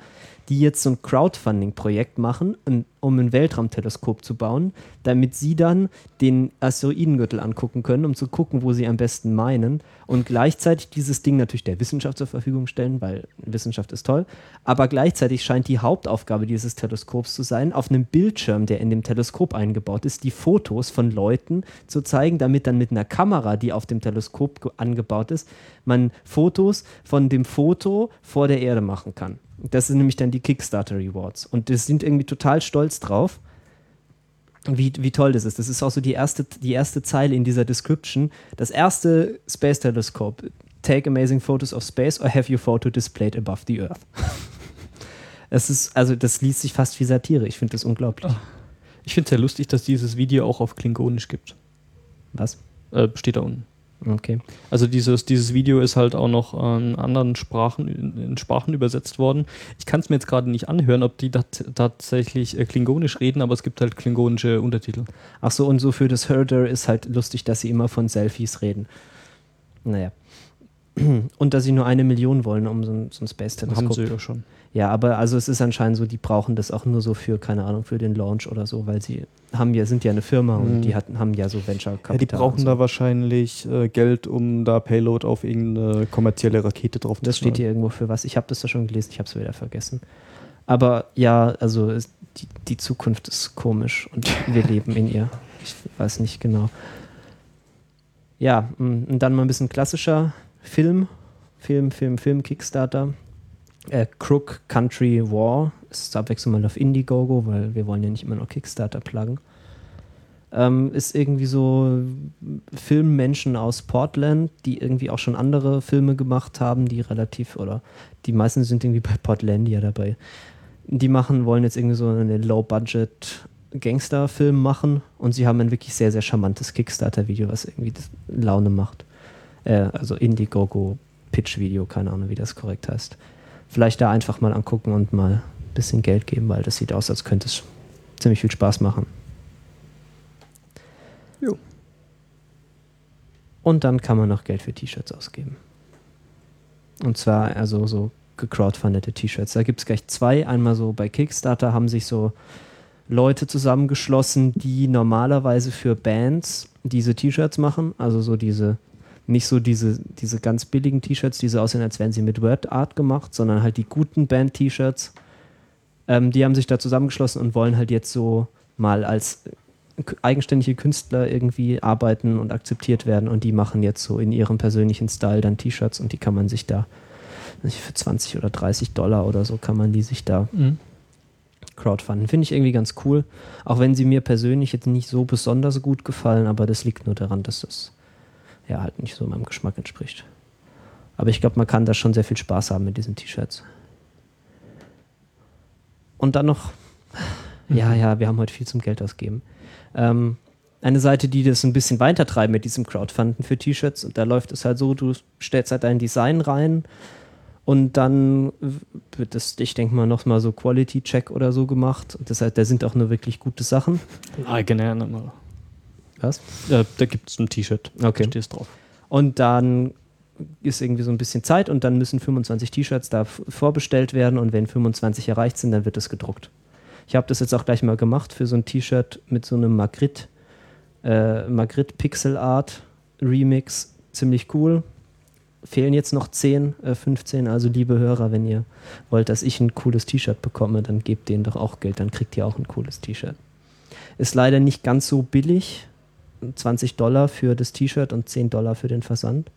Die jetzt so ein Crowdfunding-Projekt machen, um ein Weltraumteleskop zu bauen, damit sie dann den Asteroidengürtel angucken können, um zu gucken, wo sie am besten meinen und gleichzeitig dieses Ding natürlich der Wissenschaft zur Verfügung stellen, weil Wissenschaft ist toll. Aber gleichzeitig scheint die Hauptaufgabe dieses Teleskops zu sein, auf einem Bildschirm, der in dem Teleskop eingebaut ist, die Fotos von Leuten zu zeigen, damit dann mit einer Kamera, die auf dem Teleskop ge- angebaut ist, man Fotos von dem Foto vor der Erde machen kann. Das sind nämlich dann die Kickstarter Rewards. Und wir sind irgendwie total stolz drauf, wie, wie toll das ist. Das ist auch so die erste, die erste Zeile in dieser Description. Das erste Space Telescope. Take amazing photos of space or have your photo displayed above the Earth. Es ist, also das liest sich fast wie Satire. Ich finde das unglaublich. Ich finde es sehr lustig, dass dieses Video auch auf Klingonisch gibt. Was? Äh, steht da unten. Okay. Also dieses, dieses Video ist halt auch noch in anderen Sprachen, in, Sprachen übersetzt worden. Ich kann es mir jetzt gerade nicht anhören, ob die tat, tatsächlich äh, Klingonisch reden, aber es gibt halt klingonische Untertitel. Ach so, und so für das Herder ist halt lustig, dass sie immer von Selfies reden. Naja. Und dass sie nur eine Million wollen, um so ein, so ein Space-Teleskop. Haben sie ja schon. Ja, aber also es ist anscheinend so, die brauchen das auch nur so für, keine Ahnung, für den Launch oder so, weil sie haben ja, sind ja eine Firma und Mhm. die hatten, haben ja so venture Ja, die brauchen so. da wahrscheinlich äh, Geld, um da Payload auf irgendeine kommerzielle Rakete drauf Das zu steht hier irgendwo für was. Ich habe das da schon gelesen, ich habe es wieder vergessen. Aber ja, also es, die, die Zukunft ist komisch und wir leben in ihr. Ich weiß nicht genau. Ja, mm, und dann mal ein bisschen klassischer Film. Film, Film, Film, Kickstarter. Äh, Crook Country War ist zur Abwechslung mal auf Indiegogo, weil wir wollen ja nicht immer nur Kickstarter pluggen. Ähm, ist irgendwie so Filmmenschen aus Portland, die irgendwie auch schon andere Filme gemacht haben, die relativ, oder die meisten sind irgendwie bei Portlandia dabei. Die machen, wollen jetzt irgendwie so eine Low-Budget Gangsterfilm machen und sie haben ein wirklich sehr, sehr charmantes Kickstarter-Video, was irgendwie Laune macht. Äh, also Indiegogo Pitch-Video, keine Ahnung, wie das korrekt heißt. Vielleicht da einfach mal angucken und mal ein bisschen Geld geben, weil das sieht aus, als könnte es ziemlich viel Spaß machen. Jo. Und dann kann man noch Geld für T-Shirts ausgeben. Und zwar also so gecrowdfundete T-Shirts. Da gibt es gleich zwei. Einmal so bei Kickstarter haben sich so Leute zusammengeschlossen, die normalerweise für Bands diese T-Shirts machen. Also so diese, nicht so diese, diese ganz billigen T-Shirts, die so aussehen, als wären sie mit Word Art gemacht, sondern halt die guten Band-T-Shirts. Ähm, die haben sich da zusammengeschlossen und wollen halt jetzt so mal als eigenständige Künstler irgendwie arbeiten und akzeptiert werden und die machen jetzt so in ihrem persönlichen Style dann T-Shirts und die kann man sich da für 20 oder 30 Dollar oder so kann man die sich da Mhm. crowdfunden. Finde ich irgendwie ganz cool, auch wenn sie mir persönlich jetzt nicht so besonders gut gefallen, aber das liegt nur daran, dass das ja halt nicht so meinem Geschmack entspricht. Aber ich glaube, man kann da schon sehr viel Spaß haben mit diesen T-Shirts. Und dann noch, ja, ja, wir haben heute viel zum Geld ausgeben. Ähm, eine Seite, die das ein bisschen weitertreibt mit diesem Crowdfunden für T-Shirts. Und da läuft es halt so, du stellst halt dein Design rein und dann wird das, ich denke mal, noch mal so Quality-Check oder so gemacht. Und das heißt, da sind auch nur wirklich gute Sachen. Eigene Nummer. Was? Äh, da gibt es ein T-Shirt. Okay. Da stehst drauf. Und dann ist irgendwie so ein bisschen Zeit und dann müssen 25 T-Shirts da vorbestellt werden und wenn 25 erreicht sind, dann wird es gedruckt. Ich habe das jetzt auch gleich mal gemacht für so ein T-Shirt mit so einem Magritte, äh, Magritte Pixel Art Remix. Ziemlich cool. Fehlen jetzt noch 10, äh, 15. Also liebe Hörer, wenn ihr wollt, dass ich ein cooles T-Shirt bekomme, dann gebt denen doch auch Geld, dann kriegt ihr auch ein cooles T-Shirt. Ist leider nicht ganz so billig. 20 Dollar für das T-Shirt und 10 Dollar für den Versand.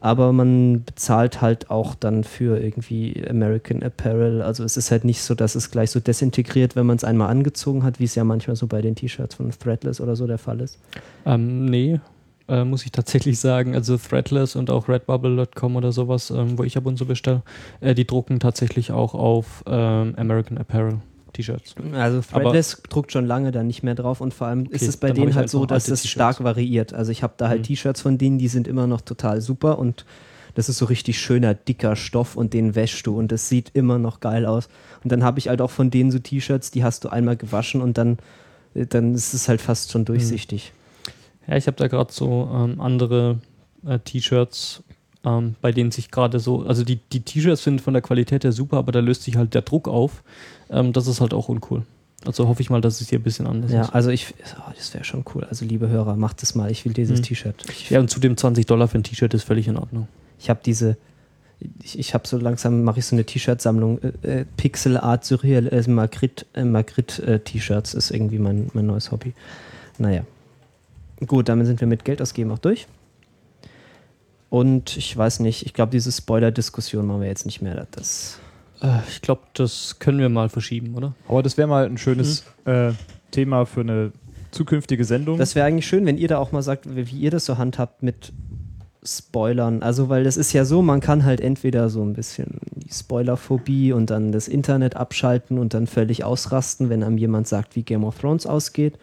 Aber man bezahlt halt auch dann für irgendwie American Apparel. Also es ist halt nicht so, dass es gleich so desintegriert, wenn man es einmal angezogen hat, wie es ja manchmal so bei den T-Shirts von Threadless oder so der Fall ist. Ähm, nee, äh, muss ich tatsächlich sagen. Also Threadless und auch Redbubble.com oder sowas, ähm, wo ich ab und zu bestelle, äh, die drucken tatsächlich auch auf ähm, American Apparel T-Shirts. Also Threadless druckt schon lange da nicht mehr drauf und vor allem ist Okay, es bei denen ich halt so, dass es stark variiert. Also ich habe da halt Mhm. T-Shirts von denen, die sind immer noch total super und das ist so richtig schöner, dicker Stoff und den wäschst du und das sieht immer noch geil aus. Und dann habe ich halt auch von denen so T-Shirts, die hast du einmal gewaschen und dann, dann ist es halt fast schon durchsichtig. Ja, ich habe da gerade so ähm, andere äh, T-Shirts, ähm, bei denen sich gerade so, also die, die T-Shirts sind von der Qualität her super, aber da löst sich halt der Druck auf. Ähm, das ist halt auch uncool. Also hoffe ich mal, dass es hier ein bisschen anders Ja, ist. also ich, oh, das wäre schon cool. Also liebe Hörer, macht es mal. Ich will dieses Mhm. T-Shirt. Ja, und zudem 20 Dollar für ein T-Shirt ist völlig in Ordnung. ich habe diese, ich, ich habe so langsam, mache ich so eine T-Shirt-Sammlung. Äh, äh, Pixel Art Surreal, äh, Magritte äh, Magritte, äh, T-Shirts ist irgendwie mein, mein neues Hobby. Naja. Gut, damit sind wir mit Geld ausgeben auch durch. Und ich weiß nicht, ich glaube, diese Spoiler-Diskussion machen wir jetzt nicht mehr. Das, Äh, ich glaube, das können wir mal verschieben, oder? Aber das wäre mal ein schönes äh, Thema für eine zukünftige Sendung. das wäre eigentlich schön, wenn ihr da auch mal sagt, wie, wie ihr das so handhabt mit Spoilern. Also, weil das ist ja so, man kann halt entweder so ein bisschen die Spoilerphobie und dann das Internet abschalten und dann völlig ausrasten, wenn einem jemand sagt, wie Game of Thrones ausgeht.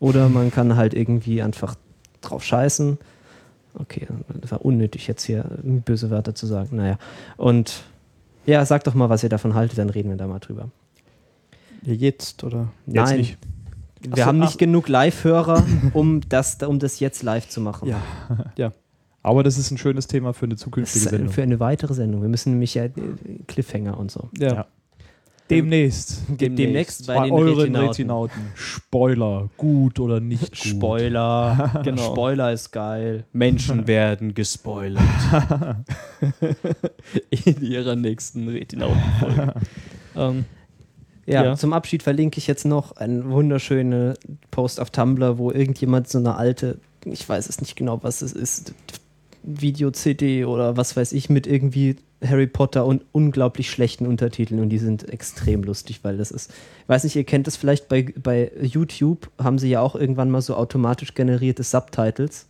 Oder man kann halt irgendwie einfach drauf scheißen. Okay, das war unnötig jetzt hier böse Wörter zu sagen. Naja. Und ja, sagt doch mal, was ihr davon haltet, dann reden wir da mal drüber. Jetzt, oder? Jetzt Nein. nicht. Wir Ach so, haben ach. nicht genug Live-Hörer, um das, um das jetzt live zu machen. Ja. Aber das ist ein schönes Thema für eine Das zukünftige Sendung. für eine weitere Sendung. Wir müssen nämlich ja äh, Cliffhanger und so. Ja. Demnächst. Demnächst bei, Bei den euren Retinauten. Retinauten. Spoiler. Gut oder nicht gut. Spoiler. Genau. Spoiler ist geil. Menschen werden gespoilert. In ihrer nächsten Retinauten-Folge. ähm, Ja, Ja. zum Abschied verlinke ich jetzt noch einen wunderschönen Post auf Tumblr, wo irgendjemand so eine alte, ich weiß es nicht genau, was es ist, Video-CD oder was weiß ich, mit irgendwie Harry Potter und unglaublich schlechten Untertiteln und die sind extrem lustig, weil das ist, ich weiß nicht, ihr kennt das vielleicht bei, bei YouTube, haben sie ja auch irgendwann mal so automatisch generierte Subtitles.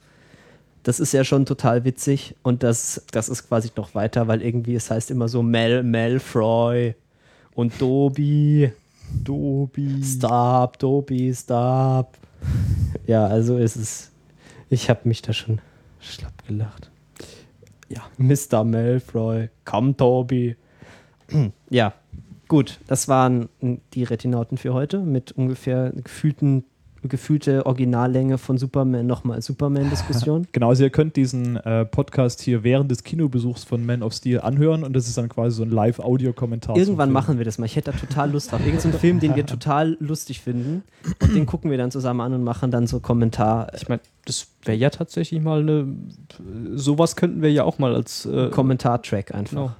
Das ist ja schon total witzig und das, das ist quasi noch weiter, weil irgendwie es heißt immer so Mel, Melfroy und Dobby Dobi. Stop, Dobi, stop. Ja, also ist es. Ich habe mich da schon schlapp gelacht. Ja, Mr. Malfoy, komm, Tobi. Ja, gut, das waren die Retinauten für heute mit ungefähr gefühlten gefühlte Originallänge von Superman nochmal Superman-Diskussion. Genau, also ihr könnt diesen äh, Podcast hier während des Kinobesuchs von Man of Steel anhören und das ist dann quasi so ein Live-Audio-Kommentar. Irgendwann machen wir das mal. Ich hätte da total Lust drauf. Irgendein so Film, den wir total lustig finden und den gucken wir dann zusammen an und machen dann so Kommentar. Ich meine, das wäre ja tatsächlich mal eine. Sowas könnten wir ja auch mal als äh, Kommentar-Track einfach. Genau.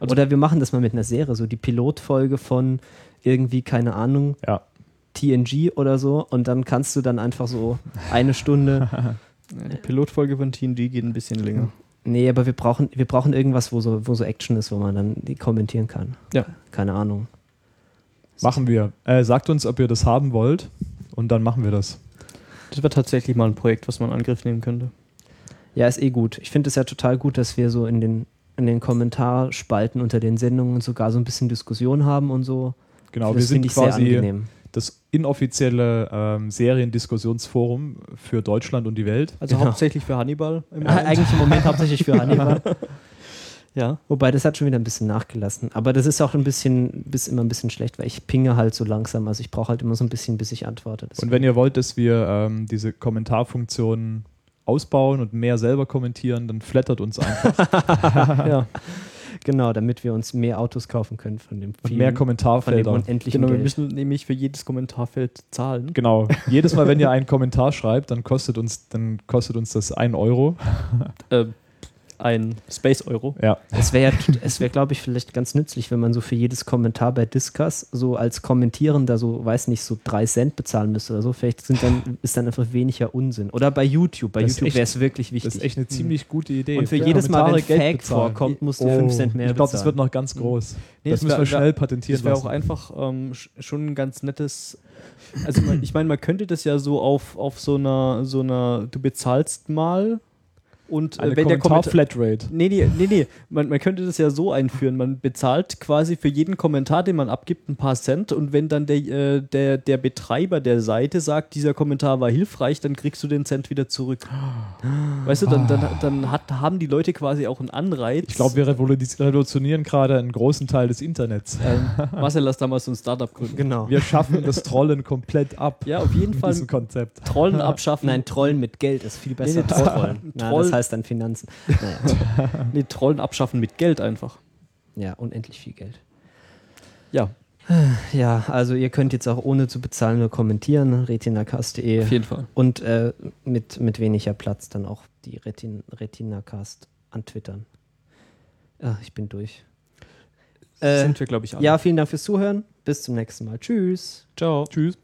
Also Oder wir machen das mal mit einer Serie, so die Pilotfolge von irgendwie, keine Ahnung, ja. TNG oder so und dann kannst du dann einfach so eine Stunde. Die Pilotfolge von TNG geht ein bisschen länger. Nee, aber wir brauchen, wir brauchen irgendwas, wo so, wo so Action ist, wo man dann die kommentieren kann. Ja. Keine Ahnung. Machen wir. Äh, sagt uns, ob ihr das haben wollt und dann machen wir das. Das wäre tatsächlich mal ein Projekt, was man in Angriff nehmen könnte. Ja, ist eh gut. Ich finde es ja total gut, dass wir so in den, in den Kommentarspalten unter den Sendungen sogar so ein bisschen Diskussion haben und so. Genau, das wir sind quasi das inoffizielle ähm, Seriendiskussionsforum für Deutschland und die Welt. Also genau. hauptsächlich für Hannibal. Im Eigentlich im Moment hauptsächlich für Hannibal. ja. Wobei das hat schon wieder ein bisschen nachgelassen. Aber das ist auch ein bisschen, bis immer ein bisschen schlecht, weil ich pinge halt so langsam. Also ich brauche halt immer so ein bisschen, bis ich antworte. Deswegen. Und wenn ihr wollt, dass wir ähm, diese Kommentarfunktion ausbauen und mehr selber kommentieren, dann flattert uns einfach. ja. Genau, damit wir uns mehr Autos kaufen können von dem Und mehr Kommentarfelder. Genau, wir müssen nämlich für jedes Kommentarfeld zahlen. Genau. Jedes Mal, wenn ihr einen Kommentar schreibt, dann kostet uns, dann kostet uns das 1 Euro. Äh, ein Space Euro. Ja. Es wäre, es wäre, glaube ich, vielleicht ganz nützlich, wenn man so für jedes Kommentar bei Discuss so als Kommentierender so, weiß nicht, so drei Cent bezahlen müsste oder so. Vielleicht sind dann, ist dann einfach weniger Unsinn. Oder bei YouTube. Bei das YouTube wäre es wirklich wichtig. Das ist echt eine ziemlich gute Idee. Und für ja. jedes Mal, wenn Geld Fake vorkommt, musst du oh, 5 Cent mehr Ich glaube, das wird noch ganz groß. Nee, das müssen wir schnell patentieren. Das wäre auch einfach ähm, schon ein ganz nettes also ich meine, man könnte das ja so auf, auf so einer, so einer, du bezahlst mal und äh, Eine wenn der Kommentar Flatrate. Nee, nee, nee, nee. Man, man, könnte das ja so einführen. Man bezahlt quasi für jeden Kommentar, den man abgibt, ein paar Cent und wenn dann der, äh, der, der Betreiber der Seite sagt, dieser Kommentar war hilfreich, dann kriegst du den Cent wieder zurück. Weißt du, dann, dann, dann hat, haben die Leute quasi auch einen Anreiz. Ich glaube, wir revolutionieren gerade einen großen Teil des Internets. Ähm, Marcel lass damals so ein Startup gründen. Genau. Wir schaffen das Trollen komplett ab. Ja, auf jeden Fall. Konzept. Trollen abschaffen. Nein, Trollen mit Geld ist viel besser. Nee, nee, Trollen. Troll, heißt dann Finanzen. Naja. nee, Trollen abschaffen mit Geld einfach. Ja, unendlich viel Geld. Ja. Ja, also ihr könnt jetzt auch ohne zu bezahlen nur kommentieren, retinacast.de. Auf jeden Fall. Und äh, mit, mit weniger Platz dann auch die Retin Retinacast antwittern. Ja, ich bin durch. Äh, Sind wir, glaube ich, alle. Ja, vielen Dank fürs Zuhören. Bis zum nächsten Mal. Tschüss. Ciao. Tschüss.